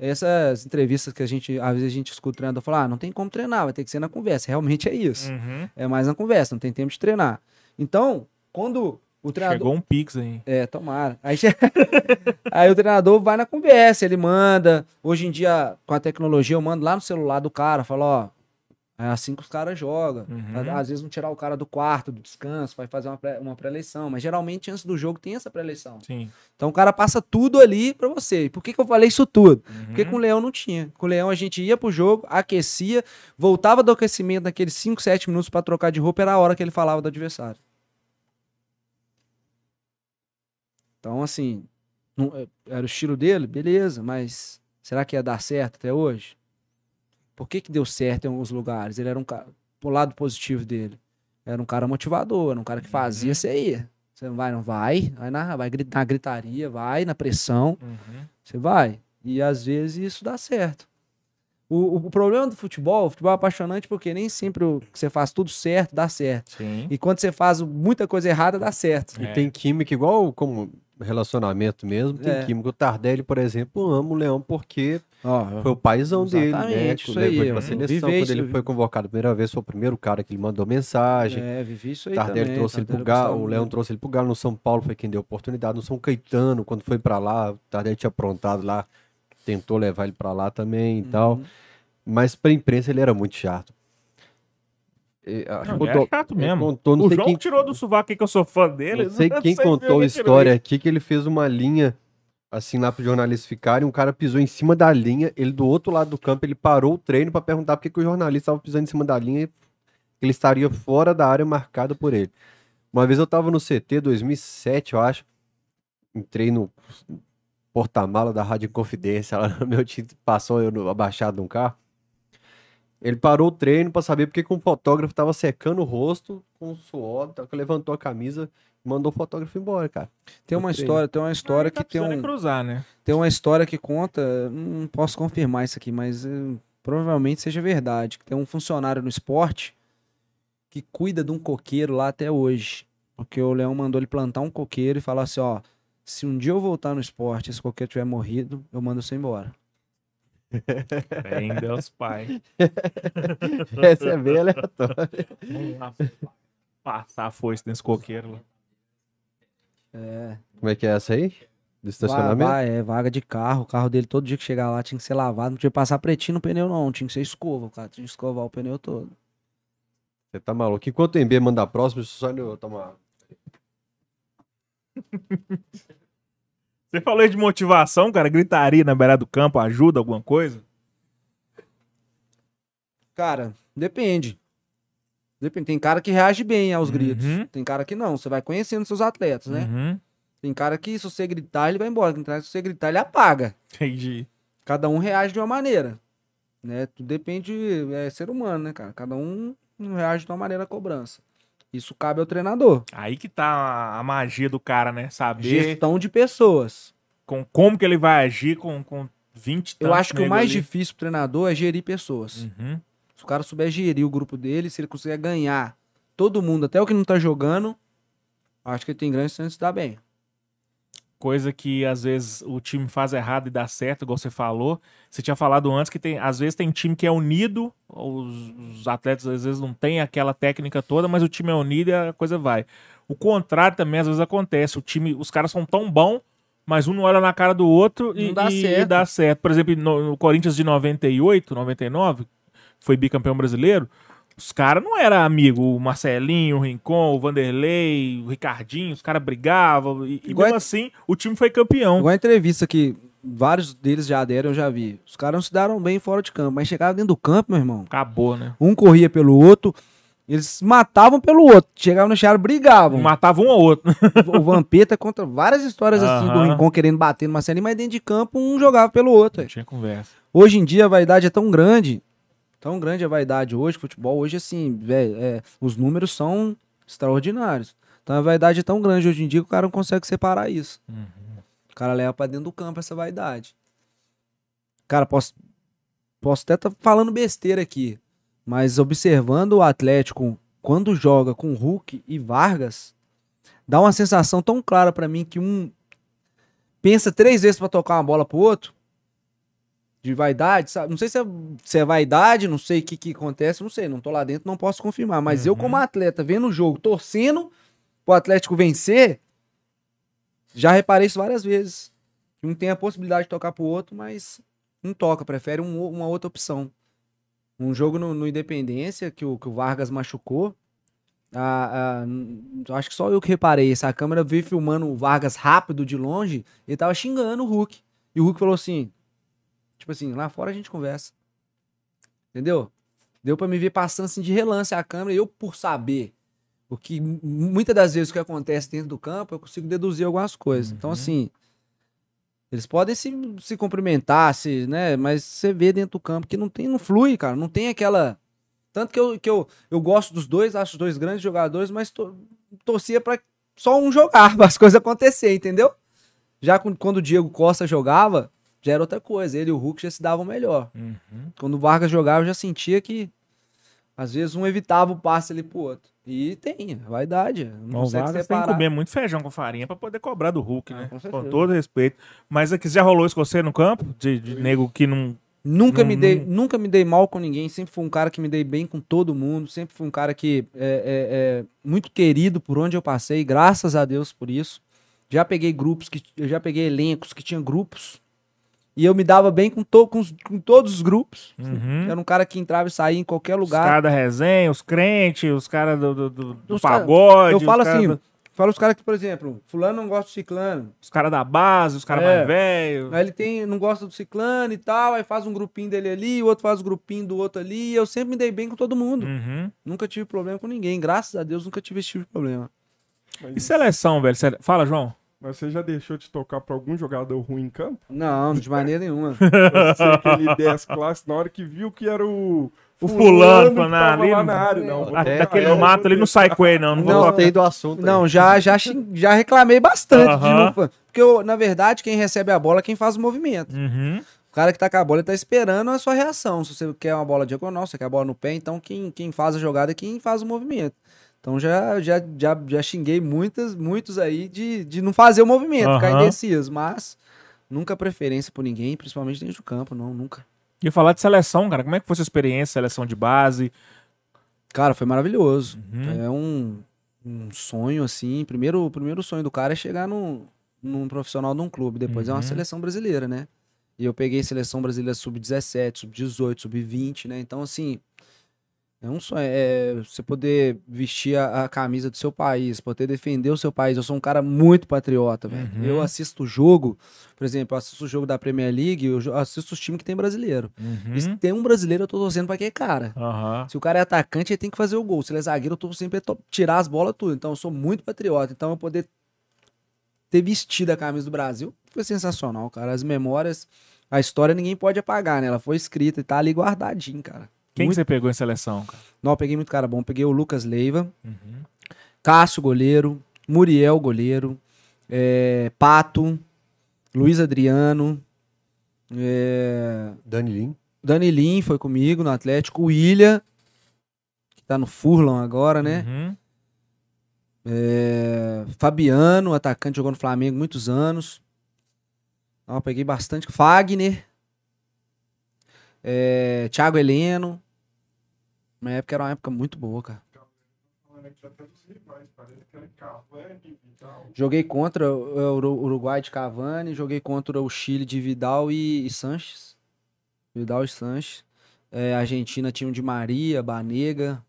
Essas entrevistas que a gente, às vezes a gente escuta o treinador falar, ah, não tem como treinar, vai ter que ser na conversa. Realmente é isso. Uhum. É mais na conversa, não tem tempo de treinar. Então, quando o treinador. Chegou um pix aí. É, tomara. Aí, che- aí o treinador vai na conversa, ele manda. Hoje em dia, com a tecnologia, eu mando lá no celular do cara, falo, ó, é assim que os caras jogam. Uhum. Às vezes não tirar o cara do quarto, do descanso, vai fazer uma pré- uma pré-eleição. Mas geralmente antes do jogo tem essa pré-eleição. Sim. Então o cara passa tudo ali pra você. E Por que, que eu falei isso tudo? Uhum. Porque com o Leão não tinha. Com o Leão a gente ia pro jogo, aquecia, voltava do aquecimento naqueles 5, 7 minutos pra trocar de roupa, era a hora que ele falava do adversário. Então, assim, não- é- era o estilo dele, beleza, mas será que ia dar certo até hoje? Por que, que deu certo em alguns lugares? Ele era um cara, o lado positivo dele, era um cara motivador, era um cara que fazia, Uhum. você ia. Você não vai, não vai, vai na, vai na gritaria, vai na pressão, Uhum. você vai. E às vezes isso dá certo. O, o, o problema do futebol, o futebol é apaixonante porque nem sempre o que você faz tudo certo dá certo. Sim. E quando você faz muita coisa errada, dá certo. E É. tem química igual como relacionamento mesmo, tem É. química. O Tardelli, por exemplo, ama o Leão porque Foi o paizão dele, né? Isso aí, eu pra seleção. Quando isso, ele foi convocado a primeira vez, foi o primeiro cara que ele mandou mensagem. é, vivi isso aí Tardelli também. trouxe ele pro Tardelli Galo, o Leão trouxe ele pro Galo, no São Paulo foi quem deu oportunidade, no São Caetano, quando foi pra lá, o Tardelli tinha aprontado lá, tentou levar ele pra lá também e tal, Uhum. mas pra imprensa ele era muito chato. E, acho Não, ele é contou- chato ele mesmo. contou, não o sei João quem, tirou do sovaco que eu sou fã dele. não sei quem de contou a história aqui, que ele fez uma linha assim lá pro jornalista ficarem, um cara pisou em cima da linha, ele do outro lado do campo, ele parou o treino pra perguntar por que, que o jornalista estava pisando em cima da linha, ele estaria fora da área marcada por ele. Uma vez eu tava no CT, 2007, eu acho, entrei no porta-mala da Rádio Confidência, lá meu time passou eu no, abaixado num carro. Ele parou o treino pra saber porque que um fotógrafo tava secando o rosto com suor, tá, levantou a camisa e mandou o fotógrafo embora, cara. Tem uma história, tem uma história Aí tá que tem um, cruzar, né? tem uma história que conta, não posso confirmar isso aqui, mas eh, provavelmente seja verdade, que tem um funcionário no esporte que cuida de um coqueiro lá até hoje. Porque o Leão mandou ele plantar um coqueiro e falar assim, ó, se um dia eu voltar no esporte e esse coqueiro tiver morrido, eu mando você embora. Fé em Deus Pai. Essa é bem aleatória. Vamos lá. Passar a foice nesse coqueiro lá. É, Como é que é essa aí? Do estacionamento? va- é vaga de carro, o carro dele todo dia que chegar lá tinha que ser lavado, não tinha que passar pretinho no pneu não, tinha que ser escova, o cara tinha que escovar o pneu todo. Você tá maluco? Enquanto o MB manda a próxima, só eu tomar. Você falou de motivação, cara. Gritaria na beira do campo ajuda alguma coisa? Cara, depende. Depende. Tem cara que reage bem aos gritos. Uhum. Tem cara que não. Você vai conhecendo seus atletas, né? Uhum. Tem cara que, se você gritar, ele vai embora. Tem cara que, se você gritar, ele apaga. Entendi. Cada um reage de uma maneira. Né? Tudo depende. É ser humano, né, cara? Cada um reage de uma maneira à cobrança. Isso cabe ao treinador. Aí que tá a- magia do cara, né? Saber Gestão de pessoas. com, como que ele vai agir com, com 20 Eu acho que o mais ali. difícil pro treinador é gerir pessoas. Uhum. Se o cara souber gerir o grupo dele, se ele conseguir ganhar todo mundo, até o que não tá jogando, acho que ele tem grandes chances de dar bem. Coisa que às vezes o time faz errado e dá certo, igual você falou. Você tinha falado antes que tem, às vezes tem time que é unido, os, os atletas às vezes não têm aquela técnica toda, mas o time é unido e a coisa vai. O contrário também às vezes acontece. O time, os caras são tão bons, mas um não olha na cara do outro e, dá e- e certo. dá certo. Por exemplo, no, no Corinthians de 98, 99, foi bicampeão brasileiro. Os caras não eram amigos. O Marcelinho, o Rincon, o Vanderlei, o Ricardinho, os caras brigavam. E, Igual mesmo é- assim, o time foi campeão. Igual a entrevista que vários deles já deram, eu já vi. Os caras não se deram bem fora de campo, mas chegavam dentro do campo, meu irmão. Acabou, né? Um corria pelo outro, eles matavam pelo outro. Chegavam no Thiago, brigavam. Matava um ao outro. o Vampeta conta várias histórias assim do. Rincon querendo bater no Marcelinho, mas dentro de campo um jogava pelo outro. Não tinha conversa. Hoje em dia a vaidade é tão grande, tão grande a vaidade hoje, futebol hoje assim, velho, é, os números são extraordinários. Então a vaidade é tão grande hoje em dia que o cara não consegue separar isso. O cara leva pra dentro do campo essa vaidade. Cara, posso, posso até estar falando besteira aqui, mas observando o Atlético quando joga com Hulk e Vargas, dá uma sensação tão clara pra mim que um pensa três vezes pra tocar uma bola pro outro de vaidade, sabe? Não sei se é, se é vaidade, não sei o que, que acontece, não sei, não tô lá dentro, não posso confirmar. Mas eu, Uhum. como atleta, vendo o jogo, torcendo pro Atlético vencer, já reparei isso várias vezes. Um tem a possibilidade de tocar pro outro, mas não toca, prefere um uma outra opção. Um jogo no, no Independência, que o, que o Vargas machucou. eu acho que só eu que reparei. Essa câmera veio filmando o Vargas rápido de longe, ele tava xingando o Hulk. E o Hulk falou assim: Tipo assim, lá fora a gente conversa. Entendeu? Deu pra me ver passando assim de relance a câmera e eu, por saber o que mu- muitas das vezes o que acontece dentro do campo, eu consigo deduzir algumas coisas. Então, Uhum. assim, eles podem se, se cumprimentar, se, né? Mas você vê dentro do campo que não tem, não flui, cara. Não tem aquela. Tanto que eu, que eu, eu gosto dos dois, acho os dois grandes jogadores, mas to- torcia pra só um jogar, para as coisas acontecer, entendeu? Já quando o Diego Costa jogava, já era outra coisa. Ele e o Hulk já se davam melhor. Uhum. Quando o Vargas jogava, eu já sentia que às vezes um evitava o passe ali pro outro. E tem, vaidade. Não O consegue Vargas tem que separar. comer muito feijão com farinha pra poder cobrar do Hulk, Ah, né? com Com, certeza. todo respeito. Mas aqui já rolou isso com você no campo? De, de nego que não. Nunca Não- me dei, não- nunca me dei mal com ninguém. Sempre fui um cara que me dei bem com todo mundo. Sempre fui um cara que é, é- é muito querido por onde eu passei. Graças a Deus por isso. Já peguei grupos que eu já peguei elencos que tinham grupos e eu me dava bem com, to- com, os- com todos os grupos. Uhum. Era um cara que entrava e saía em qualquer Os lugar. caras da resenha, os crentes, os caras do, do, do- do Os pagode. eu falo os assim, do- falo os caras que, por exemplo, fulano não gosta do ciclano. os caras da base, os caras É. mais velhos. Aí ele tem, não gosta do ciclano e tal, aí faz um grupinho dele ali, o outro faz o grupinho do outro ali. Eu sempre me dei bem com todo mundo. Uhum. Nunca tive problema com ninguém. Graças a Deus, nunca tive esse tipo de problema. E seleção, velho? Fala, João. Mas você já deixou de tocar pra algum jogador ruim em campo? Não, de maneira nenhuma. Pra ser aquele 10 clássico, na hora que viu que era o. O fulano, que falando, tava ali na área. Não, vou Ah, tocar Daquele ela, mato ali não sai com ele, não. Não, vou Não. Gostei do assunto. aí. Não, já, já, já reclamei bastante. de Aham. não fa- porque, eu, na verdade, quem recebe a bola é quem faz o movimento. Uhum. O cara que tá com a bola, ele tá esperando a sua reação. Se você quer uma bola diagonal, se você quer a bola no pé, então quem, quem faz a jogada é quem faz o movimento. Então já, já, já, já xinguei muitas, muitos aí de, de não fazer o movimento, ficar Aham. indeciso, mas nunca preferência por ninguém, principalmente dentro do campo, não, nunca. E falar de seleção, cara. Como é que foi sua experiência, seleção de base? Cara, foi maravilhoso. Uhum. É um, um sonho, assim. Primeiro, o primeiro sonho do cara é chegar num, num profissional de um clube. Depois é uma Uhum. seleção brasileira, né? E eu peguei seleção brasileira sub-17, sub-18, sub-20, né? Então, assim, é um sonho. É você poder vestir a, a camisa do seu país, poder defender o seu país. Eu sou um cara muito patriota, velho. Uhum. Eu assisto o jogo, por exemplo, eu assisto o jogo da Premier League, eu assisto os times que tem brasileiro. E se Uhum. tem um brasileiro, eu tô torcendo pra aquele cara. Aham. Se o cara é atacante, ele tem que fazer o gol. Se ele é zagueiro, eu tô sempre pra tirar as bolas tudo. Então eu sou muito patriota. Então eu poder ter vestido a camisa do Brasil foi sensacional, cara. As memórias, a história ninguém pode apagar, né? Ela foi escrita e tá ali guardadinho, cara. Quem que Muito- você pegou em seleção, cara? Não, eu peguei muito cara bom. Peguei o Lucas Leiva, Uhum. Cássio, goleiro, Muriel, goleiro, é, Pato, Luiz Adriano, é, Danilinho. Danilin foi comigo no Atlético, o William, que tá no Furlan agora, né? Uhum. É, Fabiano, atacante, jogou no Flamengo muitos anos. Ó, peguei bastante. Fagner. É, Thiago Heleno. Na época era uma época muito boa, cara. Joguei contra o Uru- Uruguai de Cavani, joguei contra o Chile de Vidal e, e Sanches. Vidal e Sanches. É, Argentina tinha um de Maria, Banega.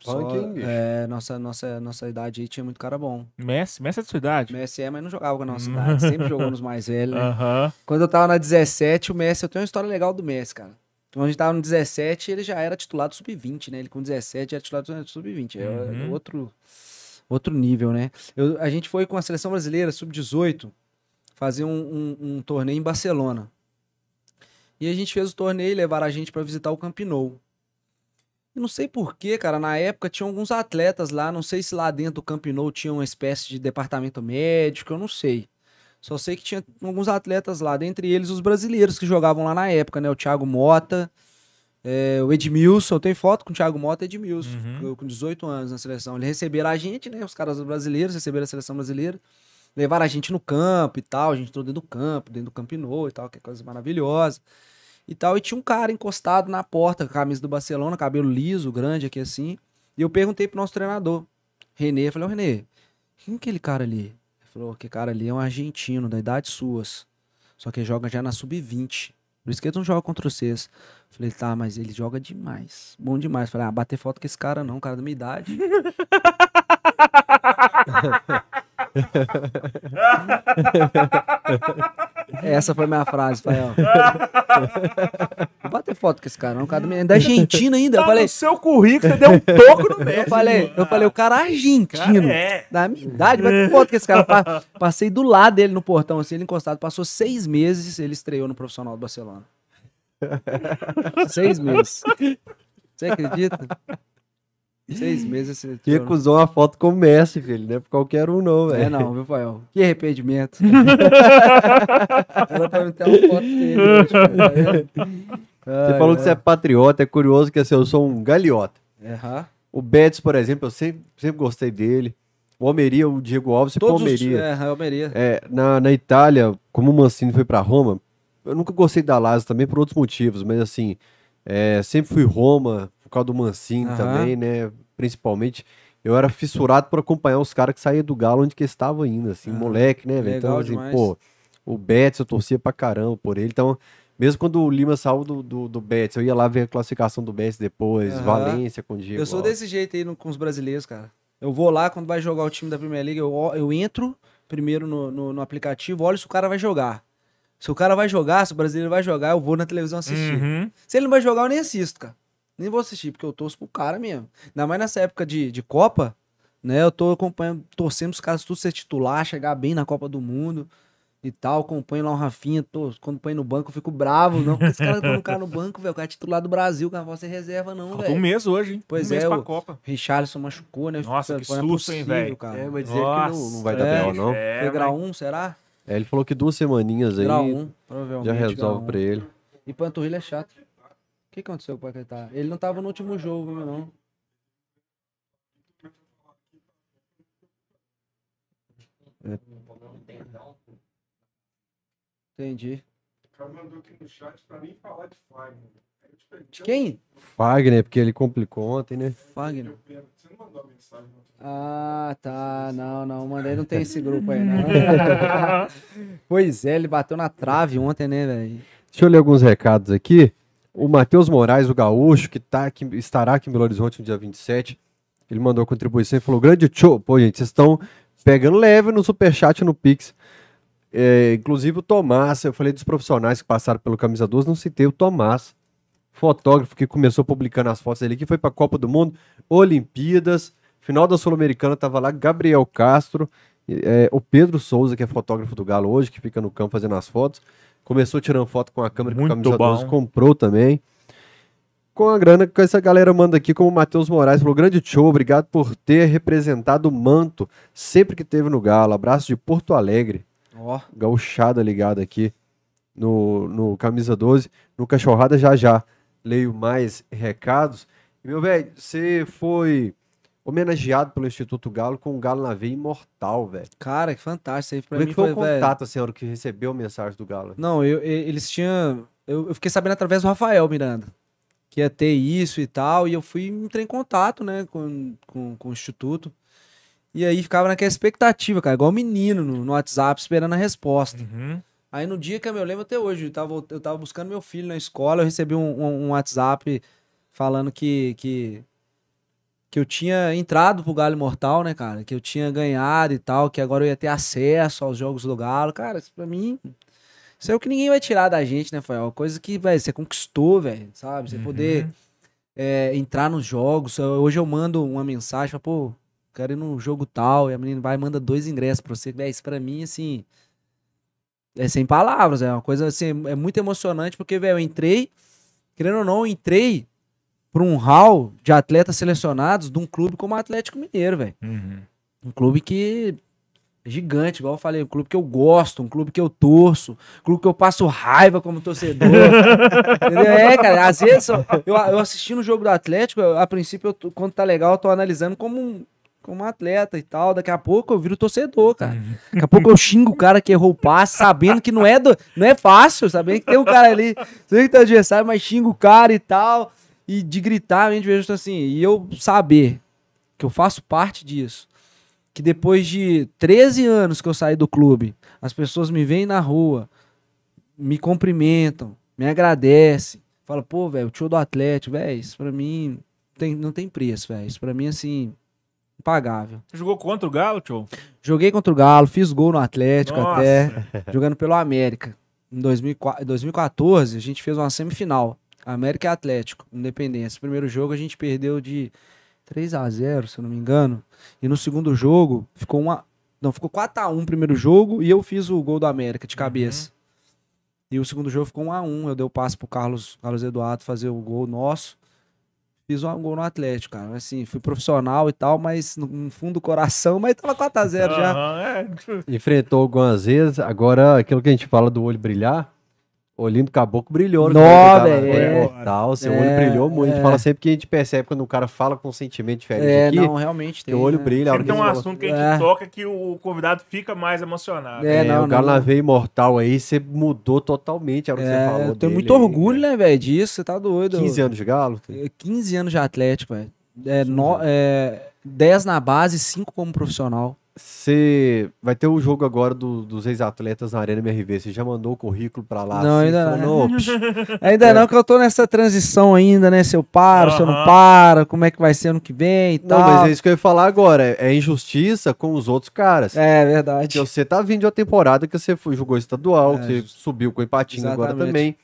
Só- Punk, é, nossa, nossa, nossa idade aí tinha muito cara bom. Messi? Messi é da sua idade? Messi é, mas não jogava com a nossa idade. Sempre jogou nos mais velhos, né? Aham. Quando eu tava na 17, o Messi, eu tenho uma história legal do Messi, cara. Quando a gente tava no 17, ele já era titular do sub-20, né? Ele com 17 já era titular do sub-20. É Uhum. outro, outro nível, né? Eu- a gente foi com a seleção brasileira, sub-18, fazer um, um- um torneio em Barcelona. E a gente fez o torneio e levaram a gente pra visitar o Camp Nou. E não sei porquê, cara, na época tinha alguns atletas lá, não sei se lá dentro do Camp Nou tinha uma espécie de departamento médico, eu não sei. Só sei que tinha alguns atletas lá, dentre eles os brasileiros que jogavam lá na época, né? O Thiago Mota, é, o Edmilson. Eu tenho foto com o Thiago Mota e Edmilson, Uhum. com 18 anos na seleção. Eles receberam a gente, né? Os caras brasileiros receberam a seleção brasileira. Levaram a gente no campo e tal. A gente entrou dentro do campo, dentro do Camp Nou e tal, que é coisa maravilhosa. E tal. E tinha um cara encostado na porta com a camisa do Barcelona, cabelo liso, grande aqui assim. E eu perguntei pro nosso treinador, Renê. Eu falei, ô Renê, quem é aquele cara ali? Falou, que cara ali é um argentino, da idade suas. Só que joga já na sub-20. Por isso que ele não joga contra vocês. Falei, tá, mas ele joga demais. Bom demais. Falei, ah, bater foto com esse cara não, cara da minha idade. Essa foi minha frase, Fael. Vou bater foto com esse cara não, cara É da Argentina ainda. Eu Tá falei, no seu currículo, você deu um toco no Messi. eu falei, eu falei, o cara é argentino. Cara, é. Da minha idade, bater foto com esse cara. Pa- Passei do lado dele no portão, assim, ele encostado. Passou seis meses, ele estreou no profissional do Barcelona. seis meses. Você acredita? Seis meses E Tio. recusou uma foto com o Messi, filho. Não é por qualquer um, não, velho. É não, viu, Fael? Que arrependimento. Era pra me ter uma foto dele. hoje. Você Ai, falou que você é patriota, é curioso que assim, eu sou um galiota. Aham. O Betis, por exemplo, eu sempre, sempre gostei dele. O Almeria, o Diego Alves, Todos os... Almeria. É, Almeria. É, na, na Itália, como o Mancini foi pra Roma, eu nunca gostei da Lazio também por outros motivos, mas assim, é, sempre fui Roma causa do Mancini Aham. também, né? Principalmente, eu era fissurado por acompanhar os caras que saíam do Galo onde que eles estavam indo, assim, Aham. moleque, né, velho? Então, assim, demais. pô, o Betis eu torcia pra caramba por ele, então, mesmo quando o Lima saiu do, do, do Betis, eu ia lá ver a classificação do Betis depois, Aham. Valência com o Diego Eu sou Alves. desse jeito aí no- com os brasileiros, cara. Eu vou lá, quando vai jogar o time da Premier League, eu, ó- eu entro primeiro no, no, no aplicativo, olho se o cara vai jogar. Se o cara vai jogar, se o brasileiro vai jogar, eu vou na televisão assistir. Uhum. Se ele não vai jogar, eu nem assisto, cara. Nem vou assistir, porque eu torço pro cara mesmo. Ainda mais nessa época de, de Copa, né? Eu tô acompanhando, torcendo os caras tudo ser titular, chegar bem na Copa do Mundo e tal. Acompanho lá o Rafinha, tô, quando põe no banco eu fico bravo, não. Porque esse cara quando o cara no banco, velho, o cara é titular do Brasil, cara, ser reserva, não, Falta um velho. mês hoje, hein? Pois um mês é, pra o- Copa. Richarlison machucou, né? Nossa, que é susto, hein, possível, velho? cara. É, mas dizer que não, não vai dar É, B.O. não. É, Foi grau mas- 1, será? É, ele falou que duas semaninhas aí Grau 1, provavelmente. já grau resolve um. pra ele. E Panturrilha é chato. O que aconteceu com o Paquetá? Ele não tava no último jogo, viu, não. Entendi. O cara mandou aqui no chat pra nem falar de Fagner. De quem? Fagner, porque ele complicou ontem, né? Fagner. Você não mandou a mensagem. Ah, tá. Não, não. Mandei, não tem esse grupo aí, não. pois é, ele bateu na trave ontem, né, velho? Deixa eu ler alguns recados aqui. O Matheus Moraes, o gaúcho, que, tá aqui, estará aqui em Belo Horizonte no dia 27, ele mandou a contribuição e falou: Grande show. Pô, gente, vocês estão pegando leve no superchat no Pix. É, inclusive o Tomás, eu falei dos profissionais que passaram pelo Camisa 12, não citei o Tomás, fotógrafo que começou publicando as fotos dele, que foi para a Copa do Mundo, Olimpíadas, final da Sul-Americana, tava lá Gabriel Castro, é, o Pedro Souza, que é fotógrafo do Galo hoje, que fica no campo fazendo as fotos. Começou tirando foto com a câmera que o Muito Camisa bom. 12 comprou também. Com a grana que essa galera manda aqui, como o Matheus Moraes falou, grande show, obrigado por ter representado o manto sempre que teve no Galo. Abraço de Porto Alegre, Ó, gauchada ligada aqui no, no Camisa 12. No Cachorrada já já leio mais recados. E, meu velho, você foi homenageado pelo Instituto Galo com o Galo na veia imortal, velho. cara, que fantástico. Aí pra Como é mim que foi o foi, velho. contato, assim, a hora que recebeu a mensagem do Galo? Não, eu, eles tinham. Eu, eu fiquei sabendo através do Rafael Miranda. Que ia ter isso e tal. E eu fui entrei em contato, né, com, com, com o Instituto. E aí ficava naquela expectativa, cara, igual menino no, no WhatsApp, esperando a resposta. Uhum. Aí no dia que eu me lembro até hoje, eu tava, eu tava buscando meu filho na escola, eu recebi um, um- um WhatsApp falando que, que, que eu tinha entrado pro Galo Imortal, né, cara? Que eu tinha ganhado e tal, que agora eu ia ter acesso aos jogos do Galo. Cara, isso pra mim. Isso é o que ninguém vai tirar da gente, né, Fael? Coisa que, velho, você conquistou, velho, sabe? Você poder é, entrar nos jogos. Hoje eu mando uma mensagem, falo, pô, quero ir no jogo tal, e a menina vai e manda dois ingressos pra você. Velho, isso pra mim, assim. É sem palavras, é uma coisa assim, é muito emocionante, porque, velho, eu entrei, querendo ou não, eu entrei pra um hall de atletas selecionados de um clube como o Atlético Mineiro, velho. Uhum. Um clube que é gigante, igual eu falei, um clube que eu gosto, um clube que eu torço, um clube que eu passo raiva como torcedor. É, cara, às vezes eu, eu, assistindo o jogo do Atlético, eu, a princípio, eu quando tá legal, eu tô analisando como um, como um atleta e tal. Daqui a pouco eu viro torcedor, cara. Daqui a pouco eu xingo o cara que errou o passe, sabendo que não é, do, não é fácil, sabendo que tem um cara ali, sei que tá adversário, mas xingo o cara e tal. E de gritar, a gente vejo assim, e eu saber que eu faço parte disso que depois de 13 anos que eu saí do clube, as pessoas me veem na rua, me cumprimentam, me agradecem, falam, pô, velho, o tio do Atlético, velho, isso pra mim tem, não tem preço, velho. Isso pra mim, assim, impagável. Você jogou contra o Galo, tio? Joguei contra o Galo, fiz gol no Atlético Nossa. até, jogando pelo América. Em 2004 em 2014, a gente fez uma semifinal. América e Atlético, Independência. Primeiro jogo a gente perdeu de 3 a 0 se eu não me engano. E no segundo jogo, ficou uma. Não, ficou 4x1 o primeiro jogo e eu fiz o gol do América de cabeça. E o segundo jogo ficou 1x1. Eu dei o passe pro Carlos, Carlos Eduardo fazer o gol nosso. fiz um gol no Atlético, cara. Assim, fui profissional e tal, mas no, fundo do coração, mas tava 4x0 já. Aham, é. Enfrentou algumas vezes. Agora, aquilo que a gente fala do olho brilhar, olhinho do caboclo brilhou. no velho, Galo, é. Tal, seu É, olho brilhou muito. A gente é. fala sempre que a gente percebe quando o cara fala com um sentimento diferente É, aqui, não, realmente tem. o olho né? brilha. Sempre que tem um assunto que a gente É. toca que o convidado fica mais emocionado. É, É, não, o Galo não. na veia imortal aí, você mudou totalmente a hora que você É, falou eu tenho dele muito aí, orgulho, cara. né, velho, disso. Você tá doido. 15 anos de Galo? É, 15 anos de Atlético, velho. É, no, é, 10 na base, 5 como profissional. Você vai ter o jogo agora do- dos ex-atletas na Arena MRV. Você já mandou o currículo pra lá? Não, assim, ainda falou, não. psh, Ainda É. não, que eu tô nessa transição ainda, né? Se eu paro, se eu não paro, como é que vai ser ano que vem e Não, tal. mas é isso que eu ia falar agora. É, injustiça com os outros caras. É verdade. Porque você tá vindo de uma temporada que você foi, jogou estadual, É, que você subiu com o empatinho agora também.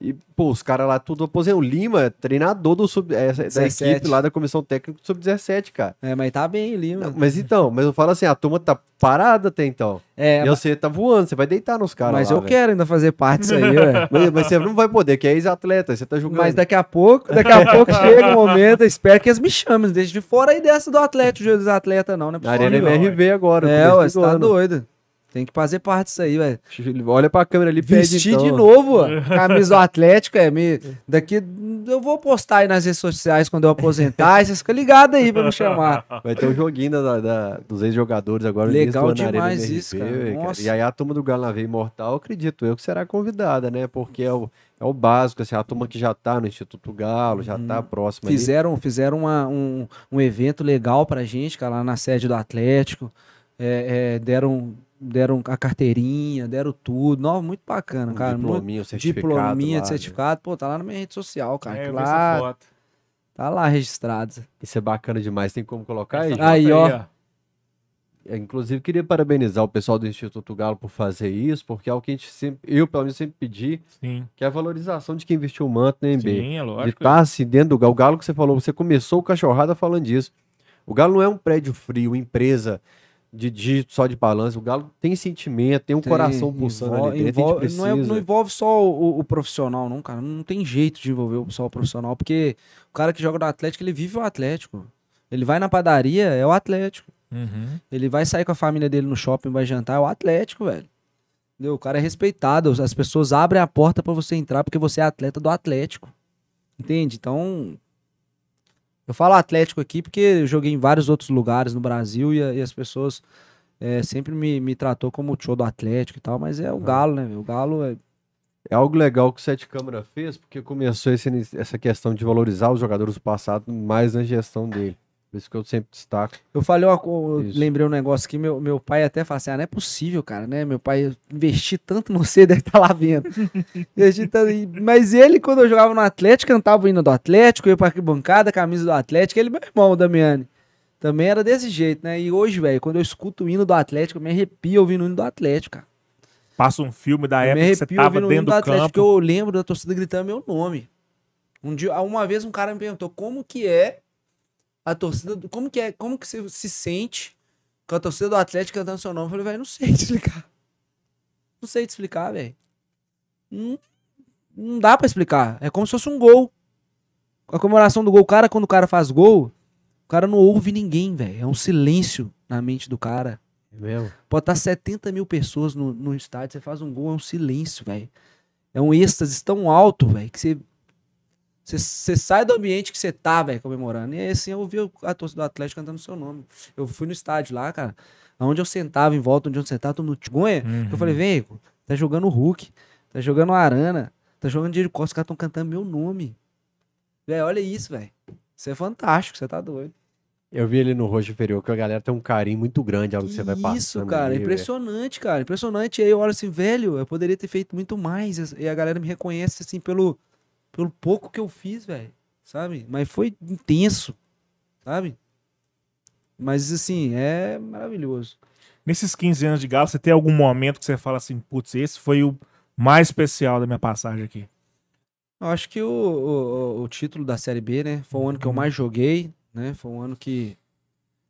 E, pô, os caras lá tudo aposentam. O Lima é treinador do sub, é, da 17. equipe lá da comissão técnica do Sub-17, cara. É, mas tá bem ali, Não, mas então, mas eu falo assim, a turma tá parada até então. É, e você tá voando, você vai deitar nos caras mas lá, eu velho. quero ainda fazer parte disso aí, ué. Mas, mas você não vai poder, que é ex-atleta, você tá jogando. Mas daqui a pouco, daqui a pouco chega o momento, eu espero que eles me chamem. Deixa de fora aí dessa do Atlético, jogo dos atletas, não, né? Na Arena MRV agora. É, ué, você tá doido. Tem que fazer parte disso aí, velho. Olha pra câmera ali Vestir então. de novo. Camisa do Atlético, é. Me... Daqui eu vou postar aí nas redes sociais quando eu aposentar. Vocês ficam ligados aí pra me chamar. Vai ter um joguinho da, da- dos ex-jogadores agora. Legal demais MRV, isso, cara. velho, Nossa. E aí a turma do Galo na Veia Imortal, acredito eu que será convidada, né? Porque é o, é o básico, assim, a turma que já tá no Instituto Galo, já tá próxima ali. Fizeram, fizeram uma- um, um evento legal pra gente, cara, lá na sede do Atlético. É, é, deram, deram a carteirinha, deram tudo. Não, muito bacana, Um cara. diplominha, certificado Diplominha lá, de né? certificado. Pô, tá lá na minha rede social, cara. É, lá, foto. tá lá registrado. Isso é bacana demais, tem como colocar aí? Essa Aí, foto ó. É, Inclusive, queria parabenizar o pessoal do Instituto Galo por fazer isso, porque é o que a gente sempre, eu pelo menos sempre pedi, Sim, que é a valorização de quem investiu o manto na MB. sim, é de lógico. estar assim dentro do Galo. O Galo que você falou, você começou o cachorrada falando disso. O Galo não é um prédio frio, empresa de dígito só de balanço. O Galo tem sentimento, tem um Tem, coração pulsando ali dentro. envolve- não, é- não envolve só o, o profissional, não, cara. Não tem jeito de envolver o- só o profissional, porque o cara que joga no Atlético, ele vive o Atlético. Ele vai na padaria, é o Atlético. Uhum. Ele vai sair com a família dele no shopping, vai jantar, é o Atlético, velho. Entendeu? O cara é respeitado. As pessoas abrem a porta pra você entrar porque você é atleta do Atlético. Entende? Então. Eu falo Atlético aqui porque eu joguei em vários outros lugares no Brasil e, e as pessoas é, sempre me, me tratou como o show do Atlético e tal, mas é o Galo, né? O Galo é. É algo legal que o Sete Câmara fez, porque começou esse essa questão de valorizar os jogadores do passado mais na gestão dele. Por isso que eu sempre destaco. Eu falei, eu lembrei um negócio aqui, meu, meu pai até fala assim, ah, não é possível, cara, né? Meu pai investir tanto no você, deve estar lá vendo. Investi tanto em- Mas ele, quando eu jogava no Atlético, cantava o hino do Atlético, eu ia pra arquibancada, camisa do Atlético, ele, meu irmão, o Damiani. Também era desse jeito, né? E hoje, velho, quando eu escuto o hino do Atlético, eu me arrepio ouvindo o hino do Atlético, cara. Passa um filme da Eu me época que você arrepio tava ouvindo o hino dentro do do Atlético, que campo. eu lembro da torcida gritando meu nome. Um dia, uma vez um cara me perguntou como que é a torcida, como que é, como que você se sente com a torcida do Atlético cantando seu nome? Eu falei, velho, não sei te explicar. Não sei te explicar, velho. Não, não dá pra explicar. É como se fosse um gol. A comemoração do gol, o cara, quando o cara faz gol, o cara não ouve ninguém, velho. É um silêncio na mente do cara. É mesmo? Pode estar 70 mil pessoas no, no estádio, você faz um gol, é um silêncio, velho. É um êxtase tão alto, velho, que você, você, você sai do ambiente que você tá, velho, comemorando. E aí, assim, eu ouvi a torcida do Atlético cantando seu nome. Eu fui no estádio lá, cara, onde eu sentava, em volta onde eu sentava, todo mundo tigonha. Uhum. Eu falei, vem, tá jogando o Hulk, tá jogando o Arana, tá jogando Diego Costa, os caras tão cantando meu nome. Velho, olha isso, velho. Isso é fantástico, você tá doido. Eu vi ali no rosto inferior que a galera tem um carinho muito grande ao que você vai passando. Isso, cara, ali, velho. impressionante, cara, impressionante. E aí eu olho assim, velho, eu poderia ter feito muito mais. E a galera me reconhece, assim, pelo, pelo pouco que eu fiz, velho, sabe? Mas foi intenso, sabe? Mas, assim, é maravilhoso. Nesses 15 anos de Galo, você tem algum momento que você fala assim, putz, esse foi o mais especial da minha passagem aqui? Eu acho que o, o, o título da Série B, né? Foi o ano que eu mais joguei, né? Foi um ano que,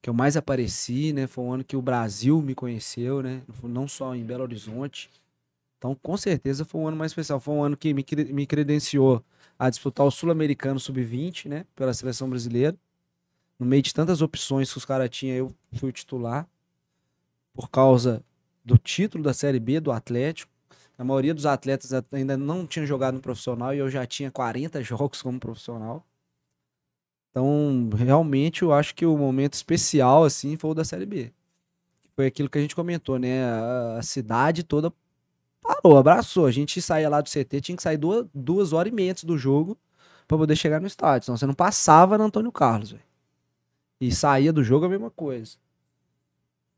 que eu mais apareci, né? Foi um ano que o Brasil me conheceu, né? Não só em Belo Horizonte. Então, com certeza, foi um ano mais especial. Foi um ano que me, me credenciou a disputar o Sul-Americano Sub-20, né? Pela seleção brasileira. No meio de tantas opções que os caras tinham, eu fui o titular. Por causa do título da Série B do Atlético. A maioria dos atletas ainda não tinha jogado no profissional e eu já tinha 40 jogos como profissional. Então, realmente, eu acho que o momento especial, assim, foi o da Série B. Foi aquilo que a gente comentou, né? A cidade toda parou, abraçou. A gente saía lá do CT, tinha que sair duas, duas horas e meia antes do jogo pra poder chegar no estádio. Senão você não passava no Antônio Carlos, velho. E saía do jogo a mesma coisa.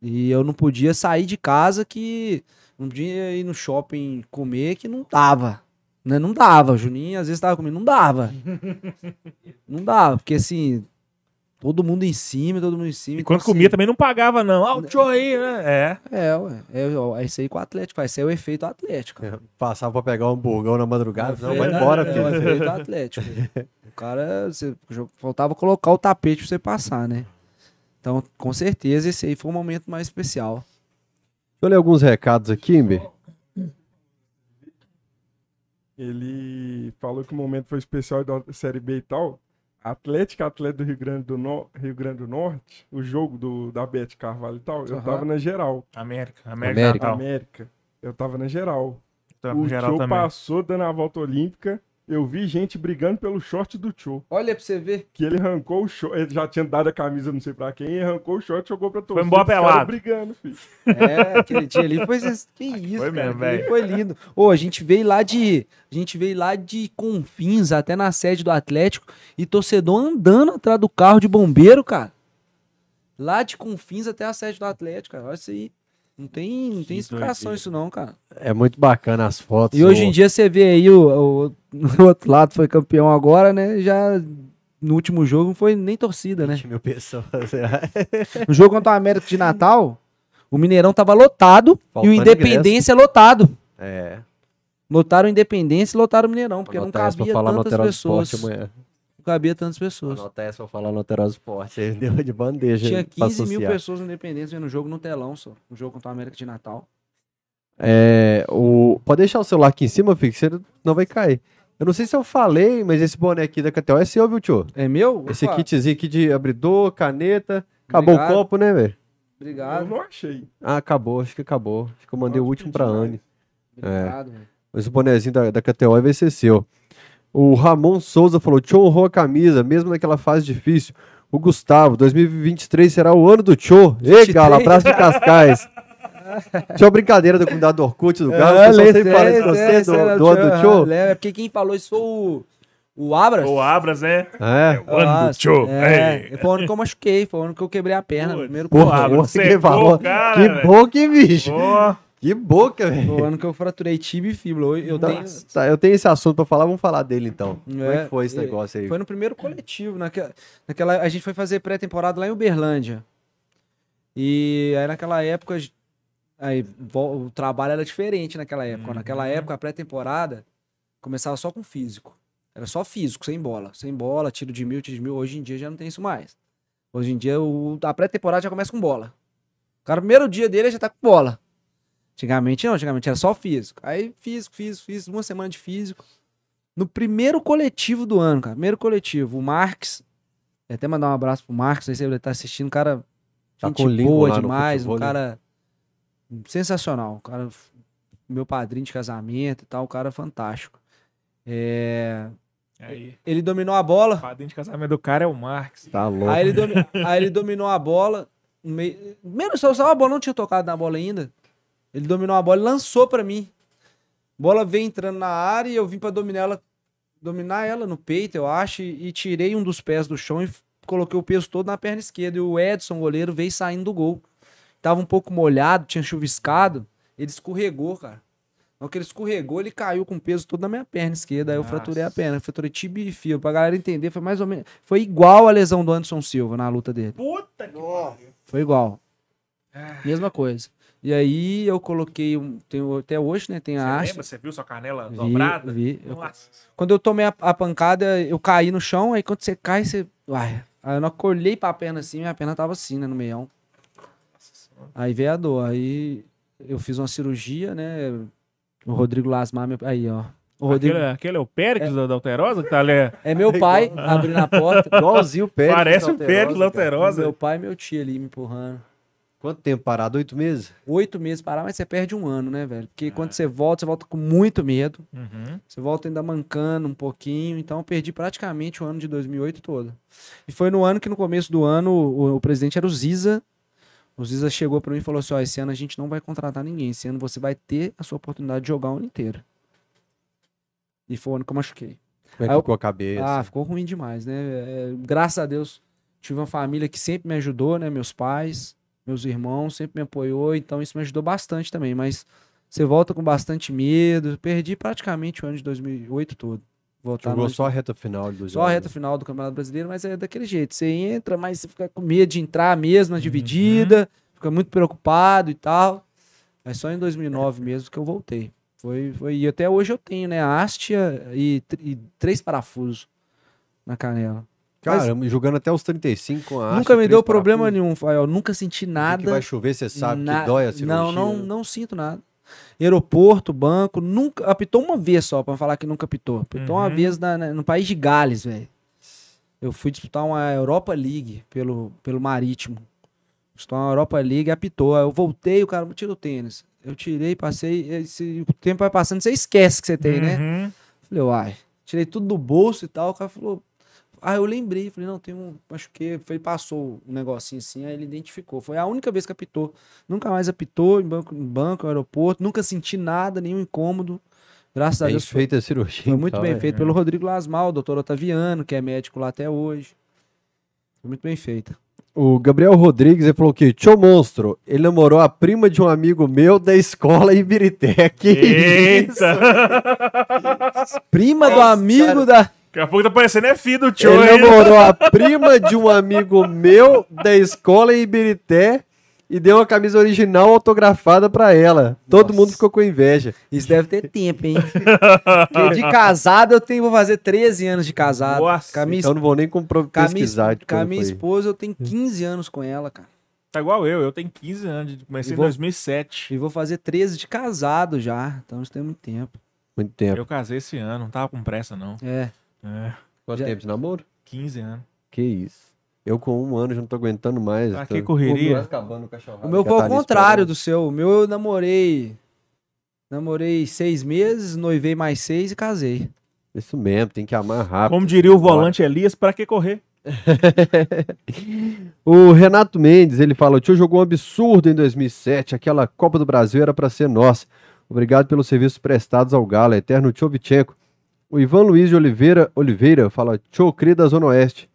E eu não podia sair de casa que não podia ir no shopping comer que não dava. Né? Não dava. O Juninho às vezes tava comigo, não dava. não dava, porque assim, todo mundo em cima, todo mundo em cima. E quando então, comia assim, também não pagava, não. Ah, o tio aí, né? É. É, ué. É, é isso aí com o Atlético. Esse é o efeito Atlético. Passava pra pegar um hamburgão na madrugada. Não, É, vai né? embora, é, filho. o efeito Atlético. o cara, você, faltava colocar o tapete pra você passar, né? Então, com certeza, esse aí foi o momento mais especial. Deixa eu ler alguns recados aqui, Imbi. Ele falou que o momento foi especial da Série B e tal. Atlético Atlético do Rio Grande do, no... Rio Grande do Norte, o jogo do... da Bete Carvalho e tal, eu Aham. tava na geral. América. América. América. América. Eu tava na geral. Tá, o geral Tio também. passou dando a volta olímpica. Eu vi gente brigando pelo short do Tio. Olha pra você ver. Que ele arrancou o short. Ele já tinha dado a camisa, não sei pra quem, e arrancou o short e jogou pra torcida. embora os caras pelado. brigando, filho. É, aquele dia ali foi. Que isso, Foi cara, mesmo, velho. Foi lindo. Ô, a gente veio lá de. A gente veio lá de Confins até na sede do Atlético e torcedor andando atrás do carro de bombeiro, cara. Lá de Confins até a sede do Atlético, cara. Olha isso aí. Não tem, não tem explicação isso, não, cara. É muito bacana as fotos. E hoje em dia você vê aí o, o, o outro lado foi campeão agora, né? Já no último jogo não foi nem torcida, né? 20 mil pessoas. No jogo contra o América de Natal, o Mineirão tava lotado e Faltando o Independência lotado. é. Lotaram o Independência e lotaram o Mineirão, porque não cabia tantas pessoas. Não cabia tantas pessoas. Anota essa pra falar no Alterosa Esporte. Aí deu de bandeja. Tinha pra 15 mil pessoas no Independência vendo o jogo no telão, só. O jogo contra o América de Natal. É, o... Pode deixar o celular aqui em cima, Fix, você não vai cair. Eu não sei se eu falei, mas esse boné aqui da KTO é seu, viu, tio? É meu? Esse Opa, kitzinho aqui de abridor, caneta. Acabou Obrigado. o copo, né, velho? Eu Obrigado. não achei. Ah, acabou, acho que acabou. Acho que eu mandei o Nossa, último que pra. Anne. Obrigado, velho. Mas o bonezinho da, da KTO vai ser seu. O Ramon Souza falou: Tio honrou a camisa, mesmo naquela fase difícil. O Gustavo, 2023 será o ano do Tio. Ei, 23? Galo, abraço de Cascais. Tinha brincadeira do, da do Orkut do Galo. É, o pessoal sempre fala com sei, você, sei, do, é, do ano do Tio. É, porque quem falou isso foi o, o Abras. O Abras, né? É. O ano do Ah, tio. É, Ei. foi o ano que eu machuquei, foi o ano que eu quebrei a perna. Putz. Primeiro Porra, Porra, porra, que falou. cara, que boca, hein, bicho? Ó, Que boca, velho. O ano que eu fraturei tibia e fíbula. Eu, eu tenho, Tá, eu tenho esse assunto pra falar, vamos falar dele então. Como é É, que foi esse e- negócio aí? Foi no primeiro coletivo. Naquela, naquela, a gente foi fazer pré-temporada lá em Uberlândia. E aí naquela época. Aí, o trabalho era diferente naquela época. Naquela Uhum. época, a pré-temporada começava só com físico. Era só físico, sem bola. Sem bola, tiro de mil, tiro de mil. Hoje em dia já não tem isso mais. Hoje em dia o, a pré-temporada já começa com bola. O cara, primeiro dia dele já tá com bola. Antigamente não, antigamente era só físico. Aí físico, físico, físico, uma semana de físico. No primeiro coletivo do ano, cara. Primeiro coletivo, o vou Até mandar um abraço pro Marques, aí se ele tá assistindo, um cara. Tá gente boa demais, um futebol, né? cara sensacional. Um cara, meu padrinho de casamento e tal, um cara fantástico. É, Aí, ele dominou a bola. o padrinho de casamento do cara é o Marx. Tá louco. Aí ele, domi- aí ele dominou a bola. meio- Menos só, só a bola não tinha tocado na bola ainda. Ele dominou a bola e lançou pra mim. Bola veio entrando na área e eu vim pra dominar ela, dominar ela no peito, eu acho, e, e tirei um dos pés do chão e coloquei o peso todo na perna esquerda. E o Edson, goleiro, veio saindo do gol. Tava um pouco molhado, tinha chuviscado. Ele escorregou, cara. Na que ele escorregou, ele caiu com o peso todo na minha perna esquerda. Aí eu Nossa. fraturei a perna. Fraturei tibia e fio. Pra galera entender, foi mais ou menos. Foi igual a lesão do Anderson Silva na luta dele. Puta que pariu. Foi igual. Ah. Mesma coisa. E aí eu coloquei um. Tenho, até hoje, né? Tem a Você haste. lembra? Você viu sua canela Vi, dobrada? vi. Eu- quando eu tomei a, a pancada, eu caí no chão. Aí quando você cai, você. Uai. Aí eu não olhei pra perna assim, minha perna tava assim, né? No meião. Aí veio a dor. Aí eu fiz uma cirurgia, né? O Rodrigo Lasmar, meu... aí, ó. O Rodrigo Aquele, aquele é o Péricles da da Alterosa que tá ali. é meu pai abrindo a porta. Igualzinho o Pérez. Parece o Péricles da. Alterosa. Meu pai e meu tio ali me empurrando. Quanto tempo parado? Oito meses? Oito meses parar, mas você perde um ano, né, velho? Porque quando você volta, você volta com muito medo. Uhum. Você volta ainda mancando um pouquinho. Então eu perdi praticamente o ano de 2008 todo. E foi no ano que no começo do ano o, o presidente era o Ziza. O Ziza chegou pra mim e falou assim: ó, esse ano a gente não vai contratar ninguém. Esse ano você vai ter a sua oportunidade de jogar o ano inteiro. E foi o ano que eu machuquei. Como é Aí eu- que ficou a cabeça? Ah, ficou ruim demais, né? É, graças a Deus, tive uma família que sempre me ajudou, né? Meus pais, meus irmãos, sempre me apoiou, então isso me ajudou bastante também. Mas você volta com bastante medo. Perdi praticamente o ano de 2008 todo. Voltar Jogou no- só a reta final de dois só a reta final do Campeonato Brasileiro, mas é daquele jeito. Você entra, mas você fica com medo de entrar mesmo na dividida, fica muito preocupado e tal. É só em 2009 mesmo que eu voltei. Foi, foi, e até hoje eu tenho, né? A hastia e, e três parafusos na canela. Caramba, jogando até os 35 com a nunca me deu problema parafusos. nenhum, Fael. Nunca senti nada. que vai chover, você sabe na- que dói a cirurgia. Não, não, não sinto nada. Aeroporto, banco, nunca apitou uma vez só pra falar que nunca apitou. Apitou uma Uhum. vez na- na- no país de Gales, velho. Eu fui disputar uma Europa League pelo, pelo Marítimo. Disputar uma Europa League e apitou. Aí eu voltei, o cara me tirou o tênis. Eu tirei, passei. Esse, o tempo vai passando, você esquece que você tem, né? Uhum. Falei, uai. Tirei tudo do bolso e tal. O cara falou. Ah, eu lembrei. Falei, não, tem um. Machuquei. Ele passou um negocinho assim, aí ele identificou. Foi a única vez que apitou. Nunca mais apitou em banco, em banco, aeroporto. Nunca senti nada, nenhum incômodo. Graças a Bem Deus foi, feita a cirurgia. foi muito então, bem é. feito pelo Rodrigo Lasmal, o doutor Otaviano, que é médico lá até hoje. Foi muito bem feita. O Gabriel Rodrigues ele falou que Tio Monstro, ele namorou a prima de um amigo meu da escola em Birité. Que isso? Eita! Prima do Nossa, amigo da. Daqui a pouco tá parecendo é filho do tio Ele aí. namorou a prima de um amigo meu da escola em Ibirité e deu uma camisa original autografada pra ela. Todo Nossa. mundo ficou com inveja. Isso deve ter tempo, hein? Porque de casado eu tenho, vou fazer 13 anos de casado. Nossa, com minha, Então não vou nem compro- com a minha- pesquisar com a minha esposa eu tenho 15 anos com ela, cara. Tá igual eu, eu tenho 15 anos, comecei E em vou- 2007. E vou fazer 13 de casado já. Então isso tem muito tempo. Muito tempo. Eu casei esse ano, não tava com pressa não. É. É, Quanto Já- tempo de namoro? 15 anos. Que isso. Eu com um ano já não tô aguentando mais. Ah, tô- que correria. O O meu foi ao Thalys contrário do seu. O meu eu namorei. Namorei seis meses, noivei mais seis e casei. Isso mesmo, tem que amar rápido. Como diria o volante Elias, pra que correr? O Renato Mendes, ele fala: o tio jogou um absurdo em 2007. Aquela Copa do Brasil era pra ser nossa. Obrigado pelos serviços prestados ao Galo, eterno tio Vichenko. O Ivan Luiz de Oliveira, Oliveira fala: tio Cri da Zona Oeste.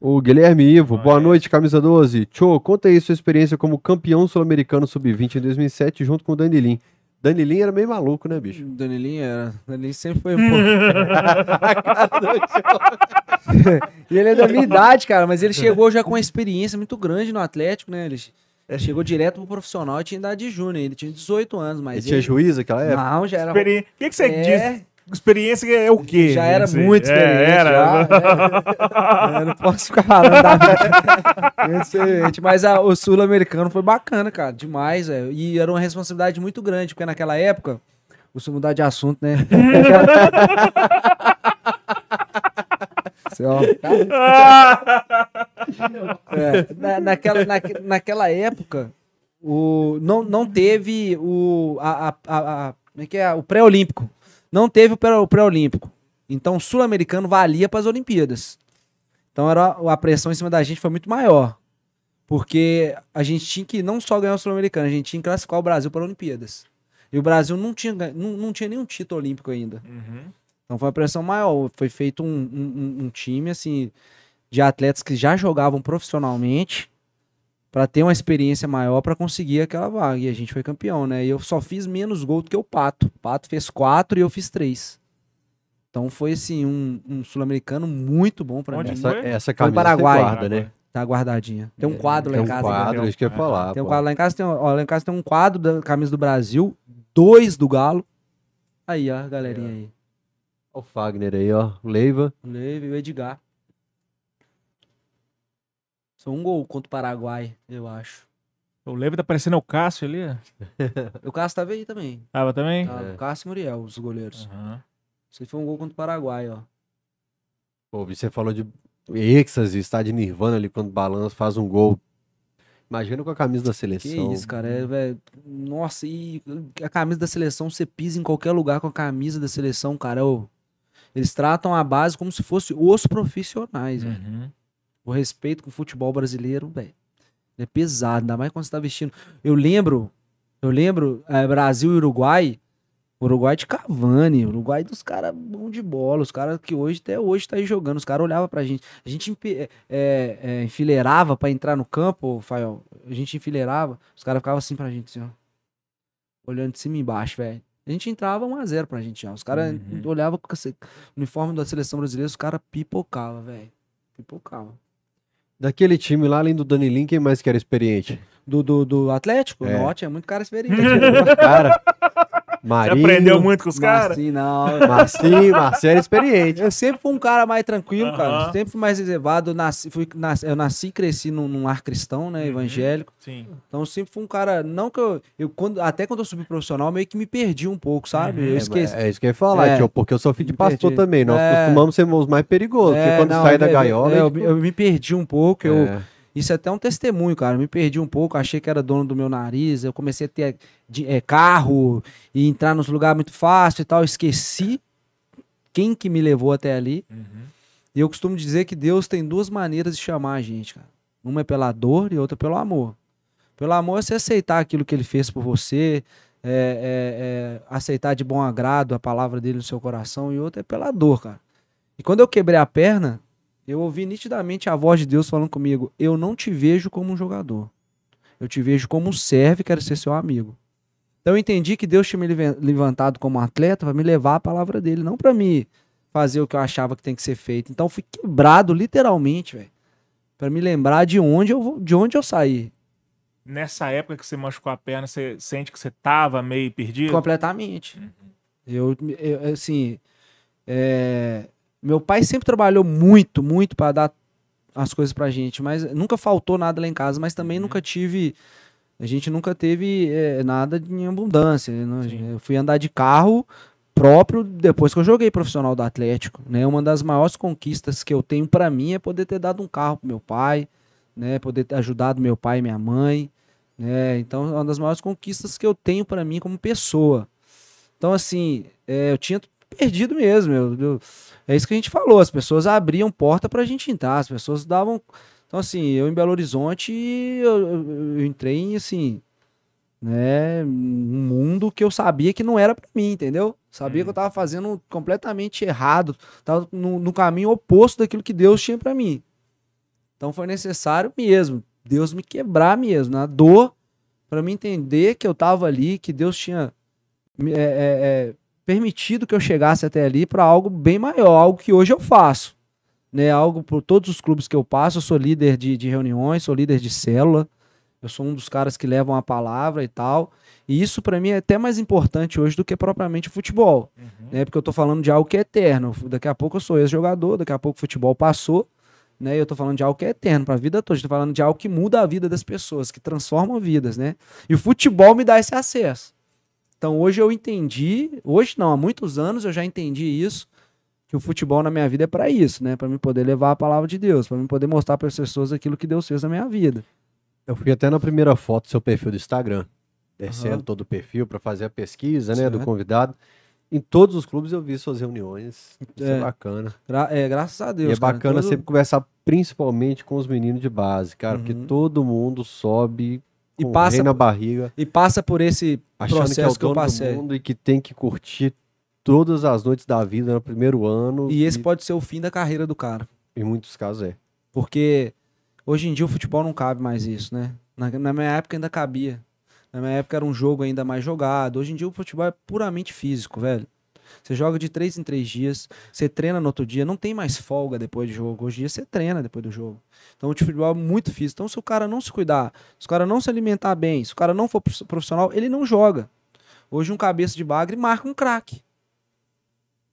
O Guilherme Ivo, boa noite, camisa 12. Tio, conta aí sua experiência como campeão sul-americano sub-20 em 2007, junto com o Danilinho. Danilinho era meio maluco, né, bicho? Danilinho era. Danilinho sempre foi um pouco. e ele é da minha idade, cara, mas ele chegou já com uma experiência muito grande no Atlético, né? Ele É. chegou direto pro profissional e tinha idade de júnior. Ele tinha 18 anos, mas. Ele tinha juízo naquela época? Não, já era. Experi... O que, que você É. diz? Experiência é o quê? Já era Assim, muito é, experiente. era. já, é. Não posso ficar falando da. Mas a- o sul-americano foi bacana, cara. Demais, velho. E era uma responsabilidade muito grande, porque naquela época. Vou mudar de assunto, né? É, na- naquela, naque- naquela época, o, não, não teve o, a, a- a- a- como é que é? o pré-olímpico. Não teve o pré- o pré-olímpico. Então o sul-americano valia para as Olimpíadas. Então era, a pressão em cima da gente foi muito maior. Porque a gente tinha que não só ganhar o sul-americano, a gente tinha que classificar o Brasil para as Olimpíadas. E o Brasil não tinha, não, não tinha nenhum título olímpico ainda. Uhum. Então foi uma pressão maior. Foi feito um, um- um- um time assim de atletas que já jogavam profissionalmente para ter uma experiência maior para conseguir aquela vaga. E a gente foi campeão, né? E eu só fiz menos gol do que o Pato. O Pato fez quatro e eu fiz três. Então foi assim um, um sul-americano muito bom para mim. Essa, foi? essa Foi camisa Paraguai. você guarda, né? Tá guardadinha. Tem um quadro lá Tem em um casa. quadro, entendeu? isso que eu ia falar. Tem um pô. quadro lá em casa, tem, ó, lá em casa tem um quadro da camisa do Brasil, dois do Galo. Aí, ó, galerinha aí. Olha o Fagner aí, ó. O Leiva. O Leve e o Edgar. Só um gol contra o Paraguai, eu acho. O Leve tá parecendo o Cássio ali. ó. O Cássio tava aí também. Tava também? Tava O Cássio e Muriel, os goleiros. Isso aí foi um gol contra o Paraguai, ó. Pô, você falou de êxtase, está de nirvana ali quando balança, faz um gol. Imagina com a camisa da Que seleção. isso, cara. É, velho. Nossa, e a camisa da seleção, você pisa em qualquer lugar com a camisa da seleção, cara. ô. Eles tratam a base como se fosse os profissionais, velho. O respeito com o futebol brasileiro, velho. É pesado, ainda mais quando você tá vestindo. Eu lembro, eu lembro, eh, Brasil e Uruguai. Uruguai de Cavani, Uruguai dos caras bom de bola, os caras que hoje, até hoje, tá aí jogando. Os caras olhavam pra gente. A gente eh, eh, enfileirava pra entrar no campo, Fael. A gente enfileirava, os caras ficavam assim pra gente, assim, ó. Olhando de cima e embaixo, velho. A gente entrava 1x0 pra gente já. Os caras Uhum. olhavam com esse uniforme da seleção brasileira, os caras pipocavam, velho. Pipocavam. Daquele time lá, além do Danilinho, quem mais que era experiente? Do, do, do Atlético? É. Norte é muito cara experiente. Cara, Marinho, aprendeu muito com os caras? Assim, não. Marcinho, Marcelo era experiente. Eu sempre fui um cara mais tranquilo, cara. Sempre fui mais reservado. Eu nasci, fui, nas- eu nasci e cresci num, num lar cristão, né? Uhum. Evangélico. Sim. Então eu sempre fui um cara. Não que eu. eu quando, até quando eu subi profissional, meio que me perdi um pouco, sabe? Uhum. Eu É, esqueci. É, isso que eu ia falar, É. tio, porque eu sou filho de Me pastor perdi. também. Nós É. costumamos ser os mais perigosos, porque É, quando não, sai da é, gaiola. é, eu, eu me perdi um pouco. Eu, É. Isso é até um testemunho, cara. Eu me perdi um pouco, achei que era dono do meu nariz. Eu comecei a ter de- é, carro e entrar nos lugares muito fácil e tal. Esqueci quem que me levou até ali. Uhum. E eu costumo dizer que Deus tem duas maneiras de chamar a gente, cara. Uma é pela dor e outra pelo amor. Pelo amor é você aceitar aquilo que ele fez por você, é, é, é, aceitar de bom agrado a palavra dele no seu coração, e outra é pela dor, cara. E quando eu quebrei a perna, eu ouvi nitidamente a voz de Deus falando comigo: Eu não te vejo como um jogador. Eu te vejo como um servo e quero ser seu amigo. Então eu entendi que Deus tinha me levan- levantado como atleta para me levar a palavra dele, não para me fazer o que eu achava que tem que ser feito. Então eu fui quebrado literalmente, velho, para me lembrar de onde eu vou- de onde eu saí. Nessa época que você machucou a perna, você sente que você tava meio perdido? Completamente. Eu, eu, assim, é, meu pai sempre trabalhou muito, muito para dar as coisas pra gente, mas nunca faltou nada lá em casa, mas também Uhum. nunca tive, a gente nunca teve é, nada em abundância. né? Eu fui andar de carro próprio depois que eu joguei profissional do Atlético, né? Uma das maiores conquistas que eu tenho pra mim é poder ter dado um carro pro meu pai, né? Poder ter ajudado meu pai e minha mãe, né? Então, é uma das maiores conquistas que eu tenho pra mim como pessoa. Então, assim, é, eu tinha perdido mesmo. eu- eu- é isso que a gente falou. As pessoas abriam porta pra gente entrar, as pessoas davam. Então, assim, eu em Belo Horizonte, eu, eu- entrei em, assim, né, um mundo que eu sabia que não era pra mim, entendeu? Sabia que eu tava fazendo completamente errado, tava no, no caminho oposto daquilo que Deus tinha pra mim. Então foi necessário mesmo, Deus me quebrar mesmo, na dor, pra me entender que eu tava ali, que Deus tinha é, é, é, permitido que eu chegasse até ali para algo bem maior, algo que hoje eu faço. Né, algo por todos os clubes que eu passo, eu sou líder de, de reuniões, sou líder de célula, eu sou um dos caras que levam a palavra e tal. E isso para mim é até mais importante hoje do que propriamente o futebol, Uhum. né? Porque eu tô falando de algo que é eterno. Daqui a pouco eu sou ex-jogador, daqui a pouco o futebol passou, né? E eu tô falando de algo que é eterno para a vida toda. Eu tô falando de algo que muda a vida das pessoas, que transforma vidas, né? E o futebol me dá esse acesso. Então hoje eu entendi, hoje não, há muitos anos eu já entendi isso, que o futebol na minha vida é para isso, né? Para me poder levar a palavra de Deus, para me poder mostrar para as pessoas aquilo que Deus fez na minha vida. Eu fui até na primeira foto do seu perfil do Instagram, descendo Aham. todo o perfil para fazer a pesquisa, né, do Certo. convidado. Em todos os clubes eu vi suas reuniões. Isso é, É. bacana. Gra- é, graças a Deus. e é cara, bacana todo- sempre conversar principalmente com os meninos de base, cara, porque Uhum. todo mundo sobe E passa na por- barriga, E passa por esse achando que é o processo que eu dono do passei. mundo e que tem que curtir todas as noites da vida no primeiro ano. E esse pode ser o fim da carreira do cara. em muitos casos é. Porque hoje em dia o futebol não cabe mais isso, né? Na, na minha época ainda cabia. Na minha época era um jogo ainda mais jogado. Hoje em dia o futebol é puramente físico, velho. Você joga de três em três dias, você treina no outro dia, não tem mais folga depois do jogo. Hoje em dia você treina depois do jogo. Então o futebol é muito físico. Então se o cara não se cuidar, se o cara não se alimentar bem, se o cara não for prof- profissional, ele não joga. Hoje um cabeça de bagre marca um craque.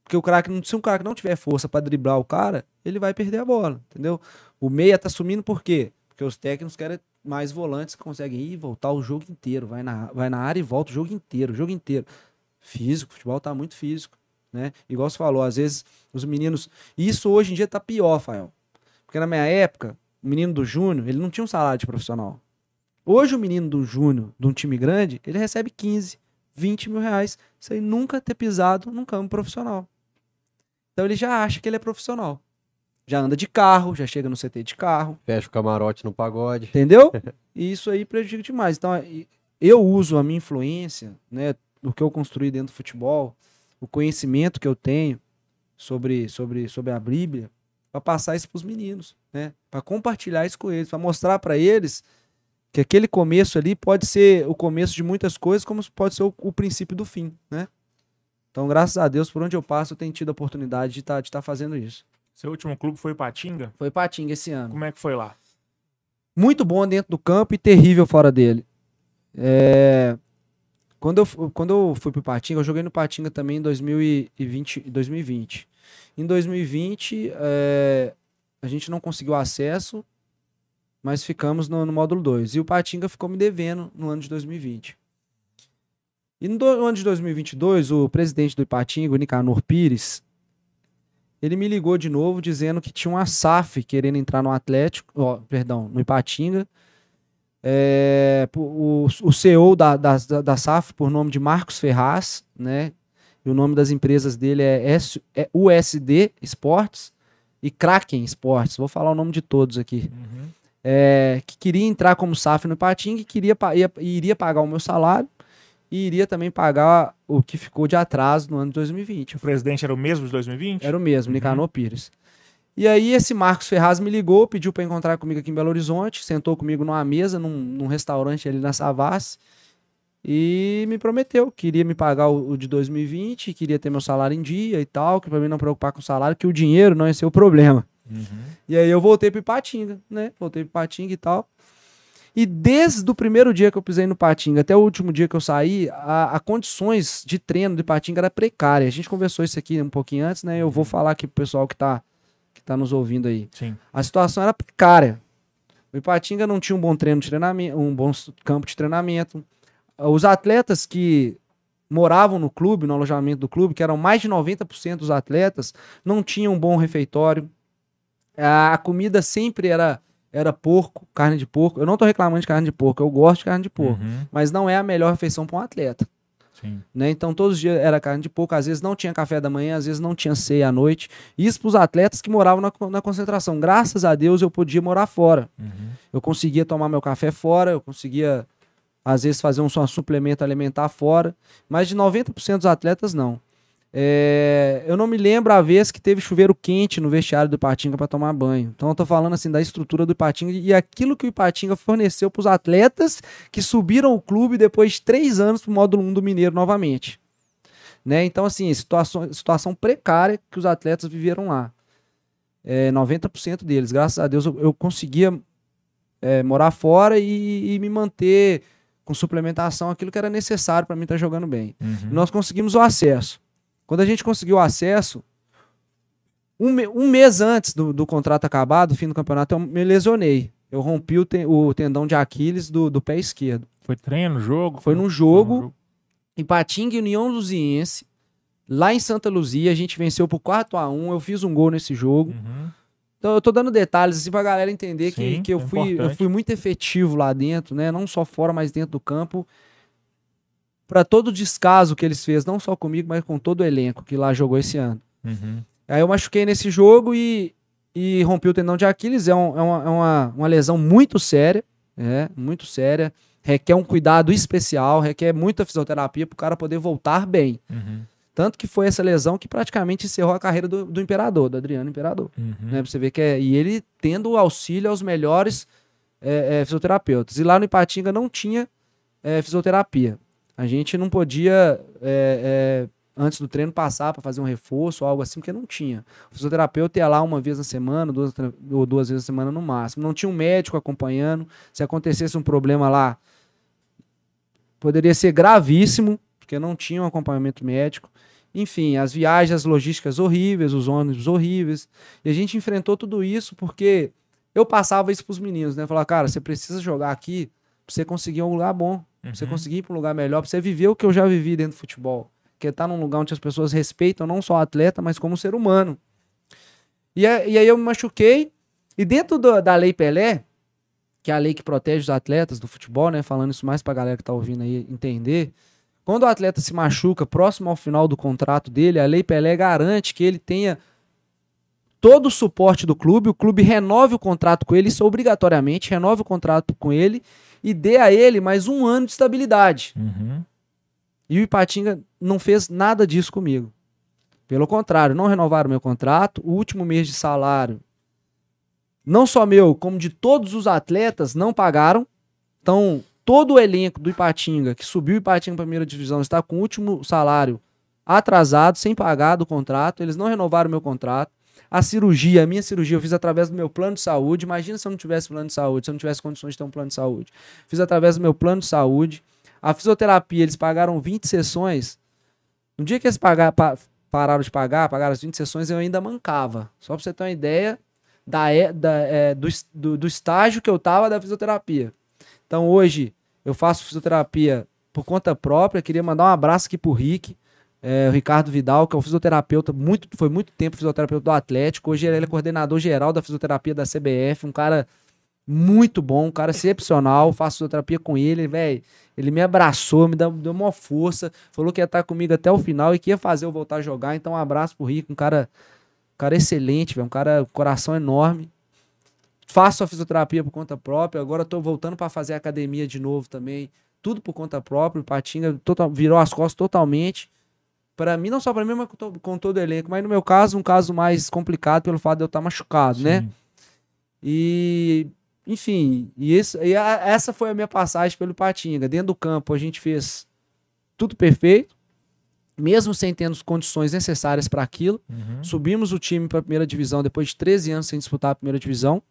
Porque o craque, se um craque não tiver força pra driblar o cara, ele vai perder a bola, entendeu? O meia tá sumindo por quê? Porque os técnicos querem mais volantes que conseguem ir e voltar o jogo inteiro. Vai na, vai na área e volta o jogo inteiro, o jogo inteiro. Físico, o futebol tá muito físico, né? Igual você falou, às vezes os meninos. e Isso hoje em dia tá pior, Fael. Porque na minha época, o menino do Júnior, ele não tinha um salário de profissional. Hoje o menino do Júnior, de um time grande, ele recebe 15, 20 mil reais sem nunca ter pisado num campo profissional. Então ele já acha que ele é profissional. Já anda de carro, já chega no CT de carro, Fecha o camarote no pagode. entendeu? E isso aí prejudica demais. Então eu uso a minha influência, né, o que eu construí dentro do futebol, o conhecimento que eu tenho sobre, sobre, sobre a Bíblia, para passar isso para os meninos, né? Para compartilhar isso com eles, para mostrar para eles que aquele começo ali pode ser o começo de muitas coisas, como pode ser o, o princípio do fim, né? Então, graças a Deus, por onde eu passo, eu tenho tido a oportunidade de estar de tá fazendo isso. Seu último clube foi Patinga? Foi Patinga esse ano. Como é que foi lá? muito bom dentro do campo e terrível fora dele. É, Quando, eu, quando eu fui pro Patinga, eu joguei no Patinga também em 2020. 2020. Em 2020, é, a gente não conseguiu acesso, mas ficamos no, no módulo 2. E o Patinga ficou me devendo no ano de 2020. E no, no ano de 2022, o presidente do Ipatinga, o Nicanor Pires, ele me ligou de novo dizendo que tinha uma SAF querendo entrar no Atlético, ó, perdão, no Ipatinga. É, o, o CEO da, da, da SAF, por nome de Marcos Ferraz, né? E o nome das empresas dele é, S, é USD Esportes e Kraken Esportes. Vou falar o nome de todos aqui. Uhum. É, que queria entrar como SAF no Ipatinga e queria, ia- iria pagar o meu salário e iria também pagar o que ficou de atraso no ano de 2020. O presidente era o mesmo de 2020? Era o mesmo, Uhum. Nicanor Pires. E aí esse Marcos Ferraz me ligou, pediu para encontrar comigo aqui em Belo Horizonte, sentou comigo numa mesa, num, num restaurante ali na Savassi, e me prometeu que iria me pagar o, o de 2020, queria ter meu salário em dia e tal, que para mim não preocupar com o salário, que o dinheiro não ia ser o problema. Uhum. E aí eu voltei pro Ipatinga, né? Voltei pro Ipatinga e tal. E desde o primeiro dia que eu pisei no Patinga até o último dia que eu saí, a, a condições de treino do Ipatinga era precária. A gente conversou isso aqui um pouquinho antes, né? Eu vou falar aqui pro pessoal que tá, que tá nos ouvindo aí. Sim. A situação era precária. O Ipatinga não tinha um bom treino de treinamento, um bom campo de treinamento. Os atletas que moravam no clube, no alojamento do clube, que eram mais de 90% dos atletas, não tinham um bom refeitório. A comida sempre era era porco, carne de porco. Eu não tô reclamando de carne de porco, eu gosto de carne de porco, Uhum. mas não é a melhor refeição para um atleta Sim. né? Então todos os dias era carne de porco, às vezes não tinha café da manhã, às vezes não tinha ceia à noite. Isso para os atletas que moravam na, na concentração. Graças a Deus eu podia morar fora. Uhum. Eu conseguia tomar meu café fora, eu conseguia às vezes fazer um, um suplemento alimentar fora, mas de 90% dos atletas não. É, eu não me lembro a vez que teve chuveiro quente no vestiário do Ipatinga para tomar banho. Então eu tô falando assim da estrutura do Ipatinga e aquilo que o Ipatinga forneceu para os atletas que subiram o clube depois de três anos para o módulo 1 do Mineiro novamente. Né? Então, assim, situação, situação precária que os atletas viveram lá. É, 90% deles, graças a Deus, eu, eu conseguia é, morar fora e, e me manter com suplementação, aquilo que era necessário para mim estar jogando bem. Uhum. Nós conseguimos o acesso. Quando a gente conseguiu o acesso, um, um mês antes do, do contrato acabar, do fim do campeonato, eu me lesionei. Eu rompi o, ten- o tendão de Aquiles do, do pé esquerdo. Foi treino, jogo? Foi num Foi jogo, em Patinga e União Luziense, lá em Santa Luzia, a gente venceu por 4 a 1 eu fiz um gol nesse jogo. Uhum. Então eu tô dando detalhes assim pra galera entender que, Sim, que eu, é fui, eu fui muito efetivo lá dentro, né? Não só fora, mas dentro do campo. Pra todo o descaso que eles fez, não só comigo, mas com todo o elenco que lá jogou esse ano. Uhum. Aí eu machuquei nesse jogo e, e rompi o tendão de Aquiles. É, um- é uma, é uma, uma lesão muito séria, é, muito séria. Requer um cuidado especial, requer muita fisioterapia pro cara poder voltar bem. Uhum. Tanto que foi essa lesão que praticamente encerrou a carreira do, do Imperador, do Adriano Imperador Uhum. né? Pra você ver que é. E ele tendo auxílio aos melhores é, é, fisioterapeutas. E lá no Ipatinga não tinha é, fisioterapia. A gente não podia, é, é, antes do treino, passar para fazer um reforço ou algo assim, porque não tinha. O fisioterapeuta ia lá uma vez na semana, duas, ou duas vezes na semana no máximo. Não tinha um médico acompanhando. Se acontecesse um problema lá, poderia ser gravíssimo, porque não tinha um acompanhamento médico. Enfim, as viagens, as logísticas horríveis, os ônibus horríveis. E a gente enfrentou tudo isso porque Eu passava isso pros meninos, né? Falava, cara, você precisa jogar aqui pra você conseguir um lugar bom, pra você Uhum. conseguir ir pra um lugar melhor, pra você viver o que eu já vivi dentro do futebol. Que é estar num lugar onde as pessoas respeitam não só o atleta, mas como ser humano. E, e aí eu me machuquei, e dentro do- da Lei Pelé, que é a lei que protege os atletas do futebol, né? Falando isso mais pra galera que tá ouvindo aí entender. Quando o atleta se machuca próximo ao final do contrato dele, a Lei Pelé garante que ele tenha todo o suporte do clube, o clube renove o contrato com ele, isso obrigatoriamente, renove o contrato com ele e dê a ele mais um ano de estabilidade. Uhum. E o Ipatinga não fez nada disso comigo. Pelo contrário, não renovaram meu contrato. O último mês de salário, não só meu, como de todos os atletas, não pagaram. Então, todo o elenco do Ipatinga, que subiu o Ipatinga para a primeira divisão, está com o último salário atrasado, sem pagar do contrato. Eles não renovaram meu contrato. A cirurgia, a minha cirurgia, eu fiz através do meu plano de saúde. Imagina se eu não tivesse plano de saúde, se eu não tivesse condições de ter um plano de saúde. Fiz através do meu plano de saúde. A fisioterapia, eles pagaram 20 sessões. No dia que eles pagar, pa- pararam de pagar, pagaram as 20 sessões, eu ainda mancava. Só pra você ter uma ideia da, é- da, é, do, do, do estágio que eu tava da fisioterapia. Então hoje eu faço fisioterapia por conta própria. Queria mandar um abraço aqui pro Rick, é, o Ricardo Vidal, que é o fisioterapeuta, muito, foi muito tempo fisioterapeuta do Atlético. Hoje ele é coordenador geral da fisioterapia da CBF, um cara muito bom, um cara excepcional. Faço fisioterapia com ele, velho. Ele me abraçou, me deu, deu uma força, falou que ia estar comigo até o final e que ia fazer eu voltar a jogar. Então, um abraço pro Rico, um cara, um cara excelente, velho, um cara coração enorme. Faço a fisioterapia por conta própria, agora tô voltando para fazer academia de novo também, tudo por conta própria. O Patinga total, virou as costas totalmente. Para mim, não só para mim, mas com, to- com todo o elenco. Mas no meu caso, um caso mais complicado pelo fato de eu estar machucado, né? Sim. E, enfim, e, esse, e a- essa foi a minha passagem pelo Patinga. Dentro do campo a gente fez tudo perfeito, mesmo sem ter as condições necessárias para aquilo. Uhum. Subimos o time para a primeira divisão depois de 13 anos sem disputar a primeira divisão,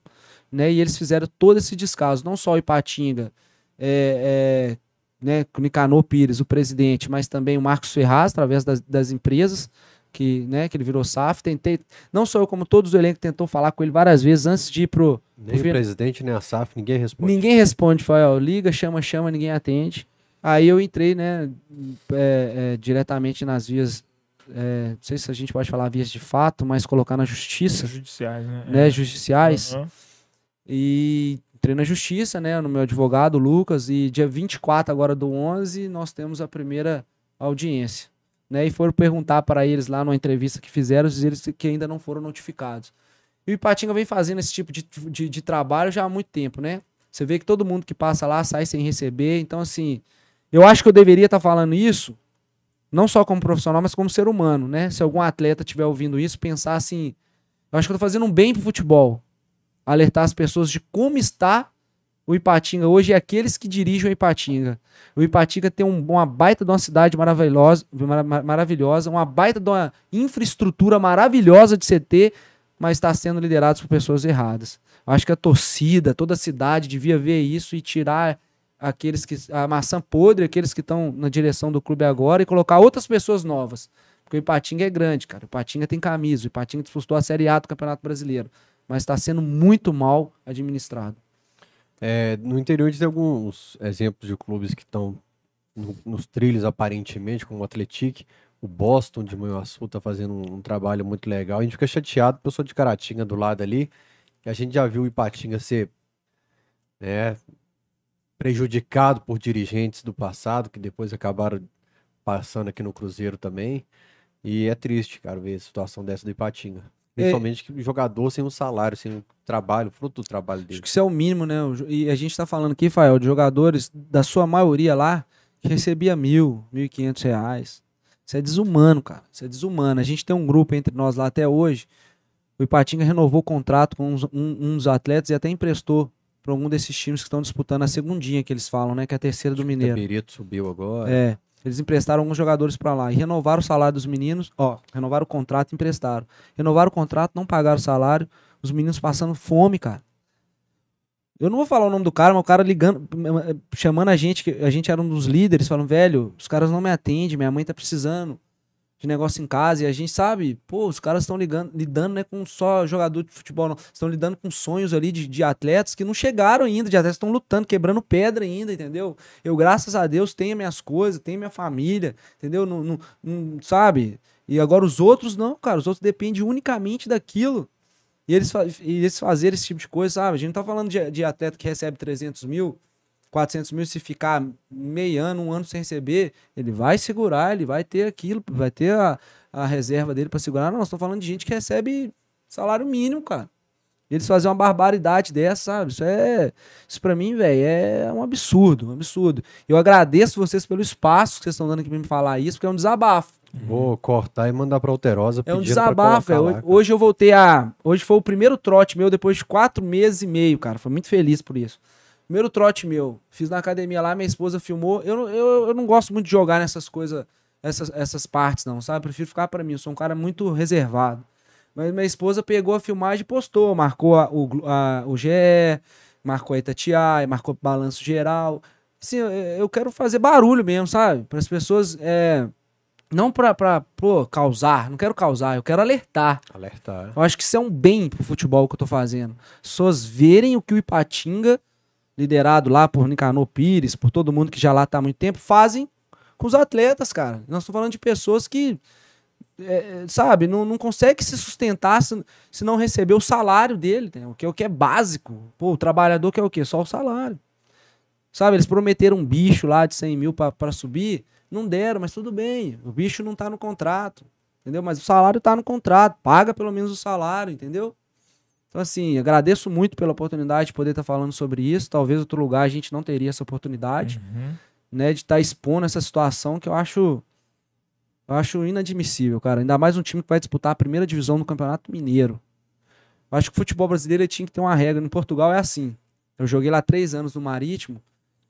né? E eles fizeram todo esse descaso, não só o Ipatinga, é, é, né, com o Nicanor Pires, o presidente, mas também o Marcos Ferraz, através das, das empresas que, né, que ele virou SAF. Tentei, não só eu, como todos o elenco tentou falar com ele várias vezes antes de ir pro, Nem o Confia- presidente, nem a SAF, ninguém responde. Ninguém responde, foi, ó, liga, chama, chama, ninguém atende. Aí eu entrei, né, é, é, diretamente nas vias, é, não sei se a gente pode falar vias de fato, mas colocar na justiça, Judiciais, né? né, judiciais. Uhum. E entrei na justiça, né, no meu advogado, Lucas, e dia 24 agora do 11, nós temos a primeira audiência. Né, e foram perguntar para eles lá numa entrevista que fizeram, eles que ainda não foram notificados. E o Ipatinga vem fazendo esse tipo de, de, de trabalho já há muito tempo, né? Você vê que todo mundo que passa lá sai sem receber. Então, assim, eu acho que eu deveria estar falando isso, não só como profissional, mas como ser humano, né? Se algum atleta estiver ouvindo isso, pensar assim, eu acho que eu tô fazendo um bem pro futebol. Alertar as pessoas de como está o Ipatinga hoje e aqueles que dirigem o Ipatinga. O Ipatinga tem um- uma baita de uma cidade maravilhosa, mara- ma- maravilhosa, uma baita de uma infraestrutura maravilhosa de CT, mas está sendo liderado por pessoas erradas. Acho que a torcida, toda a cidade devia ver isso e tirar aqueles que a maçã podre, aqueles que estão na direção do clube agora e colocar outras pessoas novas. Porque o Ipatinga é grande, cara. O Ipatinga tem camisa, o Ipatinga disputou a Série A do Campeonato Brasileiro, mas está sendo muito mal administrado. É, no interior tem alguns exemplos de clubes que estão no- nos trilhos aparentemente, como o Atletic, o Boston de Manhuaçu está fazendo um, um trabalho muito legal. A gente fica chateado, porque eu sou de Caratinga do lado ali, e a gente já viu o Ipatinga ser né, prejudicado por dirigentes do passado, que depois acabaram passando aqui no Cruzeiro também. E é triste, cara, ver a situação dessa do Ipatinga. Principalmente que o jogador sem um salário, sem um trabalho, fruto do trabalho dele. Acho que isso é o mínimo, né? O E a gente tá falando aqui, Fael, de jogadores, da sua maioria lá, que recebia mil, mil e quinhentos reais. Isso é desumano, cara. Isso é desumano. A gente tem um grupo entre nós lá até hoje. O Ipatinga renovou o contrato com uns- um, dos atletas e até emprestou para algum desses times que estão disputando a segundinha que eles falam, né? Que é a terceira do O Mineiro. Perito subiu agora. É. Eles emprestaram alguns jogadores pra lá e renovaram o salário dos meninos. Ó, renovaram o contrato emprestaram. Renovaram o contrato, não pagaram o salário. Os meninos passando fome, cara. Eu não vou falar o nome do cara, mas o cara ligando, chamando a gente, que a gente era um dos líderes, falando, velho, os caras não me atendem, minha mãe tá precisando de negócio em casa e a gente sabe, pô, os caras estão lidando né, com só jogador de futebol, não. Estão lidando com sonhos ali de, de atletas que não chegaram ainda, de atletas estão lutando, quebrando pedra ainda, entendeu? Eu, graças a Deus, tenho minhas coisas, tenho minha família, entendeu? Não, não, não, sabe? E agora os outros não, cara, os outros dependem unicamente daquilo. E eles, e eles fazerem esse tipo de coisa, sabe? A gente não tá falando de, de atleta que recebe 300 mil, 400 mil, se ficar meio ano, um ano sem receber, ele vai segurar, ele vai ter aquilo, vai ter a, a reserva dele para segurar. Não, estou falando de gente que recebe salário mínimo, cara. Eles fazem uma barbaridade dessa, sabe? Isso é. Isso pra mim, velho, é um absurdo, um absurdo. Eu agradeço vocês pelo espaço que vocês estão dando aqui pra me falar isso, porque é um desabafo. Vou cortar e mandar pra Alterosa. É um desabafo, velho. Hoje eu voltei a. Hoje foi o primeiro trote meu depois de quatro meses e meio, cara. Foi muito feliz por isso. Primeiro trote meu. Fiz na academia lá, minha esposa filmou. Eu, eu, eu não gosto muito de jogar nessas coisas, essas, essas partes, não, sabe? Eu prefiro ficar para mim. Eu sou um cara muito reservado. Mas minha esposa pegou a filmagem e postou. Marcou a, o, a, o GE, marcou a Itatiaia, marcou o balanço geral. Assim, eu, eu quero fazer barulho mesmo, sabe? Para as pessoas. É, não pra, pra pô, causar, não quero causar, eu quero alertar. Alertar. Eu acho que isso é um bem pro futebol que eu tô fazendo. As pessoas verem o que o Ipatinga liderado lá por Nicanor Pires, por todo mundo que já lá está há muito tempo, fazem com os atletas, cara. Nós estamos falando de pessoas que, é, sabe, não, não consegue se sustentar se, se não receber o salário dele, né? o, que, o que é básico. Pô, o trabalhador quer o quê? Só o salário. Sabe, eles prometeram um bicho lá de 100 mil para subir, não deram, mas tudo bem. O bicho não está no contrato, entendeu? Mas o salário está no contrato, paga pelo menos o salário, entendeu? Então, assim, agradeço muito pela oportunidade de poder estar falando sobre isso. Talvez outro lugar a gente não teria essa oportunidade, uhum. né? De estar expondo essa situação que eu acho. Eu acho inadmissível, cara. Ainda mais um time que vai disputar a primeira divisão do Campeonato Mineiro. Eu acho que o futebol brasileiro tinha que ter uma regra. No Portugal é assim. Eu joguei lá três anos no Marítimo.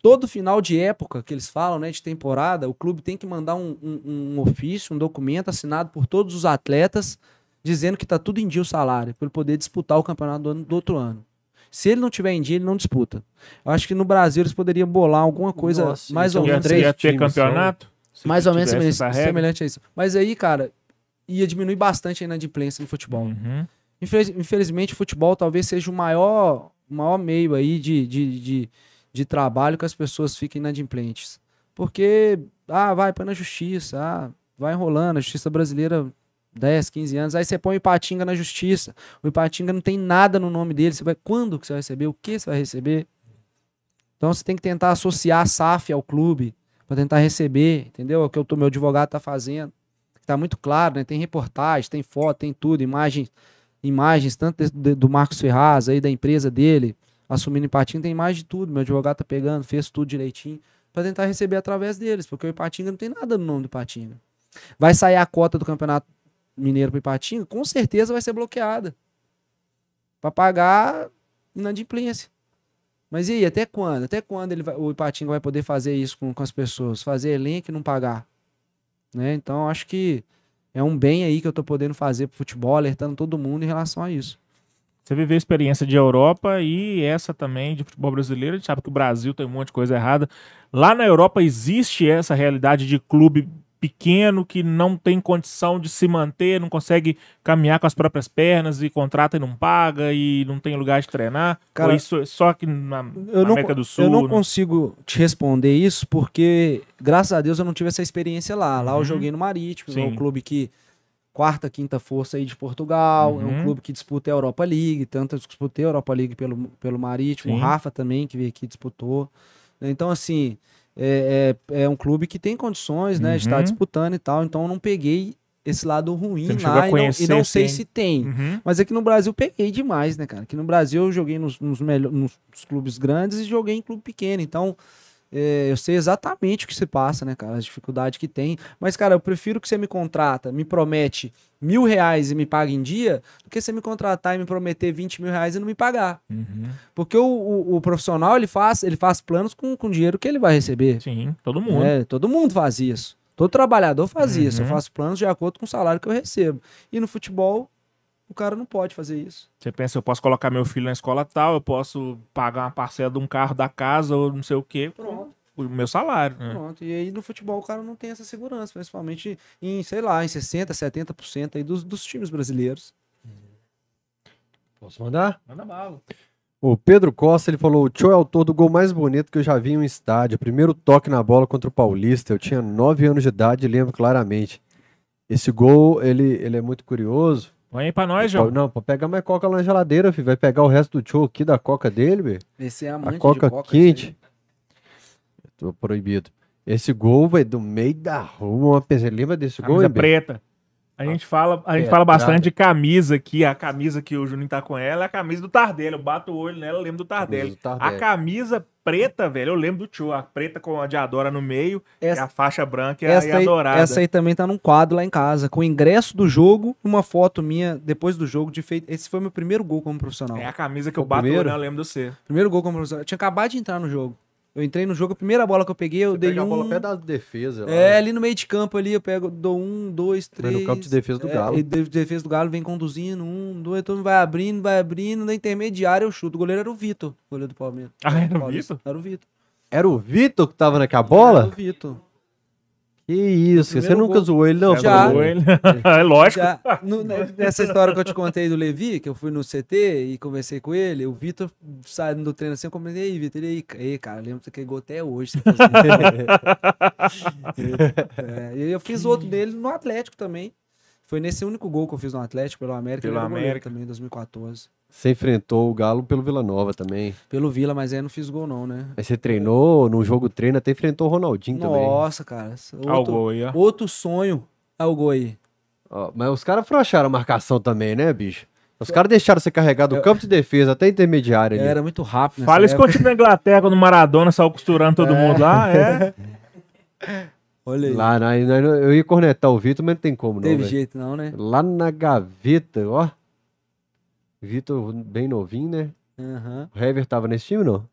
Todo final de época que eles falam, né, de temporada, o clube tem que mandar um, um, um ofício, um documento assinado por todos os atletas dizendo que está tudo em dia o salário, para ele poder disputar o campeonato do, ano, do, outro ano. Se ele não tiver em dia, ele não disputa. Eu acho que no Brasil eles poderiam bolar alguma coisa Nossa, mais ou menos. Ia ter campeonato? Mais ou menos semelhante, semelhante a isso. Mas aí, cara, ia diminuir bastante a inadimplência no futebol. Uhum. Infeliz, infelizmente, o futebol talvez seja o maior, maior meio aí de, de, de, de trabalho que as pessoas fiquem inadimplentes. Porque, ah, vai para na justiça, ah, vai enrolando, a justiça brasileira 10, 15 anos, aí você põe o Ipatinga na justiça. O Ipatinga não tem nada no nome dele. Você vai quando que você vai receber? O que você vai receber? Então você tem que tentar associar a SAF ao clube para tentar receber, entendeu? É o que o meu advogado está fazendo. Está muito claro, né? Tem reportagem, tem foto, tem tudo, imagens, imagens tanto de, do Marcos Ferraz aí da empresa dele, assumindo Ipatinga, tem imagem de tudo. Meu advogado tá pegando, fez tudo direitinho para tentar receber através deles, porque o Ipatinga não tem nada no nome do Ipatinga. Vai sair a cota do campeonato Mineiro para Ipatinga, com certeza vai ser bloqueada. Para pagar inadimplência. Mas e aí, até quando? Até quando ele vai, o Ipatinga vai poder fazer isso com, com as pessoas? Fazer elenco e não pagar? Né? Então, acho que é um bem aí que eu estou podendo fazer pro futebol, alertando todo mundo em relação a isso. Você viveu a experiência de Europa e essa também de futebol brasileiro. A gente sabe que o Brasil tem um monte de coisa errada. Lá na Europa existe essa realidade de clube pequeno que não tem condição de se manter, não consegue caminhar com as próprias pernas e contrata e não paga e não tem lugar de treinar? Cara, Ou isso é só aqui na, na não, América do Sul? Eu não, não, consigo te responder isso porque, graças a Deus, eu não tive essa experiência lá. Lá uhum. eu joguei no Marítimo, é um clube que quarta, quinta força aí de Portugal, uhum. é um uhum. clube que disputa a Europa League, tanto eu disputei a Europa League pelo, pelo Marítimo, Sim. o Rafa também, que veio aqui disputou. Então, assim, é, é, é, um clube que tem condições, né, uhum. de estar uhum. disputando e tal. Então eu não peguei esse lado ruim lá e não, e não, sei se tem. Uhum. Mas aqui no Brasil peguei demais, né, cara? Aqui no Brasil eu joguei nos, nos, nos clubes grandes e joguei em clube pequeno. Então é, eu sei exatamente o que se passa, né, cara? As dificuldades que tem. Mas, cara, eu prefiro que você me contrata, me promete mil reais e me paga em dia, do que você me contratar e me prometer 20 mil reais e não me pagar. Uhum. Porque o, o, o, profissional, ele faz, ele faz planos com, com o dinheiro que ele vai receber. Sim, todo mundo. É, todo mundo faz isso. Todo trabalhador faz uhum. isso. Eu faço planos de acordo com o salário que eu recebo. E no futebol, o cara não pode fazer isso. Você pensa, eu posso colocar meu filho na escola tal, eu posso pagar uma parcela de um carro da casa ou não sei o quê. Pronto. O meu salário. né? Pronto. E aí no futebol o cara não tem essa segurança, principalmente em, sei lá, em 60%, 70% aí dos, dos times brasileiros. Posso mandar? Manda bala. O Pedro Costa, ele falou, o Tio é autor do gol mais bonito que eu já vi em um estádio. Primeiro toque na bola contra o Paulista. Eu tinha 9 anos de idade e lembro claramente. Esse gol, ele, ele é muito curioso. Põe aí pra nós, João. Não, pra pegar mais coca lá na geladeira, filho. Vai pegar o resto do Tio aqui da coca dele, velho. Esse é A amante coca de coca. quente. Tô proibido. Esse gol, vai do meio da rua, uma. Lembra desse gol, Camisa hein, Bê? preta. A gente fala, a gente É, fala bastante prata. de camisa aqui. A camisa que o Juninho tá com ela é a camisa do Tardelli. Eu bato o olho nela, eu lembro do Tardelli. do Tardelli. A camisa preta, velho, eu lembro do tio. A preta com a de Adora no meio e Essa- a faixa branca e a, Essa e a aí, dourada. essa aí também tá num quadro lá em casa, com o ingresso do jogo, uma foto minha depois do jogo de feito. Esse foi meu primeiro gol como profissional. É a camisa que eu bato o olho, eu lembro do você. Primeiro gol como profissional. Eu tinha acabado de entrar no jogo. Eu entrei no jogo, a primeira bola que eu peguei, eu Você dei pega a um. bola perto da defesa. lá, É, né? ali no meio de campo ali, eu pego, dou um, dois, Mas no três. campo de defesa do é, Galo. e de- defesa do Galo vem conduzindo, um, dois, todo mundo vai abrindo, vai abrindo, na intermediária eu chuto. O goleiro era o Vitor, goleiro do Palmeiras. Ah, era o. Vitor? Era o Vitor. Era o Vitor que tava naquela Era bola? o Vitor. Que isso, você nunca gol. zoou ele, não? Já. Bruno? Ele- é lógico. Já, no- ne- nessa história que eu te contei do Levi, que eu fui no CT e conversei com ele, o Vitor saindo do treino assim, eu comentei, aí, Vitor, e aí, ei, cara, lembro que você pegou até hoje. você fazia." é, e eu fiz outro dele no Atlético também. Foi nesse único gol que eu fiz no Atlético, pelo América, Pelo América. também, em 2014. Você enfrentou o Galo pelo Vila Nova também. Pelo Vila, mas aí eu não fiz gol não, né? Aí você treinou no jogo treino, até enfrentou o Ronaldinho também. Nossa, cara. Olha o Outro, gol aí, ó. outro sonho é o gol aí. Ó, mas os caras frouxaram a marcação também, né, bicho? Os caras deixaram você carregar do campo de defesa até intermediário ali. Era muito rápido. Fala isso eu tive na Inglaterra, quando o Maradona saiu costurando todo mundo lá. É. Olha aí. Lá, na- na- eu ia cornetar o Vitor, mas não tem como não, Teve velho. jeito não, né? Lá na gaveta, ó. Vitor bem novinho, né? Aham. O Hever tava nesse time, não?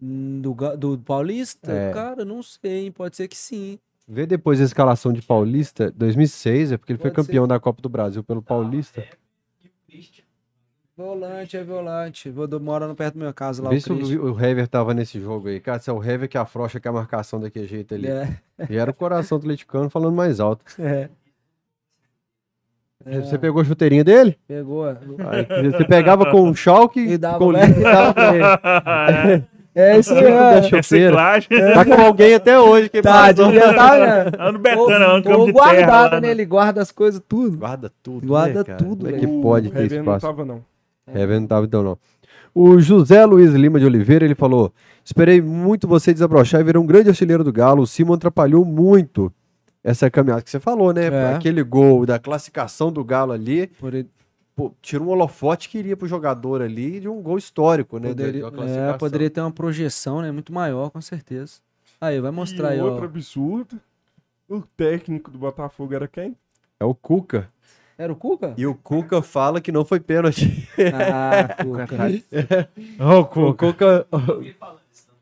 Hum, Do, do Paulista? É. Cara, não sei, pode ser que sim. Vê depois a escalação de Paulista, 2006, é porque ele foi Pode campeão da Copa do Brasil pelo Paulista. Volante é volante. Vou do- morando perto da minha casa lá. Vê o se o, Christian. o Hever tava nesse jogo aí. Cara, se é o Hever que afrouxa que a marcação daquele jeito ali. É, E era o coração do atleticano falando mais alto. é. Você pegou a chuteirinha dele? Pegou. Aí, você pegava com um chalque E dava, com né? e pra ele. É isso aí, chuteira. Reciclagem. Tá com alguém até hoje que Tá, devia tá, né? Ano Betana, ano campo terra. guardado, né? Ele guarda as coisas tudo. Guarda tudo. Guarda né, cara? tudo, Como é que velho. pode o ter Hever não espaço? tava, não. Hever não tava então não. O José Luiz Lima de Oliveira, ele falou: Esperei muito você desabrochar e virar um grande artilheiro do Galo. O Simon atrapalhou muito essa caminhada que você falou, né? É. Aquele gol da classificação do Galo ali, Por pô, tira um holofote que iria pro jogador ali de um gol histórico, né? poderia, é, poderia ter uma projeção, né? Muito maior, com certeza. Aí, vai mostrar e aí, outro ó. absurdo, o técnico do Botafogo era quem? É o Cuca. Era o Cuca? E o Cuca fala que não foi pênalti. Ah, Cuca. Ô, O Cuca. Cuca.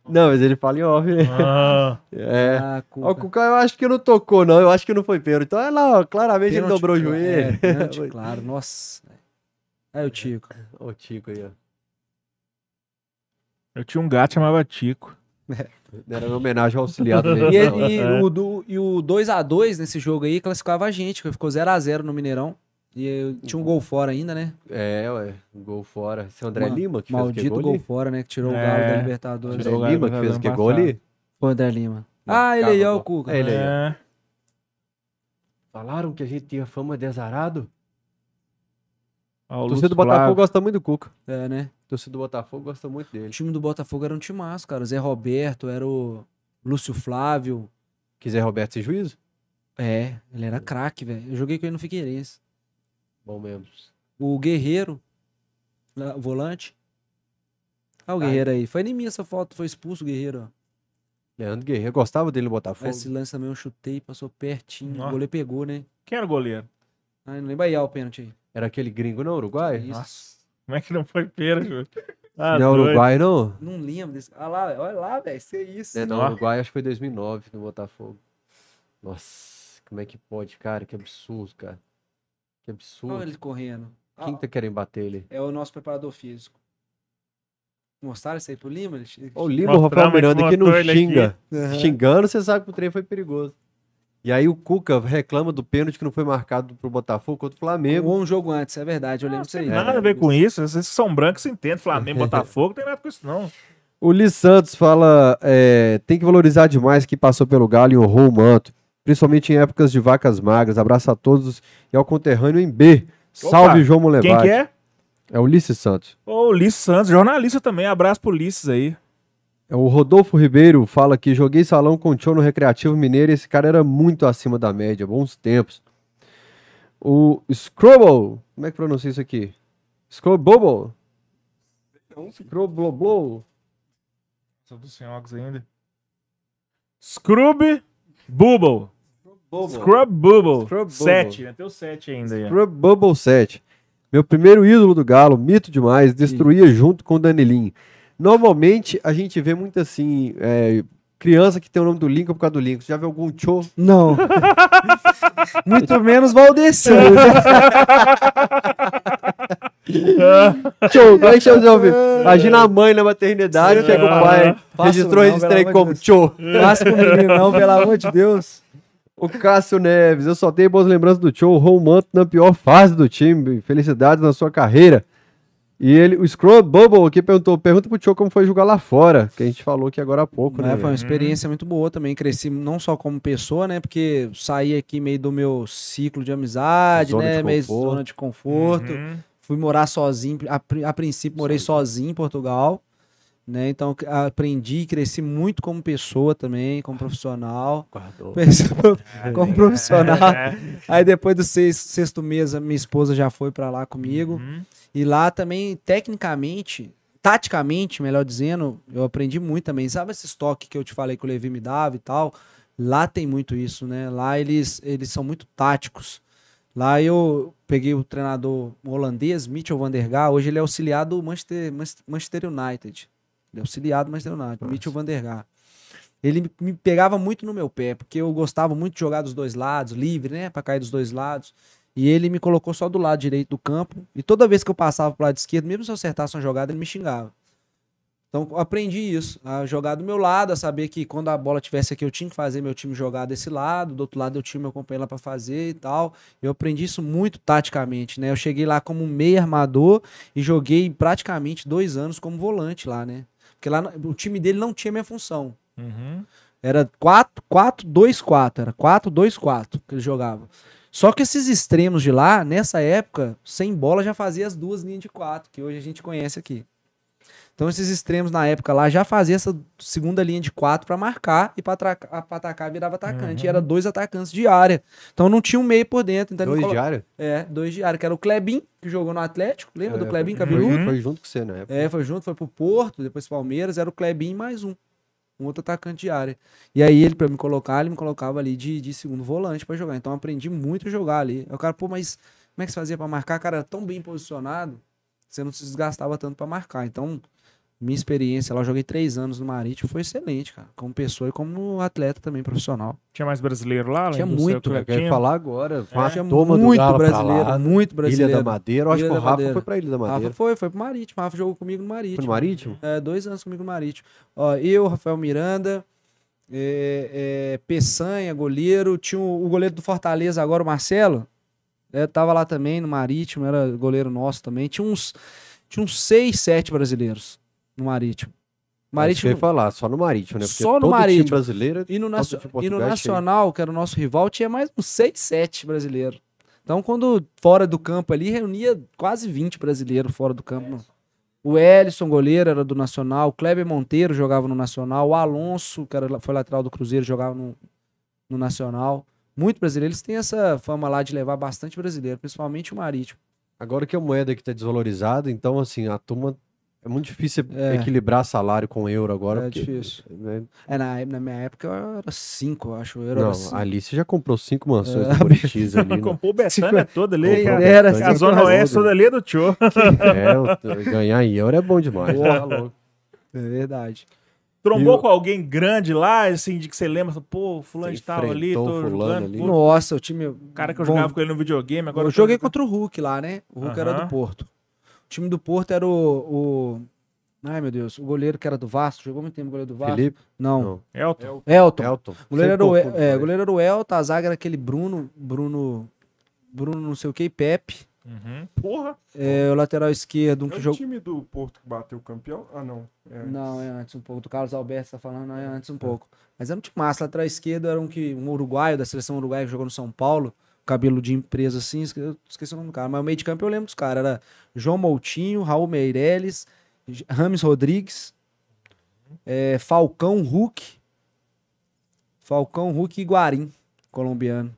Não, mas ele fala em off. né? Ah, É. Ah, Ó, O Cuca. Eu acho que não tocou, não. Eu acho que não foi pênalti. Então, olha lá, ó, claramente ele Pênalti, dobrou o joelho. É, pênalti, claro. Nossa. Aí o Tico. O Tico aí, ó. eu tinha um gato que chamava Tico. Era uma homenagem ao auxiliar do E, ele- e o, do, e o 2x2 nesse jogo aí classificava a gente, que ficou 0x0 no Mineirão. E eu- tinha um gol fora ainda, né? É, ué. um Gol fora. Esse é o André Ma- Lima que fez Maldito aquele gol, gol ali? fora, né? Que tirou É, o Galo da Libertadores. André tirou o Galo Lima que fez aquele Libertadores gol ali? Foi o André Lima. Ah, ele aí, ó, o. Cuca. É ele aí. É. Falaram que a gente tinha fama de azarado. Ó, o O torcida do Botafogo Flávio. gosta muito do Cuca. É, né? O torcida do Botafogo gosta muito O dele. time do Botafogo era um timaço, cara. Zé Roberto, era o Lúcio Flávio. Quiser Roberto sem juízo? É, ele era craque, velho. Eu joguei com ele no Figueirense. Bom mesmo. O Guerreiro, lá, o volante. Ah, o. Guerreiro aí. Foi em mim essa foto, foi expulso o Guerreiro, ó. Leandro Guerreiro, gostava dele no Botafogo. Esse lance também eu chutei, passou pertinho. Ó. O goleiro pegou, né? Quem era o goleiro? Ai, não lembro aí, ó, o pênalti aí. Era aquele gringo, não, Uruguai? Isso. Nossa. Como é que não foi pera, Júlio? Ah, não, doido. Uruguai não. Não lembro desse. Ah lá, olha lá, velho. Isso é isso. É, não, Ó. Uruguai acho que foi 2009 no Botafogo. Nossa, como é que pode, cara? Que absurdo, cara. Que absurdo. Olha ele correndo. Ah, Quem tá querendo bater ele? É o nosso preparador físico. Mostraram isso aí pro Lima? Ele- O Lima, o Rafael Miranda, que não xinga. Aham. Xingando, você sabe que o trem foi perigoso. E aí o Cuca reclama do pênalti que não foi marcado pro Botafogo contra o Flamengo. Ou um jogo antes, é verdade, eu lembro disso aí. Nada a ver com isso. Vocês que são brancos entendem. Flamengo, Botafogo, não tem nada com isso, não. O Li Santos fala: é, tem que valorizar demais quem passou pelo Galo e honrou o manto, principalmente em épocas de vacas magras. Abraço a todos e ao conterrâneo em B. Salve, Opa, João Molevade. Quem que é? É o Ulisses Santos. Ô, Ulisses Santos, jornalista também. Abraço pro Ulisses aí. É o Rodolfo Ribeiro fala que joguei salão com o Tio no Recreativo Mineiro e esse cara era muito acima da média, bons tempos. O Scrubble, como é que pronuncia isso aqui? Scrubble. Scrubble. Só do sem óculos ainda. Scrub Bubble. Scrub Bubble. Scrub Bubble. 7. Até o 7 ainda ó. Scrubble 7. Meu primeiro ídolo do Galo, mito demais, destruía junto com o Danilinho. Normalmente a gente vê muito assim, é, criança que tem o nome do Lincoln por causa do Lincoln. Você já viu algum show? Não. Muito menos Valdeci. Show, não é showzão, viu? Imagina a mãe na maternidade, chega o pai, Faço registrou, registrei como show. Faça com o menino, não, pelo amor de Deus. O Cássio Neves, eu só tenho boas lembranças do show, Romanto na pior fase do time. Felicidades na sua carreira. E ele, o Scroll Bubble aqui perguntou, pergunta pro Tio como foi jogar lá fora, que a gente falou aqui agora há pouco, né? Né, foi uma velho? experiência muito boa também. Cresci não só como pessoa, né? Porque saí aqui meio do meu ciclo de amizade, Zona né? de meio zona de conforto. Uhum. Fui morar sozinho. A, a princípio, morei sozinho em Portugal. Né? Então, aprendi e cresci muito como pessoa também, como profissional. Pessoa- como profissional. Aí, depois do seis- sexto mês, a minha esposa já foi pra lá comigo. Uhum. E lá também, tecnicamente, taticamente, melhor dizendo, eu aprendi muito também. Sabe esse estoque que eu te falei que o Levi me dava e tal? Lá tem muito isso, né? Lá eles, eles são muito táticos. Lá eu peguei o treinador holandês, Mitchell van der. Hoje ele é auxiliar do Manchester, Manchester United. Ele é auxiliar do Manchester United, Mitchell van der. Ele me- me pegava muito no meu pé, porque eu gostava muito de jogar dos dois lados, livre, né? Pra cair dos dois lados. E ele me colocou só do lado direito do campo. E toda vez que eu passava pro lado esquerdo, mesmo se eu acertasse uma jogada, ele me xingava. Então aprendi isso, a jogar do meu lado, a saber que quando a bola tivesse aqui, eu tinha que fazer meu time jogar desse lado, do outro lado eu tinha meu companheiro lá pra fazer e tal. Eu aprendi isso muito taticamente, né? Eu cheguei lá como meio armador e joguei praticamente dois anos como volante lá, né? Porque lá no- o time dele não tinha minha função. Uhum. Era 4, 4, 2, 4. Era 4, 2, 4 que ele jogava. Só que esses extremos de lá, nessa época, sem bola já fazia as duas linhas de 4, que hoje a gente conhece aqui. Então esses extremos na época lá já fazia essa segunda linha de 4 para marcar e para atacar virava atacante. E era dois atacantes de área. Então não tinha um meio por dentro. Então Dois colo- diários? É, dois de área, que era o Klebin, que jogou no Atlético. Lembra do Klebin, É, foi, cabeludo? Uhum. foi junto com você na época. É, foi junto, foi pro Porto, depois pro Palmeiras, era o Klebin mais um. Um outro atacante de área. E aí ele, pra me colocar, ele me colocava ali de, de segundo volante pra jogar. Então eu aprendi muito a jogar ali. Aí o cara, pô, mas como é que você fazia pra marcar? Cara, era tão bem posicionado, você não se desgastava tanto pra marcar. Então, minha experiência lá, eu joguei três anos no Marítimo, foi excelente, cara. Como pessoa e como atleta também profissional. Tinha mais brasileiro lá? Tinha muito, Eu quero falar agora. Uma Tinha toma muito brasileiro, lá. muito brasileiro. Ilha da Madeira. Eu acho Ilha que o Rafa Madeira. foi pra Ilha da Madeira. Rafa foi, foi pro Marítimo. Rafa jogou comigo no Marítimo. Foi no Marítimo? É, dois anos comigo no Marítimo. Ó, eu, Rafael Miranda, é, é, Peçanha, goleiro. Tinha o, o goleiro do Fortaleza agora, o Marcelo. É, tava lá também no Marítimo, era goleiro nosso também. Tinha uns, tinha uns seis, sete brasileiros no Marítimo. Marítimo. É que Marítimo. ia falar, só no Marítimo, né? Porque Só no Marítimo. brasileiro... E no, time e no cheio. Nacional, que era o nosso rival, tinha mais uns 6, 7 brasileiros. Então, quando fora do campo ali, reunia quase 20 brasileiros fora do campo. O Ellison, goleiro, era do Nacional. O Kleber Monteiro jogava no Nacional. O Alonso, que era, foi lateral do Cruzeiro, jogava no, no Nacional. Muito brasileiro. Eles têm essa fama lá de levar bastante brasileiro, principalmente o Marítimo. Agora que a moeda aqui tá desvalorizada, então, assim, a turma... É muito difícil É. equilibrar salário com euro agora. É porque, difícil. né? É, na, na minha época era 5, eu acho. Eu era Não, cinco. ali você já comprou cinco mansões É. no Buritis ali. né? Comprou o Betânia toda ali. Cara. Era, A Zona. Oeste toda ali é do tio. É, ganhar em euro é bom demais. tá louco. É verdade. Trombou E o- com alguém grande lá, assim, de que você lembra, pô, fulano de tal ali, tô fulano jogando. ali. pô, Nossa, o time. O cara que eu bom. jogava com ele no videogame, agora eu joguei contra o Hulk lá, né? O Hulk era Aham. do Porto. O time do Porto era o, o, Ai, meu Deus. O goleiro que era do Vasco, jogou muito tempo o goleiro do Vasco. Felipe? Não. Não. Elton. Elton. Elton. O goleiro, era o, é, goleiro era o Elton, a zaga era aquele Bruno, Bruno, Bruno não sei o que, e Pepe. Uhum. Porra. É, o lateral esquerdo, um É que o jogou... time do Porto que bateu o campeão? Ah, não. É. Não, é antes um pouco. Do Carlos Alberto você tá falando, não, é antes um pouco. Mas era um time massa. Lateral esquerdo era um, que, um uruguaio, da seleção uruguaia, que jogou no São Paulo. Cabelo de empresa assim, esqueci o nome do cara. Mas o meio de campo eu lembro dos caras. Era João Moutinho, Raul Meireles, J- Rames Rodrigues, é, Falcão Hulk. Falcão Hulk e Guarim, colombiano.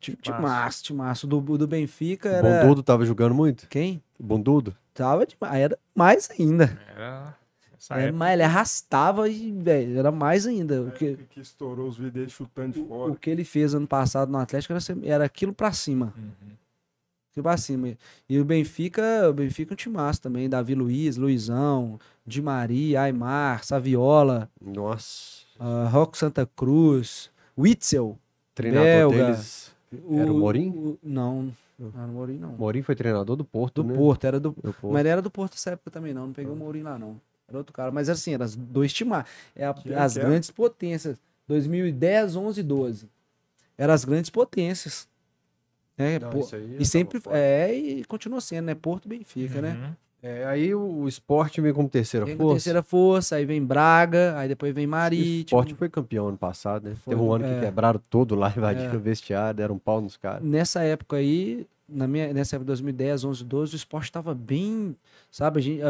Time Massa. do, do Benfica O era. Bondudo tava jogando muito? Quem? Bondudo? Tava demais. Era mais ainda. Era. Essa É, mas ele arrastava e, velho, era mais ainda. O que, Que estourou os vídeos chutando de o fora. que ele fez ano passado no Atlético era, era aquilo pra cima. Uhum. Aquilo pra cima. E o Benfica, o Benfica é um timaço também. Davi Luiz, Luizão, Di Maria, Aymar, Saviola, Nossa. uh, Roque Santa Cruz, Witzel. Treinador Belga. deles. Era o Morim? o- não, não era o Morim, não. Morim foi treinador do Porto, Do né? Porto, era do. Do Porto. Mas ele era do Porto nessa época também, não. Não peguei o Mourinho lá, não. Era outro cara. Mas assim, eram as dois timaços. É a- as é? grandes potências. 2010, 11 12. Eram as grandes potências. É, Não, eu e sempre. É, e continua sendo, né? Porto Benfica, né? Uhum. É, aí o, o esporte veio como terceira Vem força. terceira força, aí vem Braga, aí depois vem O Marítimo. esporte foi campeão ano passado, né? Foi, Teve um ano é. que quebraram todo lá, invadiram É. o vestiário, deram um pau nos caras. Nessa época aí, na minha, nessa época de 2010, 11, 12, o esporte tava bem. Sabe, a gente, é,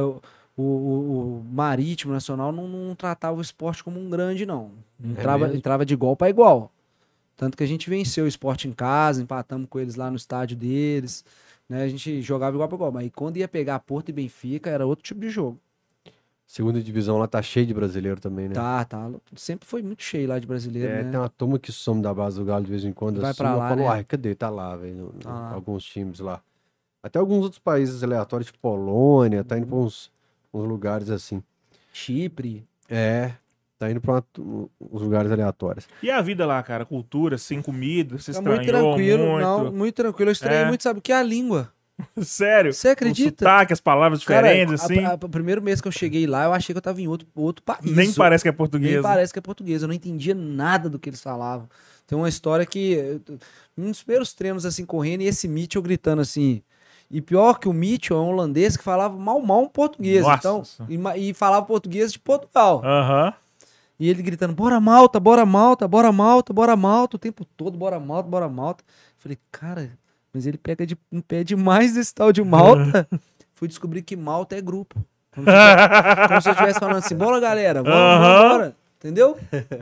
o, o, o- Marítimo Nacional não, não tratava o esporte como um grande, não. Entrava, mesmo? entrava de igual para igual. Tanto que a gente venceu o esporte em casa, empatamos com eles lá no estádio deles. Né? A gente jogava igual para igual. Mas quando ia pegar Porto e Benfica, era outro tipo de jogo. Segunda divisão lá tá cheio de brasileiro também, né? Tá, tá. Sempre foi muito cheio lá de brasileiro, É, né? tem uma turma que some da base do Galo de vez em quando. Vai assim, pra eu lá, né? "Uai, cadê? Tá lá, velho. Tá. Alguns times lá. Até alguns outros países aleatórios, tipo Polônia, tá indo pra uns, uns lugares assim. Chipre. É, tá indo pra uma tu- uns lugares aleatórios. E a vida lá, cara? Cultura, sem comida, você Tá estranhou muito tranquilo. muito? Não, muito tranquilo. Eu estranhei É. muito, sabe o que? é A língua. Sério? Você acredita? O sotaque, as palavras Cara, diferentes, a- assim. a- o primeiro mês que eu cheguei lá, eu achei que eu tava em outro, outro país. Nem parece que é Nem português. parece que é português. Eu não entendia nada do que eles falavam. Tem uma história que. Um dos primeiros treinos assim correndo e esse Mitchell gritando assim. E pior que o Mitchell é um holandês que falava mal mal um português. Nossa. Então, e, e falava português de Portugal. Aham. E ele gritando: bora malta, bora malta, bora malta, bora malta, o tempo todo, bora malta, bora malta. Falei, cara, mas ele pega de, um pé demais desse tal de malta. Fui descobrir que malta é grupo. Como se, eu- estivesse falando assim, bora galera, Aham. vamos, bora. Entendeu?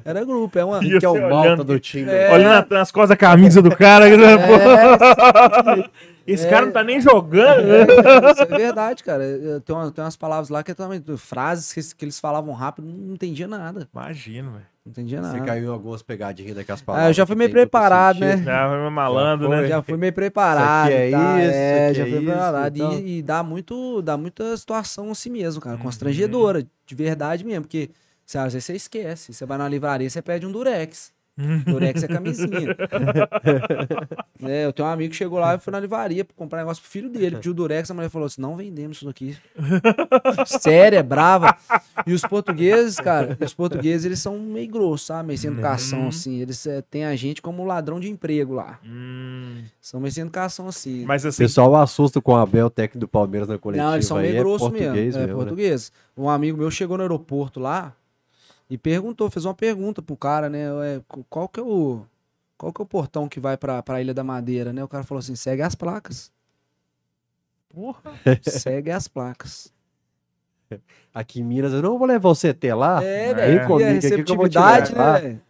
Era grupo, é uma. E que é o você malta olhando- do time. É. Olhando nas costas da camisa do cara. É, Esse É. cara não tá nem jogando. né? é, isso é verdade, cara. Tem, uma- tem umas palavras lá que é também frases que, eles- que eles falavam rápido, não entendia nada. Imagino, velho. Não entendia nada. Você caiu em algumas pegadinhas daquelas Ah, palavras. eu já fui meio preparado, né? Já foi malandro, Já né? Já fui meio preparado. Isso aqui é tá? isso, é, isso já aqui fui é isso, preparado. então. E, e dá, muito, dá muita situação assim mesmo, cara. Uhum. Constrangedora, de verdade mesmo. Porque você, às vezes você esquece. Você vai na livraria, você pede um Durex. Durex é camisinha. é, eu tenho um amigo que chegou lá e foi na livraria pra comprar negócio pro filho dele. Pediu Durex, a mulher falou assim: não vendemos isso daqui. Séria, é brava. E os portugueses, cara, os portugueses, eles são meio grossos, sabe? Meio sem educação, Uhum. assim. Eles é, têm a gente como ladrão de emprego lá. Hum, São meio sem educação, assim. mas O assim, pessoal assusta com o Abel, técnico do Palmeiras na coletiva. Não, eles são meio é grossos mesmo. É, mesmo, né? português. Um amigo meu chegou no aeroporto lá e perguntou, fez uma pergunta pro cara, né? Qual que é o. Qual que é o portão que vai pra, pra Ilha da Madeira, né? O cara falou assim: segue as placas. porra. segue as placas. Aqui em Minas, eu não vou levar você até lá. É, velho, e a comigo te receptividade, né, velho?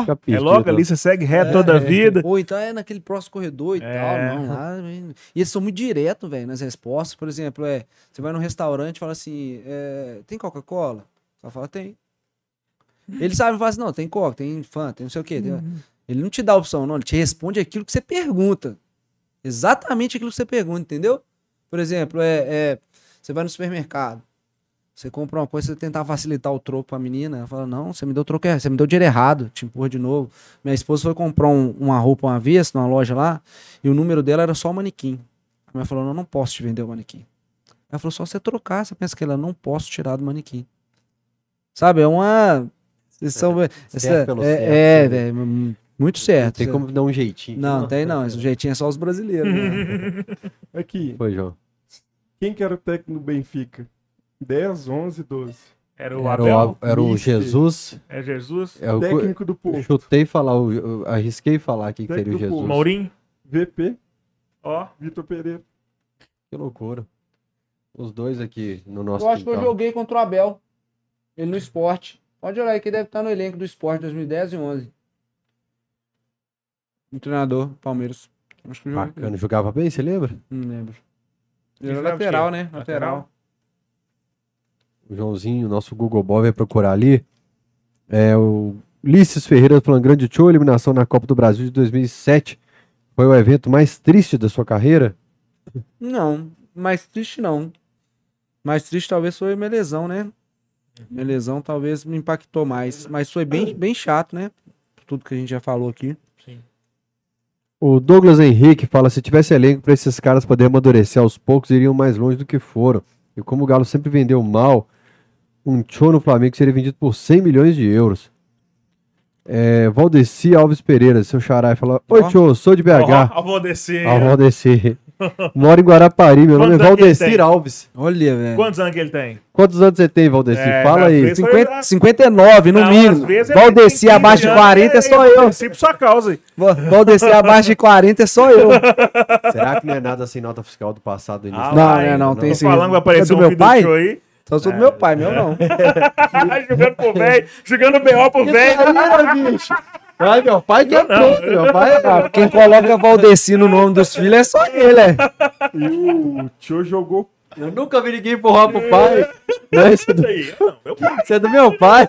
Ficar É logo ali, você segue reto toda a É, vida. Ou então é naquele próximo corredor e É. tal. Não, lá, e eles são muito diretos, velho, nas respostas. Por exemplo, é, você vai num restaurante e fala assim: é, tem Coca-Cola? Só fala, tem. Ele sabe, fala assim: não, tem Coca, tem Fanta, tem não sei o quê. tem- Ele não te dá opção, não. Ele te responde aquilo que você pergunta. Exatamente aquilo que você pergunta, entendeu? Por exemplo, é, é, você vai no supermercado. Você compra uma coisa, você tentar facilitar o troco pra menina. Ela fala, não, você me deu troco errado, você me deu dinheiro errado, te empurra de novo. Minha esposa foi comprar um- uma roupa uma vez numa loja lá, e o número dela era só o manequim. A mulher falou, não, não posso te vender o manequim. Ela falou, só você trocar. Você pensa que ela não posso tirar do manequim. Sabe, é uma. Vocês são. essa- certo pelo é, certo, é, né? velho, hum, muito certo. Tem como dar um jeitinho. Não, tem não. Esse jeitinho é só os brasileiros. né? Aqui, Foi, João. quem que era o técnico do Benfica? 10, 11, 12. Era o Era Abel? o, era o Mister. Jesus. É Jesus? É o, Técnico do eu Porto. chutei falar, o- eu arrisquei falar aqui que seria o Jesus. Porto. Mourinho? VP, Ó. Vitor Pereira. Que loucura. Os dois aqui no nosso Eu acho que eu quintal. joguei contra o Abel. Ele no esporte. Pode olhar aí que deve estar no elenco do esporte 2010 e 11. Um treinador, Palmeiras. Acho que. Bacana. Jogava bem, você lembra? Não lembro. Ele era jogava lateral, né? Lateral. O Joãozinho, nosso Google Boy, vai procurar ali. É o Ulisses Ferreira falando grande show, eliminação na Copa do Brasil de 2007. Foi o evento mais triste da sua carreira? Não, mais triste não. Mais triste talvez foi minha lesão, né? Minha lesão talvez me impactou mais. Mas foi bem, bem chato, né? Tudo que a gente já falou aqui. O Douglas Henrique fala: se tivesse elenco para esses caras poderem amadurecer aos poucos, iriam mais longe do que foram. E como o Galo sempre vendeu mal, um show no Flamengo seria vendido por 100 milhões de euros. É, Valdeci Alves Pereira, seu xará, fala: Oi. Tio, sou de BH. Ó, ó. Ah, Valdeci. Moro em Guarapari, meu nome é Quantos que ele Valdecir? Alves. Olha, velho. Quantos anos que ele tem? Quantos anos você tem, Valdeci? É, Fala aí. vezes- 50, 59, no Não, mínimo. vezes ele Valdeci tem abaixo de 15 anos, 40 é só eu por sua causa. aí. Valdeci abaixo de 40 é só eu. Será que não é nada sem nota fiscal do passado? início? Ah, Não, lá, não, não, tem sim. falando que vai aparecer É do um meu pai? do show aí. Só sou do meu pai, meu não. jogando pro velho, jogando BO pro velho. Ai, meu pai que é pronto, meu pai é Ah, Quem coloca Valdeci no nome dos filhos é só ele, é. E o Tio jogou. Eu nunca vi ninguém empurrar pro pai. Não, isso, é do, Aí, não, meu pai. isso é do meu pai.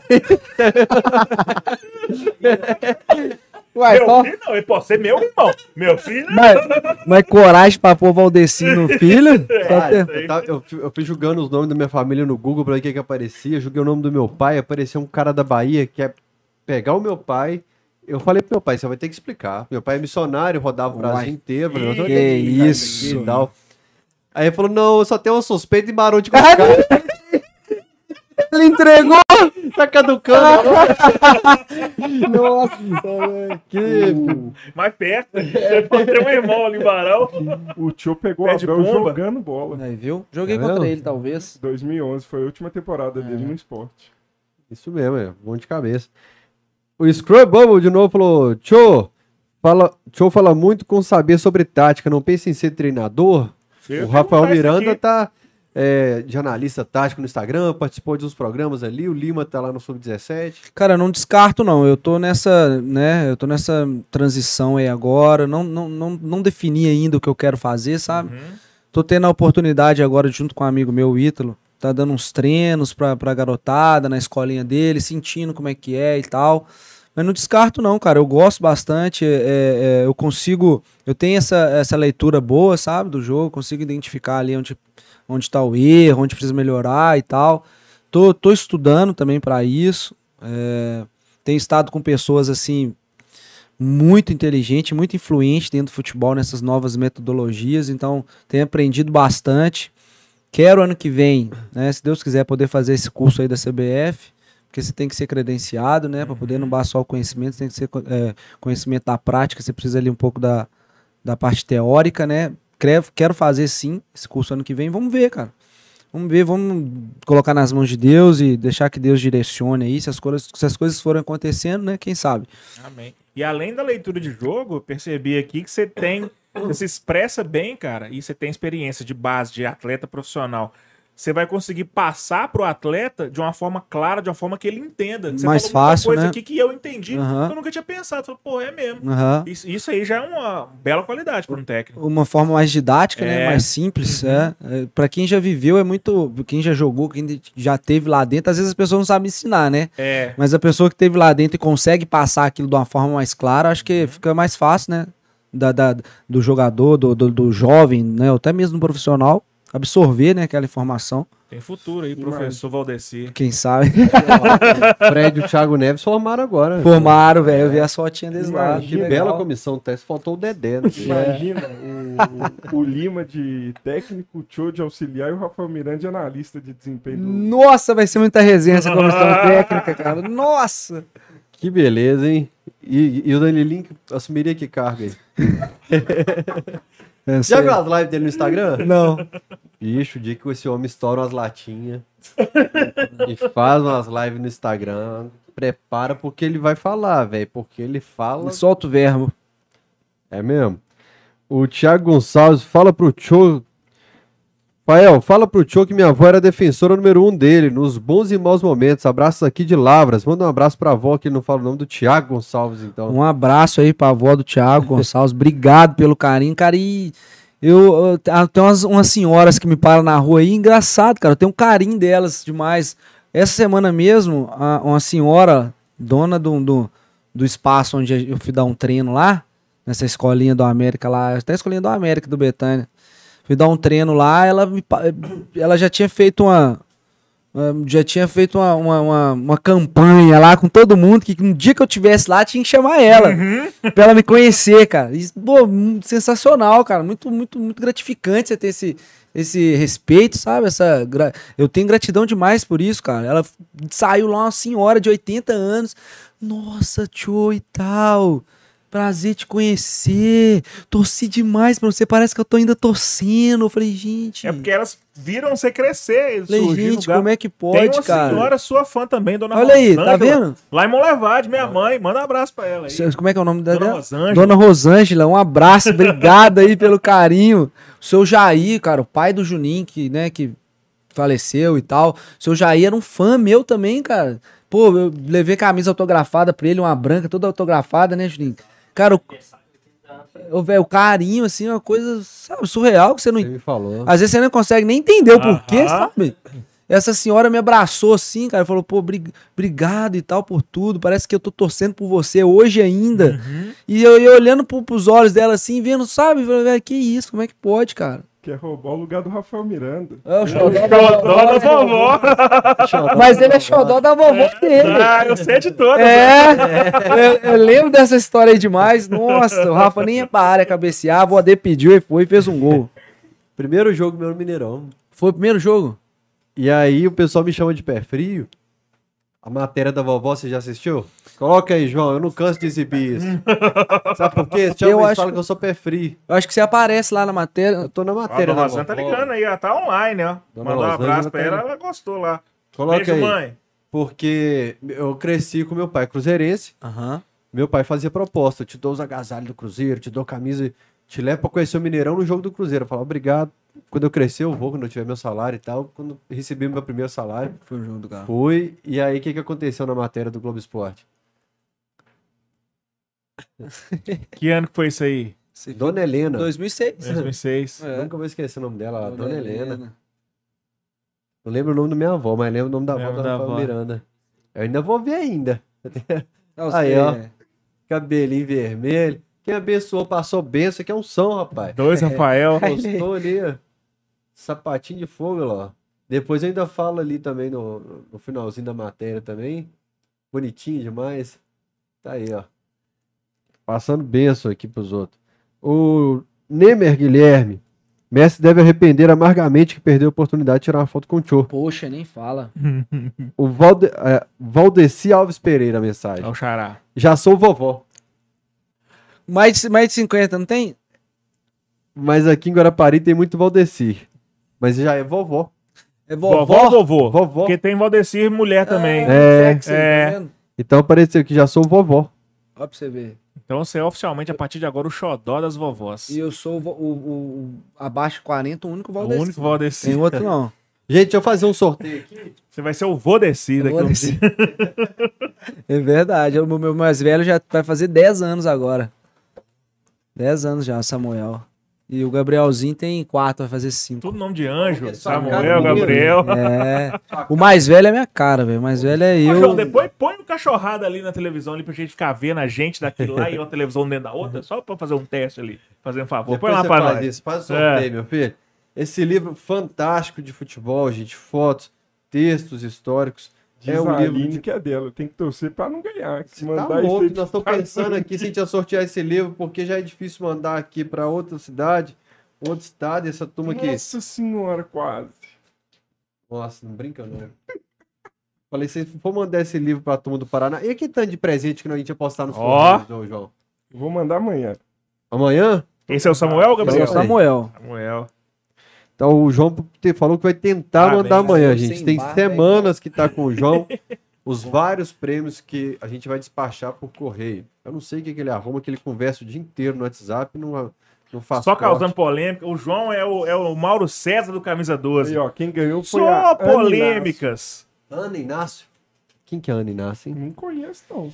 Uai, Meu só- filho não, ele pode ser meu irmão. Meu filho não. mas, mas coragem pra pôr Valdeci no filho? Só Cara, ter- eu, tava- eu fui- eu fui julgando os nomes da minha família no Google pra ver o que, que aparecia. Joguei o nome do meu pai, apareceu um cara da Bahia que é pegar o meu pai. Eu falei pro meu pai, você vai ter que explicar. Meu pai é missionário, rodava o Brasil Uai. inteiro. falei, "Você vai Que explicar isso. e tal. Aí ele falou, não, eu só tenho uma suspeita e barulho de colocar. Ele entregou! tá caducando. Nossa, que... Mais perto. Você pode ter um irmão ali em Barão. O Tio pegou Pé o de Abel jogando bola. Aí, viu? Joguei Tá contra ele, talvez. 2011 foi a última temporada dele no esporte. Isso mesmo, é bom de cabeça. O Scrub Bubble de novo falou: Tio, fala, Tio fala muito com saber sobre tática, não pensa em ser treinador? Eu o Rafael Miranda aqui. tá é, de analista tático no Instagram, participou de uns programas ali, o Lima tá lá no Sub-17. Cara, não descarto, não. Eu tô nessa, né? Eu tô nessa transição aí agora. Não, não, não, não defini ainda o que eu quero fazer, sabe? Uhum. Tô tendo a oportunidade agora, junto com um amigo meu, o Ítalo, tá dando uns treinos pra, pra garotada na escolinha dele, sentindo como é que é e tal. Mas não descarto, não, cara. Eu gosto bastante. é, é, eu consigo. Eu tenho essa, essa leitura boa, sabe, do jogo. Consigo identificar ali onde, onde tá o erro, onde precisa melhorar e tal. Tô, tô estudando também para isso. É, tenho estado com pessoas assim muito inteligentes, muito influentes dentro do futebol nessas novas metodologias. Então, tenho aprendido bastante. Quero ano que vem, né, se Deus quiser, poder fazer esse curso aí da CBF, porque você tem que ser credenciado, né, para poder não bastar só o conhecimento, tem que ser é, conhecimento da prática. Você precisa ali um pouco da, da parte teórica, né? Quero, fazer sim esse curso ano que vem. Vamos ver, cara. Vamos ver, vamos colocar nas mãos de Deus e deixar que Deus direcione aí. Se as coisas, se as coisas forem acontecendo, né? Quem sabe? Amém. E além da leitura de jogo, eu percebi aqui que você tem. Você se expressa bem, cara, e você tem experiência de base, de atleta profissional. Você vai conseguir passar pro atleta de uma forma clara, de uma forma que ele entenda. Você Mais fácil, coisa né? aqui que eu entendi, Aham. que eu nunca tinha pensado. Falei, pô, é mesmo. Aham. Isso, isso aí já é uma bela qualidade para um técnico. Uma forma mais didática, né? É. Mais simples, é. é. Para quem já viveu é muito, quem já jogou, quem já teve lá dentro, às vezes as pessoas não sabem ensinar, né? É. Mas a pessoa que teve lá dentro e consegue passar aquilo de uma forma mais clara, acho que fica mais fácil, né? Da, da- do jogador, do, do, do jovem, né? Ou até mesmo do profissional, absorver, né? Aquela informação. Tem futuro aí, professor Valdeci. Quem sabe? Fred e o Thiago Neves formaram agora. Formaram, velho. Eu vi as fotinhas deles lá. Que bela comissão, até faltou o Dedé. Né? Imagina o, o Lima de técnico, o Cho de auxiliar e o Rafael Miranda de analista de desempenho. do- Nossa, vai ser muita resenha essa comissão técnica, cara. Nossa! Que beleza, hein? E, e o Danilinho assumiria que cargo aí? Eu Já viu as lives dele no Instagram? Não. Bicho, o dia que esse homem estoura umas latinhas e faz umas lives no Instagram, prepara porque ele vai falar, velho. Porque ele fala. Solta o verbo. É mesmo? O Thiago Gonçalves fala pro Cho. Fael, fala pro Cho que minha avó era defensora número um dele, nos bons e maus momentos. Abraços aqui de Lavras. Manda um abraço pra avó que não fala o nome do Thiago Gonçalves, então. Um abraço aí pra avó do Thiago Gonçalves. Obrigado pelo carinho, cara. E eu, eu umas, umas senhoras que me param na rua aí. Engraçado, cara. Eu tenho um carinho delas demais. Essa semana mesmo, a- uma senhora, dona do, do, do espaço onde eu fui dar um treino lá, nessa escolinha do América lá, até a escolinha do América do Betânia. Fui dar um treino lá, ela, me ela já tinha feito uma. Já tinha feito uma, uma, uma, uma campanha lá com todo mundo, que um dia que eu tivesse lá tinha que chamar ela. pra ela me conhecer, cara. Isso, pô, sensacional, cara. Muito, muito, muito gratificante você ter esse, esse respeito, sabe? Essa, gra- Eu tenho gratidão demais por isso, cara. Ela saiu lá uma senhora de 80 anos. Nossa, tio e tal. Prazer te conhecer. Torci demais pra você. Parece que eu tô ainda torcendo. Eu falei, gente. É porque elas viram você crescer. falei, gente, como é que Tem pode, uma cara? senhora sua fã também, dona Olha aí, tá Rosângela, vendo? Lá em Monlevade, minha mãe. Manda um abraço pra ela aí. Como é que é o nome Dona dela? Rosângela. Dona Rosângela, um abraço, obrigado aí pelo carinho. O seu Jair, cara, o pai do Juninho, que, né, que faleceu e tal. O seu Jair era um fã meu também, cara. Pô, eu levei camisa autografada pra ele, uma branca, toda autografada, né, Juninho? Cara, o, o, velho, o carinho, assim, é uma coisa sabe, surreal que você não Você me falou. às vezes você não consegue nem entender o porquê, sabe? Essa senhora me abraçou assim, cara, falou, pô, bri- obrigado e tal por tudo. Parece que eu tô torcendo por você hoje ainda. E eu, eu olhando pro, pros olhos dela assim, vendo, sabe? Que isso? Como é que pode, cara? Quer roubar o lugar do Rafael Miranda. É o Xodó da vovó. Mas ele é xodó da vovó dele. Ah, eu sei de todas. É, eu, eu lembro dessa história aí demais. Nossa, o Rafa nem ia pra área cabecear, a dele pediu e foi e fez um gol. Primeiro jogo meu no Mineirão. Foi o primeiro jogo? E aí o pessoal me chama de pé frio. A matéria da vovó, você já assistiu? Coloca aí, João, eu não canso de exibir isso. Sabe por quê? Chama, Eu acho- falam que eu sou pé frio. Eu acho que você aparece lá na matéria. Eu tô na A matéria dona da Rosângela tá vovó. ligando aí, ela tá online, ó. Dona Mandou um abraço pra tá ela, aí. ela gostou lá. Coloca Beijo, aí. mãe. Porque eu cresci com meu pai cruzeirense. Aham. Meu pai fazia proposta. Eu te dou os agasalhos do Cruzeiro, te dou camisa, te levo pra conhecer o Mineirão no jogo do Cruzeiro. Eu falava, obrigado. Quando eu crescer, eu vou, quando eu tiver meu salário e tal. Quando recebi meu primeiro salário, Foi o jogo do carro. fui. E aí, o que, que aconteceu na matéria do Globo Esporte? Que ano que foi isso aí? Dona Helena. 2006. 2006. É. Nunca vou esquecer o nome dela, Dona, Dona Helena. Não lembro o nome da minha avó, mas lembro o nome da avó da da avó. Miranda. Eu ainda vou ver ainda. Aí, é. ó. Cabelinho vermelho. Quem abençoou, passou benção, que é um som, rapaz. Dois Rafael. Gostou ali, ó. Sapatinho de fogo, ó. Depois eu ainda falo ali também no, no finalzinho da matéria também. Bonitinho demais. Tá aí, ó. Passando benção aqui pros outros. O Nemer Guilherme. Messi deve arrepender amargamente que perdeu a oportunidade de tirar uma foto com o Tchô. Poxa, nem fala. O Valde, é, Valdeci Alves Pereira, a mensagem. É o Xará. Já sou vovó. Mais de, mais de 50, não tem? Mas aqui em Guarapari tem muito Valdeci. Mas já é vovó. É Vovó vovó? ou vovô? Vovó. Porque tem Valdecir mulher também. É. sexy, É. tá? Então apareceu que já sou vovó. Ó pra você ver. Então você é oficialmente, a partir de agora, o xodó das vovós. E eu sou o, o, o- o- abaixo de 40, o único O Valdeci. único Valdecir. Tem outro não. Gente, deixa eu fazer um sorteio aqui. Você vai ser o Vodecir daqui a um dia. É verdade. O meu mais velho já vai fazer 10 anos agora. 10 anos já, Samuel. E o Gabrielzinho tem 4, vai fazer 5. Tudo nome de anjo. A Samuel, Gabriel. É. O mais velho é minha cara, velho. O mais velho é Ô, eu. João, depois põe um cachorrada ali na televisão ali pra gente ficar vendo a gente daquele lá e uma televisão dentro da outra, só pra fazer um teste ali. Fazer um favor. Põe Depois lá você pra faz nós. isso. Faz o sorteio, É. meu filho. Esse livro fantástico de futebol, gente. Fotos, textos históricos. Diz É a livro Aline que é dela. Tem que torcer pra não ganhar. Se Você tá mandar isso louco, nós estamos pensando aqui se a gente ia sortear esse livro, porque já é difícil mandar aqui para outra cidade. Outro estado, essa turma aqui. Nossa senhora, quase. Nossa, não brinca não. Falei, se for mandar esse livro pra turma do Paraná. E aquele tanto de presente que nós a gente ia postar nos Ó. João? Vou mandar amanhã. Amanhã? Esse é o Samuel, Esse é Gabriel? o Samuel. Samuel. Então o João falou que vai tentar Parabéns, mandar amanhã, gente. Tem semanas que tá com o João. os vários prêmios que a gente vai despachar por correio. Eu não sei o que, que ele arruma, que ele conversa o dia inteiro no WhatsApp, não, não faz Só corte. causando polêmica. O João é o, é o Mauro César do Camisa 12. Aí, ó, quem ganhou foi Só a Ana polêmicas. Ana Inácio? Quem que é Ana Inácio, hein? Inácio. Não conheço, não.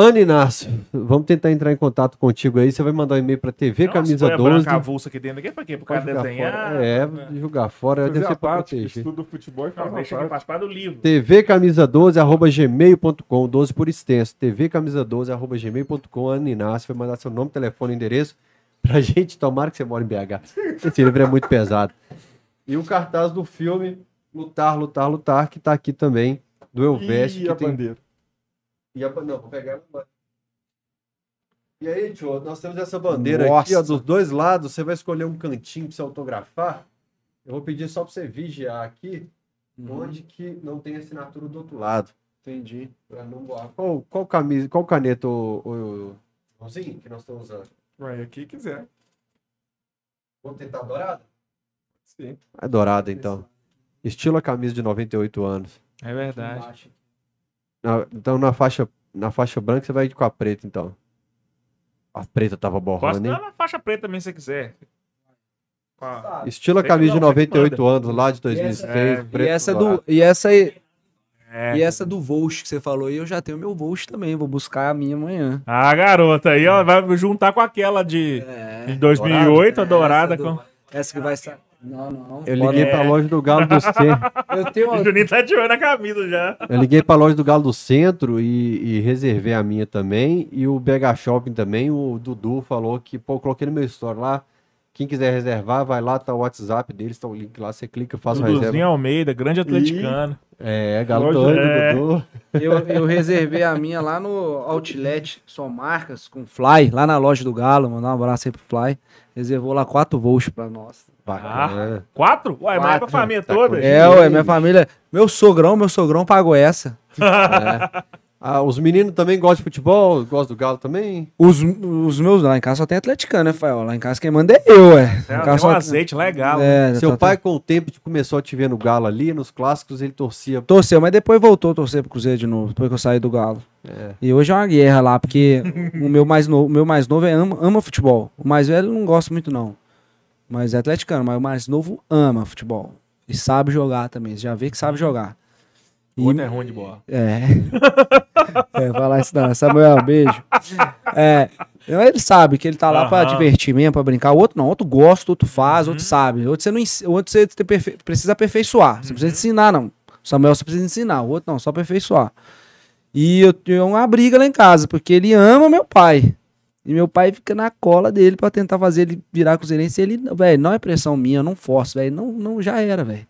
Ana Inácio, vamos tentar entrar em contato contigo aí. Você vai mandar um e-mail para TV Nossa, Camisa põe a 12. branca avulsa aqui dentro aqui pra quê? Pro cara Pode jogar desenhar? fora. É, jogar fora, deve Fazer ser a pra tática, proteger. estuda o futebol e faz Não, a deixa tática. participar do livro. tvcamisa12 arroba gmail.com 12 por extenso tvcamisa12 arroba gmail.com Ana Inácio vai mandar seu nome, telefone e endereço pra gente tomara que você mora em BH esse livro é muito pesado e o cartaz do filme Lutar, Lutar, Lutar que tá aqui também do Elveste E que a tem... bandeira. E a... vou pegar e aí, tio, nós temos essa bandeira aqui, ó, Nossa. dos dois lados. Você vai escolher um cantinho pra você autografar. Eu vou pedir só pra você vigiar aqui, onde que não tem assinatura do outro lado. Entendi. Pra não voar. Qual, qual camisa, qual caneta, o, o, Joãozinho, que nós estamos usando? Vai aqui quiser. Vou tentar dourada? Sim. É dourada, então. Estilo a camisa de 98 anos. É verdade. Na- então, na faixa, na faixa branca, você vai com a preta, então. A preta tava Posso borrando, hein? dar na faixa preta também se você quiser. Com a- Estilo a Preta camisa de não, você que 98 anos, lá de E essa- 2006. é, E preto essa, dourado. do, e, essa, aí- É. e essa do Volt que você falou aí, eu já tenho meu Volt também. Vou buscar a minha amanhã. Ah, garota, aí ó, vai juntar com aquela de, É. de 2008, a Essa dourada. do- Com... Essa que vai estar. Não, não. Eu liguei pra loja do Galo do Centro. Eu tenho O uma... Juninho tá de olho na camisa já. Eu liguei pra loja do Galo do Centro e, e reservei a minha também. E o BH Shopping também. O Dudu falou que, pô, eu coloquei no meu store lá. Quem quiser reservar, vai lá, tá o WhatsApp deles, tá o link lá, você clica, faz uma Duduzinho reserva. Almeida, grande atleticano. É, Galo doido, É. Dudu. Eu, eu reservei a minha lá no Outlet, só marcas, com Fly, lá na loja do Galo. Mandar um abraço aí pro Fly. Reservou lá 4 volts pra nós. Bacana. Quatro? Uai, mas é pra Quatro. família Tá toda? É, ué, minha família. Meu sogrão, meu sogrão pagou essa. Ah, os meninos também gostam de futebol? Gostam do Galo também? Os, os meus, lá em casa só tem atleticano, né, Fael? Lá em casa quem manda é eu, ué. É, Em tem casa um só- azeite legal. É, Seu só pai, com o tempo, começou a te ver no Galo ali, nos clássicos, ele torcia. Torceu, mas depois voltou a torcer pro Cruzeiro de novo, depois que eu saí do Galo. É. E hoje é uma guerra lá, porque o meu mais novo, o meu mais novo é ama, ama futebol. O mais velho não gosta muito, não. Mas é atleticano, mas o mais novo ama futebol. E sabe jogar também. Você já vê que sabe jogar. O outro é ruim de bola. É. é, falar isso não. Samuel, beijo. É. Ele sabe que ele tá lá pra Aham. divertir mesmo, pra brincar. O outro não, outro gosta, outro faz, outro sabe. Outro você não ens- outro você precisa aperfeiçoar. Você precisa ensinar, não. O Samuel você precisa ensinar, o outro não, só aperfeiçoar. E eu tenho uma briga lá em casa, porque ele ama meu pai. E meu pai fica na cola dele pra tentar fazer ele virar cruzeirense. E ele, velho, não é pressão minha, eu não forço, velho. Não, não, já era, velho.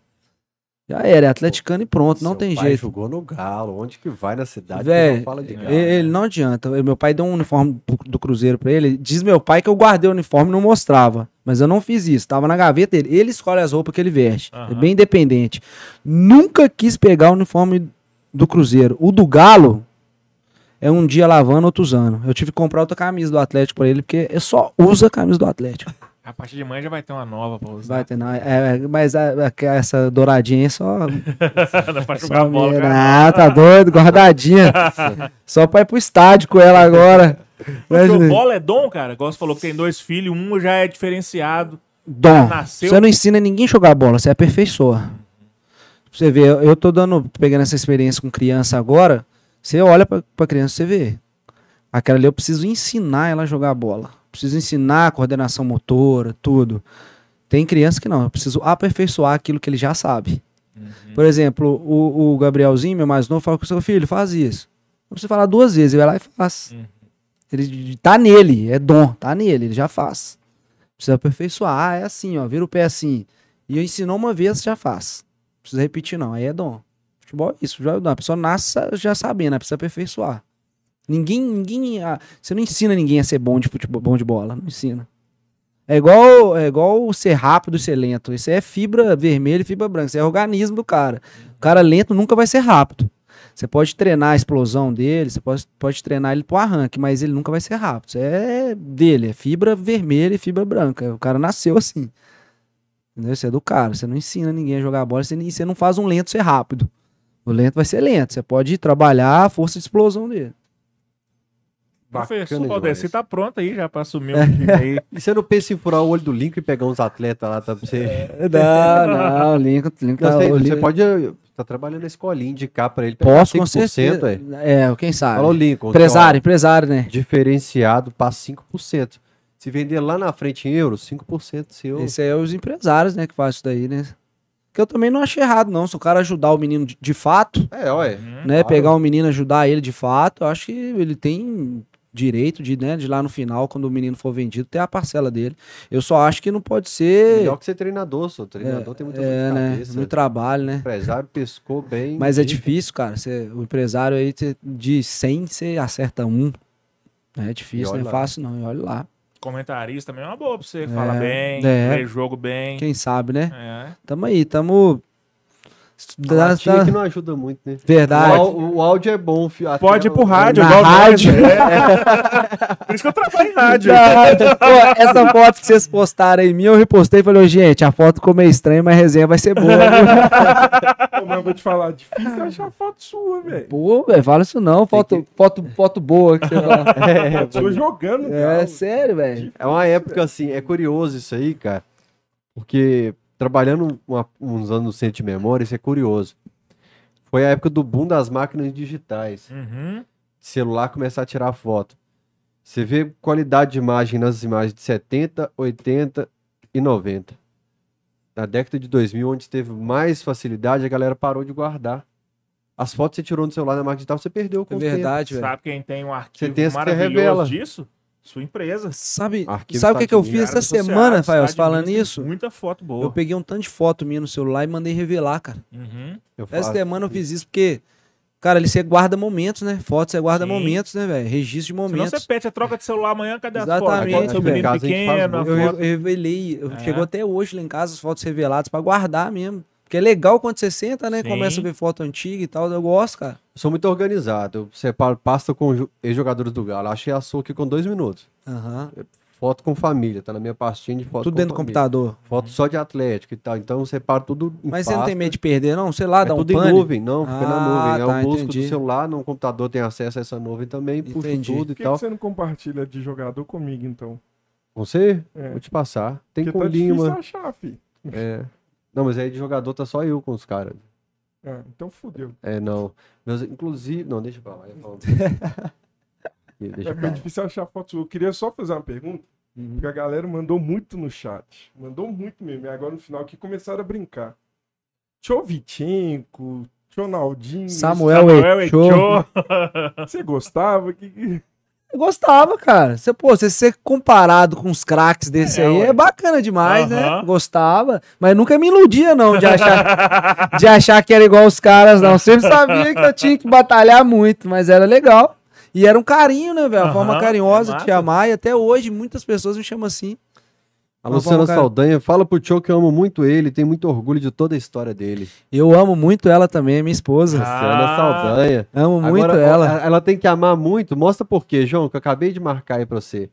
Já era, é atleticano e pronto, não tem pai jeito. jogou no Galo, onde que vai na cidade? Véi, que não fala de Galo. Ele, ele não adianta. Meu pai deu um uniforme do Cruzeiro pra ele. Diz meu pai que eu guardei o uniforme e não mostrava. Mas eu não fiz isso. Tava na gaveta dele. Ele escolhe as roupas que ele veste. É Aham. bem independente. Nunca quis pegar o uniforme do Cruzeiro. O do Galo é um dia lavando, outro usando. Eu tive que comprar outra camisa do Atlético pra ele, porque ele só usa a camisa do Atlético. A partir de manhã já vai ter uma nova pra usar. Vai ter, não. É, é, mas a- a- essa douradinha aí só Dá pra jogar Só bola, cara. Ah, tá doido, guardadinha. Só pra ir pro estádio com ela agora. Porque o bola é dom, cara. Igual você falou que tem dois filhos, um já é diferenciado. Dom. Nasceu- Você não ensina ninguém a jogar bola, você aperfeiçoa. Pra Você vê, eu tô dando, pegando essa experiência com criança agora. Você olha pra, pra criança, você vê. Aquela ali eu preciso ensinar ela a jogar bola. Preciso ensinar a coordenação motora, tudo. Tem criança que não, eu preciso aperfeiçoar aquilo que ele já sabe. Por exemplo, o, o Gabrielzinho, meu mais novo, fala com o seu filho, faz isso. Não precisa falar duas vezes, ele vai lá e faz. Uhum. Ele tá nele, é dom, tá nele, ele já faz. Precisa aperfeiçoar, ah, é assim, ó, vira o pé assim. E eu ensinou uma vez, já faz. Não precisa repetir, não, aí é dom. Futebol é isso. A pessoa nasce já sabendo, né? precisa aperfeiçoar. Ninguém, ninguém, ah, você não ensina ninguém a ser bom de futebol, bom de bola, não ensina. É igual, é igual ser rápido e ser lento. Isso é fibra vermelha e fibra branca. Isso é organismo do cara. O cara lento nunca vai ser rápido. Você pode treinar a explosão dele, você pode, pode treinar ele pro arranque, mas ele nunca vai ser rápido. Isso é dele, é fibra vermelha e fibra branca. O cara nasceu assim. Entendeu? Isso é do cara. Você não ensina ninguém a jogar bola, nem- você não faz um lento ser rápido. O lento vai ser lento. Você pode trabalhar a força de explosão dele. Professor Bacana Valdeci demais. tá pronto aí já pra assumir um time aí. E você não pensa em furar o olho do Lincoln e pegar uns atletas lá, tá? Pra você... Não, não, o Lincoln, o Lincoln Não, tá, você, o você pode tá trabalhando na escolinha, indicar pra ele Posso, com 5%, certeza. é. É, quem sabe. Fala o Lincoln. Empresário, empresário, né? diferenciado para 5%. Se vender lá na frente em euros, 5% seu. Esse aí é os empresários, né, que fazem isso daí, né? Que eu também não achei errado, não. Se o cara ajudar o menino de, de fato, É, olha. Uhum. né? claro. Pegar o menino e ajudar ele de fato, eu acho que ele tem direito de, né, de lá no final, quando o menino for vendido, ter a parcela dele. Eu só acho que não pode ser. Melhor que ser treinador, só. Treinador tem muita dor É, né? cabeça. Muito trabalho, O né? empresário pescou bem. Mas é difícil, cara. Você, o empresário aí, de 100, você acerta um. É difícil, não é lá. fácil, não. E olha lá. Comentarista também é uma boa pra você. É, Fala bem, é. lê jogo bem. Quem sabe, né? É. Tamo aí, tamo. Latinha que não ajuda muito, né? Verdade. O, o áudio é bom. fi- a Pode ir pro rádio, Na nós, rádio. né? Por isso que eu trabalho em rádio. Pô, essa foto que vocês postaram aí, minha, eu repostei e falei, gente, a foto ficou meio estranha, mas a resenha vai ser boa. Pô, mas eu vou te falar, difícil achar foto sua, velho. Pô, velho, fala isso não. Foto, foto, foto boa que você fala. Foto sua jogando, É, cara. sério, velho. É uma época assim, é curioso isso aí, cara. Porque trabalhando uma- uns anos no centro de memória, isso é curioso. Foi a época do boom das máquinas digitais. Uhum. Celular começar a tirar foto. Você vê qualidade de imagem nas imagens de 70, 80 e 90. Na década de 2000, onde teve mais facilidade, a galera parou de guardar. As fotos que você tirou no celular na máquina digital, você perdeu com É o tempo. verdade, velho. Sabe quem tem um arquivo tem essa que maravilhoso revela. disso? Sua empresa. Sabe, Arquivo sabe o que, que eu fiz essa semana, Rafael, falando isso? Muita foto boa. Eu peguei um tanto de foto minha no celular e mandei revelar, cara. Uhum. Essa semana eu fiz isso porque, cara, ali você guarda momentos, né? Foto você guarda Sim. momentos, né, velho? Registro de Senão você momentos. pede a troca de celular amanhã, cadê as Exatamente, fotos? A gente faz pequeno, a Eu, foto. eu revelei, É. chegou até hoje lá em casa as fotos reveladas pra guardar mesmo. Porque é legal quando você senta, né? Sim. Começa a ver foto antiga e tal. Eu gosto, cara. Eu sou muito organizado. Eu separo pasta com jo- ex-jogadores do Galo. Achei a sua aqui com dois minutos. Aham. Foto com família. Tá na minha pastinha de foto Tudo com dentro do família. computador. Foto só de Atlético e tal. Então eu separo tudo em Mas você não tem pasta. medo de perder, não? Sei lá, É dá um tudo em pane. nuvem, não, fica na Ah, nuvem. tá, eu busco entendi. do celular, no computador tem acesso a essa nuvem também, Entendi. tudo Por e que, tal. que você não compartilha de jogador comigo, então? Você? É. Vou te passar. Tem Porque com tá difícil Lima. achar, fi. É. Não, mas aí de jogador tá só eu com os caras. Ah, então fudeu. É, não. Meus, inclusive. Não, deixa pra lá. deixa É, pra lá. difícil achar foto sua. Eu queria só fazer uma pergunta, Uhum. porque a galera mandou muito no chat. Mandou muito mesmo. E agora no final aqui começaram a brincar. Tio Vichenko, Tio Naldinho. Samuel, Samuel Eto'o. Eto'o. Você gostava? Que... Eu gostava, cara. Você, pô, você ser comparado com os craques desse É, aí ué. é bacana demais, né? Gostava. Mas nunca me iludia, não, de achar, de achar que era igual os caras, não. Sempre sabia que eu tinha que batalhar muito, mas era legal. E era um carinho, né, velho? A Aham, forma carinhosa é de chamar. E até hoje muitas pessoas me chamam assim. A Uma Luciana. Saldanha, fala pro Tio que eu amo muito ele, tenho muito orgulho de toda a história dele. Eu amo muito ela também, minha esposa. Ah. Luciana Saldanha. Amo muito Agora, ela. ó, Ela tem que amar muito. Mostra por quê, João, que eu acabei de marcar aí pra você.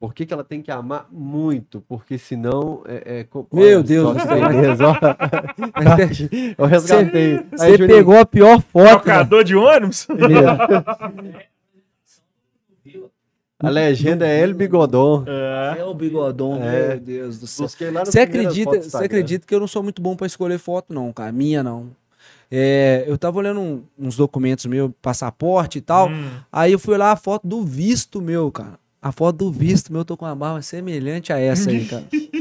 Por que, que ela tem que amar muito? Porque senão é. é Meu olha Deus do céu. eu resgatei. Aí, Você Juninho, pegou a pior foto. né? Trocador de ônibus? A legenda é El Bigodon. É. É o bigodão, É. meu Deus do céu. Busquei lá no Você acredita, você acredita que eu não sou muito bom pra escolher foto, não, cara? Minha, não. É, eu tava olhando um- uns documentos meus, passaporte e tal. Hum. Aí eu fui lá a foto do visto meu, cara. A foto do visto meu, eu tô com uma barba semelhante a essa aí, cara.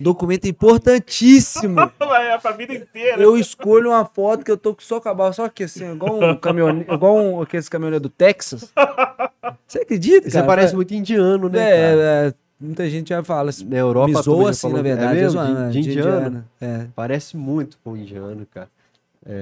Documento importantíssimo. É pra vida inteira. Eu escolho uma foto que eu tô só com a barba, só que assim, igual um caminhoneiro, igual um, aqueles caminhoneiros do Texas. Você acredita, Você cara? parece muito indiano, né? cara? É, é, muita gente já fala assim. Na Europa, Me zoa assim, falou- na verdade. É é mesmo? de, de de indiano. indiana, É. Parece muito com indiano, cara.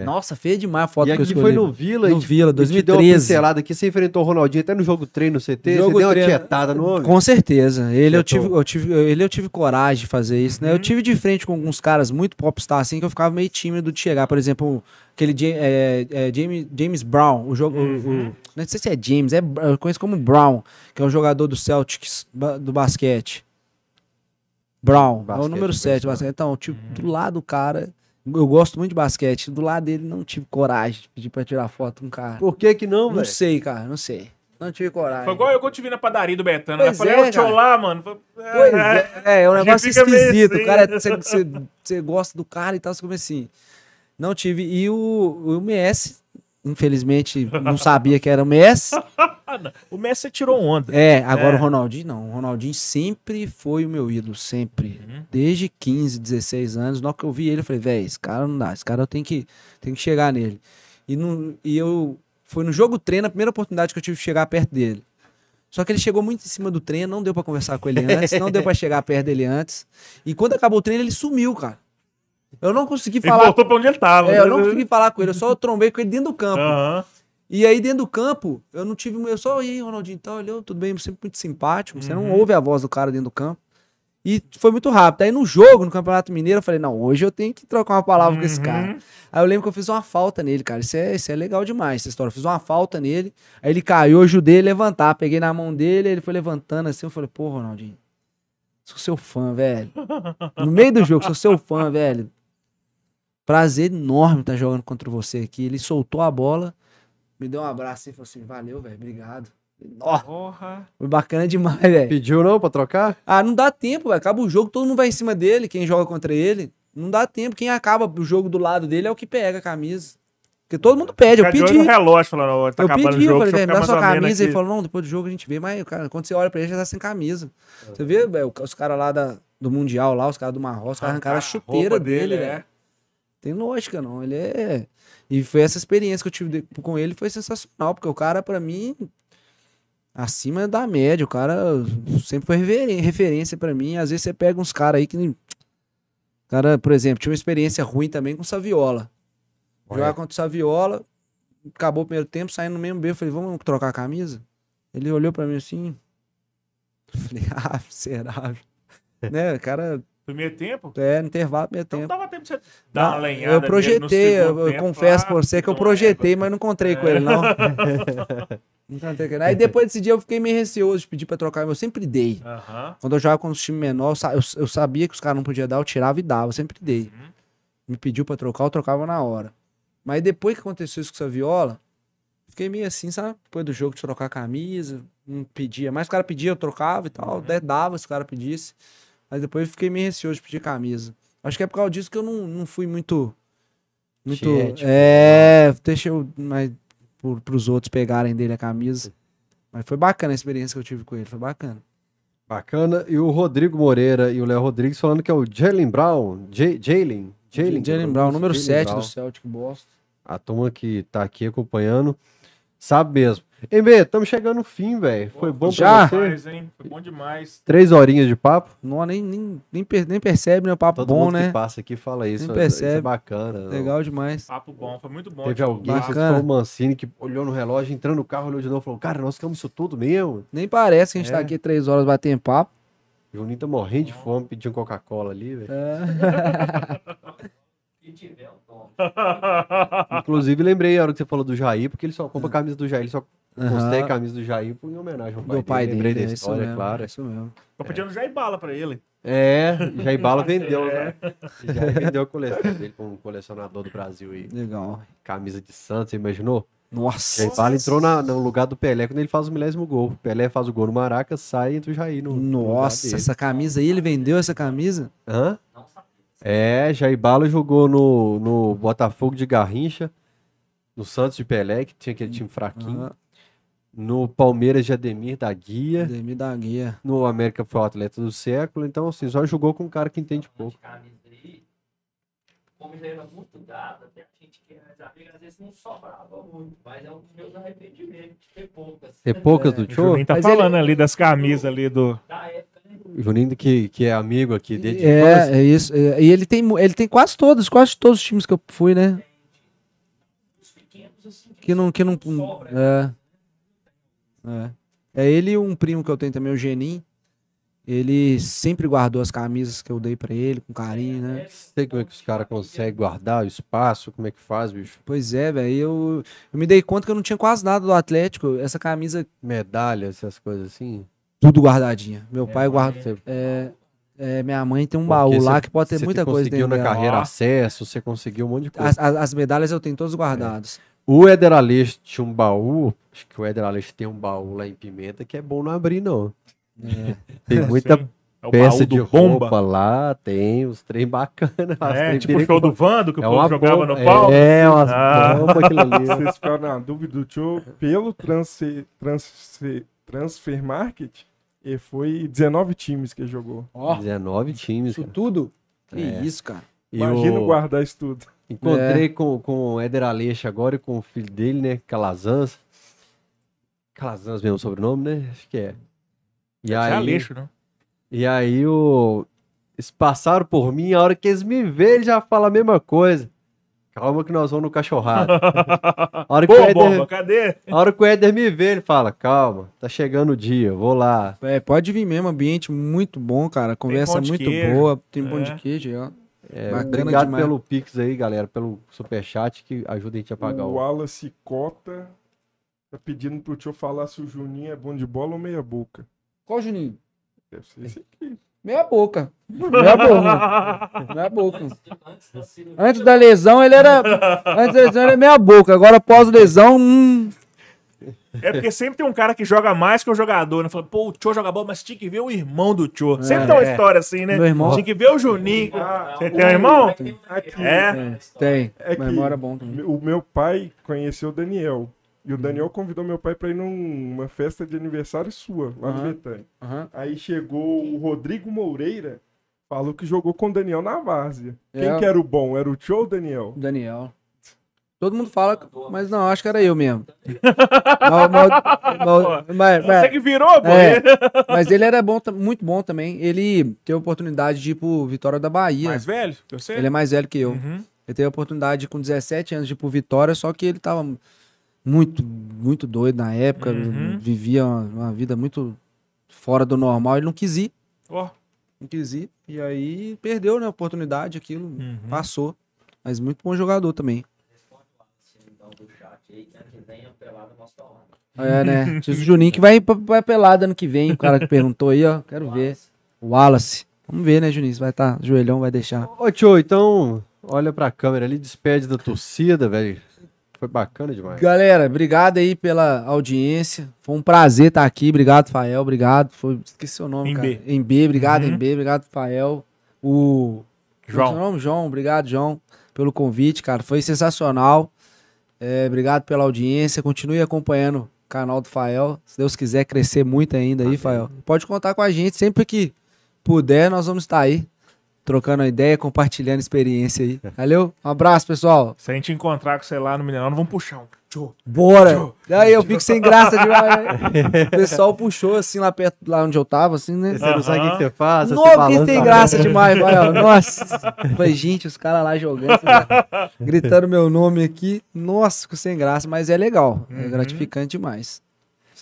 Nossa, feia demais a foto É. e que eu aqui escolhi. foi no Vila. No Vila, e te deu uma 2013. pincelada aqui, você enfrentou o Ronaldinho até no jogo treino no CT, Jogo você deu uma tietada no homem. Com certeza. Ele eu, tive, eu tive, ele eu tive coragem de fazer isso, né? Uhum. Eu tive de frente com alguns caras muito popstar assim que eu ficava meio tímido de chegar. Por exemplo, aquele é, é, James, James Brown, o jogo. Uhum. o- não sei se é James, é, eu conheço como Brown, que é um jogador do Celtics do basquete. Brown, é o Basquete, número eu 7 do conheço, basquete. Então, tipo, do lado do cara. Eu gosto muito de basquete. Do lado dele, não tive coragem de pedir pra tirar foto com um cara. Por que que não, Não velho? sei, cara, não sei. Não tive coragem. Foi igual eu que eu te vi na padaria do Betano. né? Pois falei, é, tio lá, mano. Pois é, é, é um A gente negócio esquisito. assim, o cara, né? você, você, você gosta do cara e tal, você come assim. Não tive. E o, o MS, infelizmente, não sabia que era o Messi. O Messi tirou onda. É, agora É. o Ronaldinho não. O Ronaldinho sempre foi o meu ídolo, sempre. Uhum. Desde 15, 16 anos. Na hora que eu vi ele, eu falei, velho, esse cara não dá, esse cara eu tenho que, tenho que chegar nele. E, no, e eu. Foi no jogo treino a primeira oportunidade que eu tive de chegar perto dele. Só que ele chegou muito em cima do treino, não deu pra conversar com ele antes, não deu pra chegar perto dele antes. E quando acabou o treino, ele sumiu, cara. Eu não consegui Ele falar. voltou pra onde ele tava. É, eu não consegui falar com ele, eu só trombei com ele dentro do campo. Aham. E aí, dentro do campo, eu não tive. Eu só, e aí, Ronaldinho, então, olhou, tudo bem, sempre muito simpático. Você não Uhum. ouve a voz do cara dentro do campo. E foi muito rápido. Aí no jogo, no Campeonato Mineiro, eu falei, não, hoje eu tenho que trocar uma palavra com esse Uhum. cara. Aí eu lembro que eu fiz uma falta nele, cara. Isso é, isso é legal demais, essa história. Eu fiz uma falta nele, aí ele caiu, eu ajudei ele a levantar. Peguei na mão dele, ele foi levantando assim. Eu falei, pô, Ronaldinho, sou seu fã, velho. No meio do jogo, sou seu fã, velho. Prazer enorme estar jogando contra você aqui. Ele soltou a bola, me deu um abraço e falou assim: valeu, velho, obrigado. Ó, Porra. foi bacana demais, velho. Pediu não pra trocar? Ah, não dá tempo, velho. Acaba o jogo, todo mundo vai em cima dele, quem joga contra ele. Não dá tempo. Quem acaba o jogo do lado dele é o que pega a camisa. Porque todo mundo pede, eu pedi. no relógio, falando, ó, tá eu acabando pedi, o jogo, eu falei, velho, me dá sua camisa. Ele falou, não, depois do jogo a gente vê, mas cara, quando você olha pra ele, já tá sem camisa. Você vê, velho, os caras lá da, do Mundial, lá, os caras do Marrocos, os caras arrancaram a chuteira roupa dele, é. velho. Tem lógica, não. Ele é. E foi essa experiência que eu tive de- com ele, foi sensacional, porque o cara, pra mim, acima da média, o cara sempre foi referência pra mim. Às vezes você pega uns caras aí que. Cara, por exemplo, tinha uma experiência ruim também com o Saviola. Jogar contra o Saviola, acabou o primeiro tempo, saindo no mesmo B, eu falei, vamos trocar a camisa? Ele olhou pra mim assim. eu Falei, ah, miserável. né, o cara, Primeiro tempo? é, no intervalo, primeiro Então tempo. dava tempo de você dar uma Ah, lenhada. eu projetei, eu, tempo, confesso pra você que eu não projetei, mas não encontrei com ele, não. não encontrei com ele. Aí depois desse dia eu fiquei meio receoso de pedir pra trocar, eu sempre dei. é. Quando eu jogava com os times menores, eu eu, sabia que os caras não podiam dar, eu tirava e dava, eu sempre dei. Uhum. Me pediu pra trocar, eu trocava na hora. Mas depois que aconteceu isso com essa viola, fiquei meio assim, sabe? Depois do jogo de trocar a camisa, não pedia. Mas o cara pedia, eu trocava e tal, até dava se o cara pedisse. Mas depois eu fiquei meio receoso de pedir camisa. Acho que é por causa disso que eu não, não fui muito. Muito. Tiético. É, deixa eu. Mas, por, pros outros pegarem dele a camisa. Mas foi bacana a experiência que eu tive com ele, foi bacana. Bacana. E o Rodrigo Moreira e o Léo Rodrigues falando que é o Jalen Brown. J- Jalen? Jalen, Jalen Brown, número Jalen 7 Brown. do Celtic Boston. A turma que tá aqui acompanhando sabe mesmo. Bê, estamos chegando no fim, velho. Foi bom Já? pra você? Demais, hein? Foi bom demais. Três horinhas de papo. Não, nem, nem, nem, nem percebe, né? O papo Todo bom, mundo né? que passa aqui fala isso. Nem isso é percebe. bacana. não. Legal demais. Papo bom, foi muito bom. Teve alguém, Bacana. o Mancini, que olhou no relógio, entrando no carro, olhou de novo e falou: Cara, nós ficamos isso tudo mesmo. Nem parece que a gente É. tá aqui três horas batendo papo. O Juninho tá morrendo de fome, pedindo Coca-Cola ali, velho. Se tiver, eu tomo. Inclusive, lembrei a hora que você falou do Jair, porque ele só compra a camisa do Jair, ele só postei a camisa do Jair em homenagem ao pai, Do pai Lembrei dele, da é história, mesmo. claro. É isso mesmo. Tô pedindo já bala pra ele. É, Jair Bala vendeu, É. né? Jair vendeu a coleção dele pra um colecionador do Brasil aí. Legal. Camisa de Santos, você imaginou? Nossa. Jair Bala entrou na- no lugar do Pelé quando ele faz o milésimo gol. O Pelé faz o gol no Maraca, sai e entra o Jair no. no lugar Nossa, dele. essa camisa aí, ele vendeu essa camisa? Hã? Não. É, Jair Bala jogou no, no Botafogo de Garrincha, no Santos de Pelé, que tinha aquele time fraquinho, Aham. no Palmeiras de Ademir da Guia, Ademir da Guia. no América foi o atleta do século, então assim, só jogou com um cara que entende pouco. Como já era muito dado, até a gente que era amigo, às vezes não sobrava muito, mas é um dos meus arrependimentos ter poucas. Ter poucas do O show, Juninho tá Mas falando ali das camisas ali do. Da época, Juninho que, que é amigo aqui desde. É, é isso. É, E ele tem, ele tem quase todos, quase todos os times que eu fui, né? pequenos assim. Que não. Que não é. é. É ele e um primo que eu tenho também, o Genin. Ele sempre guardou as camisas que eu dei pra ele, com carinho, né? sei como é que os caras conseguem guardar o espaço, como é que faz, bicho. Pois é, velho. Eu, eu me dei conta que eu não tinha quase nada do Atlético. Essa camisa, Medalha, essas coisas assim. Tudo guardadinha. Meu pai guarda. Você- É, é, minha mãe tem um Porque baú lá você- que pode ter você muita coisa conseguiu dentro na dela. carreira Ó. acesso, você conseguiu um monte de coisa. As, as- as medalhas eu tenho todas guardadas. O Éder Aleixo tinha um baú, acho que o Éder Aleixo tem um baú lá em Pimenta que é bom não abrir, não. É. Tem muita. É peça de bomba. roupa lá, tem os trem bacanas. É, trem tipo o show do Vando, que o É povo jogava bomba, no pau. É, umas Ah. bombas aquilo ali. Vocês ficaram na dúvida do Tio pelo transfer, transfer, transfer market, e foi 19 times que ele jogou. Ó, 19 times. isso cara. tudo? Que É. isso, cara. E Imagina o- guardar isso tudo. Encontrei É. com, com o Éder Aleixo agora e com o filho dele, né? Calazans. Calazans mesmo o sobrenome, né? Acho que é. E É aí, Aleixo, né? e aí o... eles passaram por mim, a hora que eles me veem, eles já falam a mesma coisa. Calma que nós vamos no cachorrado. A hora que, Pô, o Éder, bomba, cadê? a hora que o Éder me vê, ele fala, calma, tá chegando o dia, vou lá. É, pode vir mesmo, ambiente muito bom, cara. Conversa muito queijo. boa, tem pão É. de queijo aí, ó. É, Bacana obrigado demais. pelo Pix aí, galera, pelo superchat que ajuda a gente a pagar O o... Wallace Cota tá pedindo pro Tio falar se o Juninho é bom de bola ou meia boca. Qual Juninho? Deve ser esse aqui. Meia boca. Meia boca. Meia boca. Antes da lesão, ele era. Antes da lesão, ele era meia boca. Agora, após lesão, hum. É porque sempre tem um cara que joga mais que o jogador, né? Fala, pô, o Tio joga bola, mas tinha que ver o irmão do Tio. Sempre É. tem uma história assim, né? Meu irmão- Tinha que ver o Juninho. Ah, Você tem um irmão? Aqui. É. Tem. É que Mas mora bom também. o meu pai conheceu o Daniel. E o Daniel convidou meu pai pra ir numa festa de aniversário sua, lá no Aham. Betânia. Aham. Aí chegou o Rodrigo Moreira, falou que jogou com o Daniel na várzea. Quem É. que era o bom? Era o Tio ou o Daniel? Daniel. Todo mundo fala, mas não, acho que era eu mesmo. Mas- mas- mas- mas- Você que virou, pô. É. Mas ele era bom, muito bom também. Ele teve a oportunidade de ir pro Vitória da Bahia. Mais velho que você? Ele é mais velho que eu. Uhum. Ele teve a oportunidade com 17 anos de ir pro Vitória, só que ele tava muito, muito doido na época. Uhum. Vivia uma, uma vida muito fora do normal. Ele não quis ir. Ó. Não quis ir. E aí perdeu, né? A oportunidade, aquilo. Uhum. Passou. Mas muito bom jogador também. do chat aí, que ano que vem a pelada mostra lá. É, né? Diz o Juninho que vai pra, pra pelada ano que vem. O cara que perguntou aí, ó. Quero ver. O Wallace. Vamos ver, né, Juninho? Se vai estar. joelhão vai deixar. Ô, tio, então, olha pra câmera ali, despede da torcida, velho. Foi bacana demais. Galera, obrigado aí pela audiência. Foi um prazer estar aqui. Obrigado, Fael. Obrigado. Foi... Esqueci seu nome, Em cara. B. Em B, obrigado, Uhum. em B. Obrigado, Fael. O. É seu João. nome? João, obrigado, João, pelo convite, cara. Foi sensacional. É, obrigado pela audiência. Continue acompanhando o canal do Fael. Se Deus quiser crescer muito ainda aí, Fael. Pode contar com a gente. Sempre que puder, nós vamos estar aí. Trocando ideia, compartilhando experiência aí. Valeu? Um abraço, pessoal. Se a gente encontrar com você lá no Mineirão, vamos puxar um. Tio. Bora! Aí eu fico sem graça demais. O pessoal puxou assim lá perto, lá onde eu tava, assim, né? Você não sabe o que você faz, Nossa, que a graça demais, vai, ó. Nossa. Falei, gente, os caras lá jogando, assim, gritando meu nome aqui. Nossa, ficou sem graça, mas é legal. É Uhum. gratificante demais.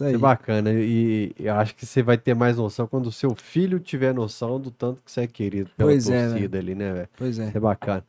Isso aí. É bacana. E eu acho que você vai ter mais noção quando o seu filho tiver noção do tanto que você é querido pela Pois é, torcida ali, né, velho? Pois é. É bacana.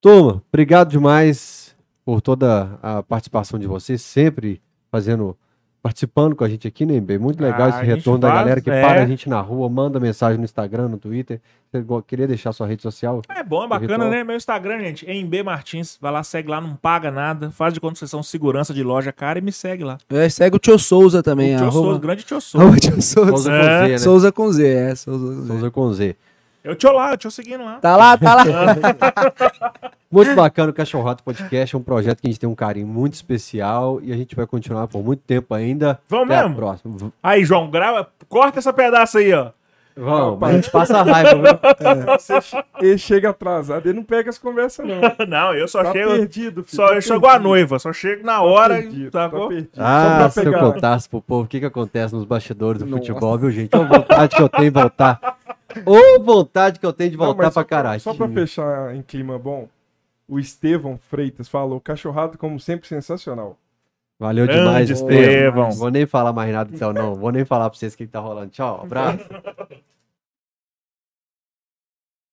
Turma, obrigado demais por toda a participação de vocês, sempre fazendo, participando com a gente aqui, né, Bem? Muito legal Ah, esse retorno da faz, galera que é. para a gente na rua, manda mensagem no Instagram, no Twitter. Você queria deixar sua rede social? É bom, é bacana, Ritual. né? Meu Instagram, gente, é em B Martins. Vai lá, segue lá, não paga nada. Faz de conta que vocês são segurança de loja, cara, e me segue lá. É, segue o Tio Souza também. o tio arroba- Souza, grande tio Souza. arroba Tio Souza. Souza com É. Z, né? Souza com Z, é. Souza com Z. Souza com Z. Eu tio lá, eu tio seguindo lá. Tá lá, tá lá. Muito bacana o Cachorrato Podcast, é um projeto que a gente tem um carinho muito especial e a gente vai continuar por muito tempo ainda. Vamos Até a mesmo? próxima. V- Aí, João, grava, corta essa pedaço aí, ó. Vamos, mas a gente passa raiva, viu? Che- ele chega atrasado, ele não pega as conversas, não. Não, eu só Tá chego. perdido, filho. Só tá eu chego a perdido. noiva, só chego na Tá hora e perdido, tá sacou? perdido. Ah, Só se eu pegar. contasse pro povo o que, que acontece nos bastidores do Nossa. futebol, viu, gente? Ô, vontade que eu tenho de voltar. Ô, vontade que eu tenho de Não, voltar mas pra caralho. Só pra fechar em clima bom, O Estevão Freitas falou: cachorrado, como sempre, sensacional. Valeu Grande demais, Estevão. Vou nem falar mais nada então, não. Vou nem falar pra vocês o que que tá rolando. Tchau, abraço.